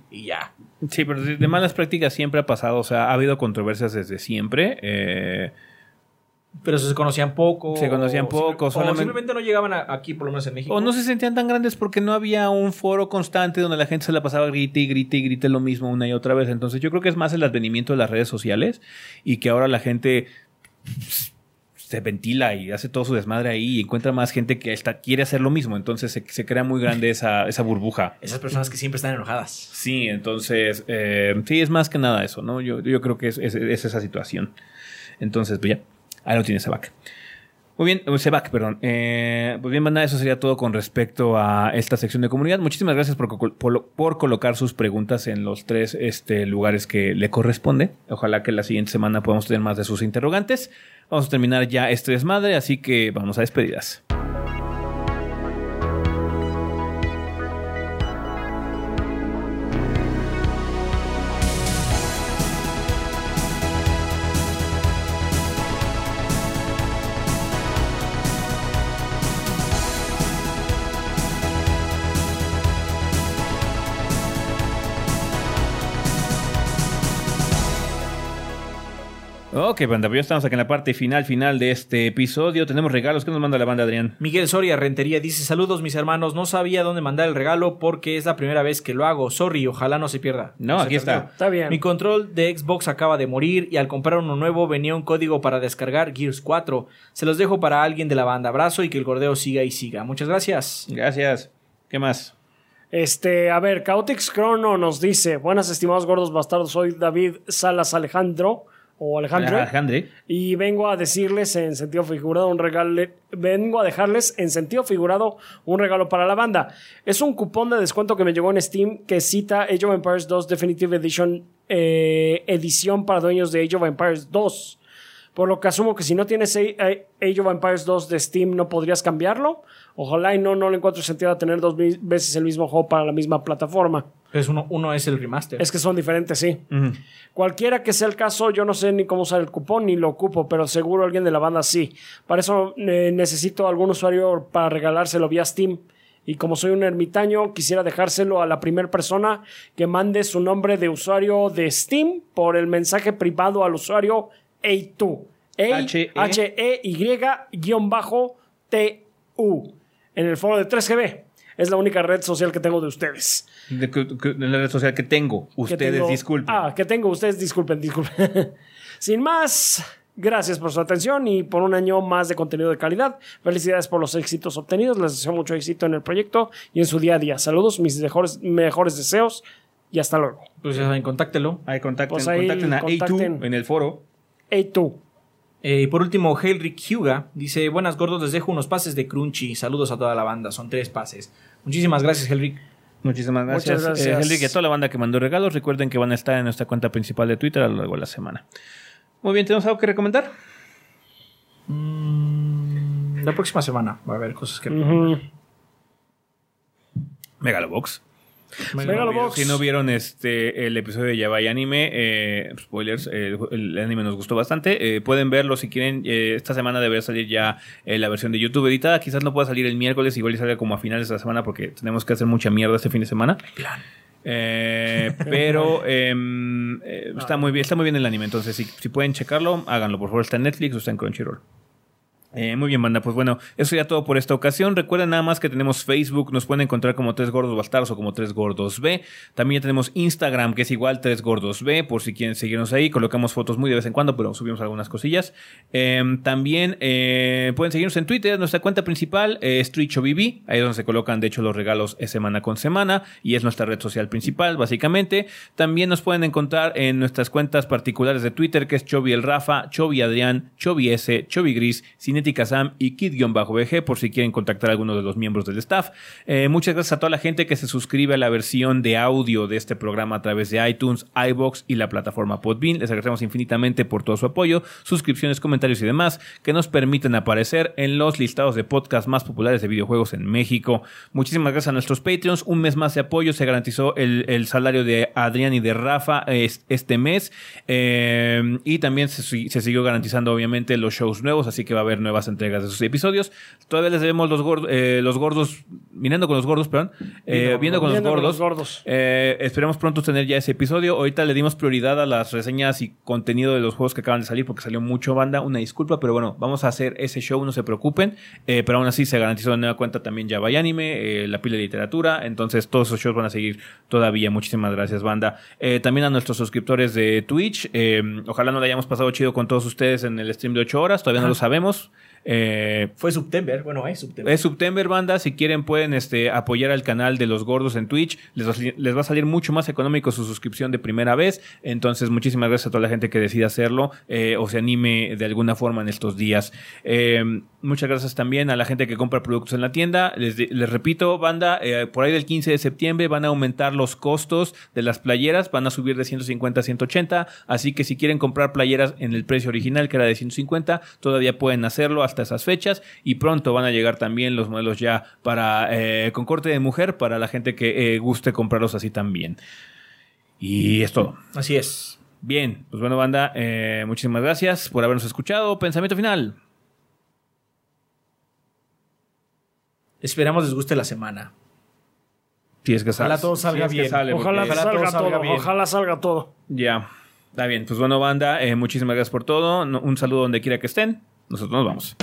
Speaker 2: Y ya.
Speaker 1: Sí, pero de, de malas prácticas siempre ha pasado, o sea, ha habido controversias desde siempre. eh,
Speaker 2: Pero se conocían poco.
Speaker 1: Se conocían
Speaker 2: o
Speaker 1: poco,
Speaker 2: simple- O simplemente no llegaban a- aquí, por lo menos en México.
Speaker 1: o no se sentían tan grandes porque no había un foro constante donde la gente se la pasaba grite y grite y grite lo mismo una y otra vez. Entonces yo creo que es más el advenimiento de las redes sociales y que ahora la gente se ventila y hace todo su desmadre ahí y encuentra más gente que hasta quiere hacer lo mismo. Entonces se, se crea muy grande esa, esa burbuja.
Speaker 2: Esas personas que siempre están enojadas.
Speaker 1: Sí, entonces, eh, sí, es más que nada eso, ¿no? Yo, yo creo que es, es- es esa situación. Entonces, pues ya, ahí lo tiene Sebac. Muy bien, Sebac, perdón. Eh, pues bien, banda, eso sería todo con respecto a esta sección de comunidad. Muchísimas gracias por, por colocar sus preguntas en los tres este, lugares que le corresponde. Ojalá que la siguiente semana podamos tener más de sus interrogantes. Vamos a terminar ya este desmadre, así que vamos a despedidas. Ok, banda, pues ya estamos aquí en la parte final, final de este episodio. Tenemos regalos. ¿Qué nos manda la banda, Adrián?
Speaker 2: Miguel Soria Rentería dice: Saludos, mis hermanos. No sabía dónde mandar el regalo porque es la primera vez que lo hago. Sorry, ojalá no se pierda.
Speaker 1: No,
Speaker 2: se
Speaker 1: aquí
Speaker 2: perdió.
Speaker 1: está.
Speaker 3: Está bien.
Speaker 2: Mi control de Xbox acaba de morir y al comprar uno nuevo venía un código para descargar Gears 4. Se los dejo para alguien de la banda. Abrazo y que el gordeo siga y siga. Muchas gracias.
Speaker 1: Gracias. ¿Qué más?
Speaker 3: Este, a ver, Chaotix Chrono nos dice: Buenas, estimados gordos bastardos. Soy David Salas Alejandro. O Alejandro. Y vengo a decirles en sentido figurado un regalo. Vengo a dejarles en sentido figurado un regalo para la banda. Es un cupón de descuento que me llegó en Steam que cita Age of Empires 2 Definitive Edition, eh, edición para dueños de Age of Empires 2. Por lo que asumo que si no tienes Age of Empires 2 de Steam no podrías cambiarlo. Ojalá y no, no le encuentro sentido a tener dos veces el mismo juego para la misma plataforma.
Speaker 2: Es uno, uno es el remaster.
Speaker 3: Es que son diferentes, sí. Cualquiera que sea el caso, yo no sé ni cómo usar el cupón ni lo ocupo, pero seguro alguien de la banda sí. Para eso eh, necesito algún usuario para regalárselo vía Steam. Y como soy un ermitaño, quisiera dejárselo a la primera persona que mande su nombre de usuario de Steam por el mensaje privado al usuario A2.
Speaker 1: H-E.
Speaker 3: H-E-Y-T-U. En el foro de 3GB. Es la única red social que tengo de ustedes.
Speaker 1: De, que- que- de la red social que tengo.
Speaker 3: Que
Speaker 1: Ustedes
Speaker 3: tengo-
Speaker 1: disculpen.
Speaker 3: Ah, que tengo. Ustedes disculpen, disculpen. [LAUGHS] Sin más, gracias por su atención y por un año más de contenido de calidad. Felicidades por los éxitos obtenidos. Les deseo mucho éxito en el proyecto y en su día a día. Saludos, mis mejores, mejores deseos y hasta luego.
Speaker 2: Pues ya saben, contáctelo.
Speaker 1: Ahí contacten,
Speaker 3: Pues ahí
Speaker 1: contacten a
Speaker 3: contacten.
Speaker 1: A2 en el foro.
Speaker 3: Tú.
Speaker 2: Eh, y por último, Helric Huga dice: Buenas gordos, les dejo unos pases de Crunchy. Saludos a toda la banda. Son tres pases. Muchísimas gracias, Helric.
Speaker 1: Muchísimas
Speaker 3: Muchas
Speaker 1: gracias,
Speaker 3: gracias.
Speaker 1: eh, Henrik, y a toda la banda que mandó regalos. Recuerden que van a estar en nuestra cuenta principal de Twitter a lo largo de la semana. Muy bien, ¿tenemos algo que recomendar?
Speaker 2: Mm, la próxima semana va a haber cosas que.
Speaker 3: Ujú.
Speaker 1: Megalobox.
Speaker 3: Megalobox.
Speaker 1: Si no vieron este el episodio de Yabai Anime, eh, spoilers, eh, el anime nos gustó bastante. eh, pueden verlo si quieren. eh, esta semana debe salir ya eh, la versión de YouTube editada. Quizás no pueda salir el miércoles, igual y salga como a finales de la semana porque tenemos que hacer mucha mierda este fin de semana. Eh, [LAUGHS] pero em, eh, está muy bien, está muy bien el anime. Entonces, si, si pueden checarlo, háganlo. Por favor, está en Netflix o está en Crunchyroll. Eh, muy bien, banda. Pues bueno, eso sería todo por esta ocasión. Recuerden nada más que tenemos Facebook, nos pueden encontrar como Tres Gordos Bastardos o como Tres Gordos B. También ya tenemos Instagram, que es igual Tres Gordos B, por si quieren seguirnos ahí. Colocamos fotos muy de vez en cuando, pero subimos algunas cosillas. Eh, también eh, pueden seguirnos en Twitter, nuestra cuenta principal eh, TrichoBB. Ahí es donde se colocan, de hecho, los regalos semana con semana y es nuestra red social principal, básicamente. También nos pueden encontrar en nuestras cuentas particulares de Twitter, que es Chovy el Rafa, Chovy Adrián, Chovy S, Gris, Cinetic Infinity Kazam y Kid-BG por si quieren contactar a alguno de los miembros del staff. Eh, muchas gracias a toda la gente que se suscribe a la versión de audio de este programa a través de iTunes, iBox y la plataforma Podbean. Les agradecemos infinitamente por todo su apoyo, suscripciones, comentarios y demás que nos permiten aparecer en los listados de podcast más populares de videojuegos en México. Muchísimas gracias a nuestros Patreons. Un mes más de apoyo. Se garantizó el, salario de Adrián y de Rafa este mes. Eh, y también se, siguió garantizando, obviamente, los shows nuevos. Así que va a haber nuevas entregas de sus episodios. Todavía les debemos los, gordos, eh, los gordos, mirando con los gordos, perdón. Eh, viendo, con, los gordos. esperemos pronto tener ya ese episodio. Ahorita le dimos prioridad a las reseñas y contenido de los juegos que acaban de salir porque salió mucho banda. Una disculpa, pero bueno, vamos a hacer ese show, no se preocupen. pero aún así se garantizó de nueva cuenta también ya vaya Anime, la pila de literatura. Entonces todos esos shows van a seguir todavía. Muchísimas gracias, banda. también a nuestros suscriptores de Twitch. ojalá no le hayamos pasado chido con todos ustedes en el stream de 8 horas. Todavía no lo sabemos.
Speaker 2: Eh, Fue September, bueno, es September.
Speaker 1: Es September, banda. Si quieren, pueden este, apoyar al canal de los gordos en Twitch. Les va, a salir mucho más económico su suscripción de primera vez. Entonces, muchísimas gracias a toda la gente que decida hacerlo eh, o se anime de alguna forma en estos días. Eh, muchas gracias también a la gente que compra productos en la tienda. Les, repito, banda, por ahí del 15 de septiembre van a aumentar los costos de las playeras. Van a subir de 150 a 180. Así que si quieren comprar playeras en el precio original, que era de 150, todavía pueden hacerlo hasta esas fechas y pronto van a llegar también los modelos ya para eh, con corte de mujer para la gente que eh, guste comprarlos así también. Y es todo.
Speaker 2: Así es.
Speaker 1: Bien, pues bueno, banda, eh, muchísimas gracias por habernos escuchado. Pensamiento final.
Speaker 2: Esperamos les guste la semana.
Speaker 1: Si es que
Speaker 2: Ojalá todo salga bien.
Speaker 3: ojalá, salga todo. Ojalá salga todo.
Speaker 1: Ya. Está bien. Pues bueno, banda, muchísimas gracias por todo. Un saludo donde quiera que estén. Nosotros nos vamos.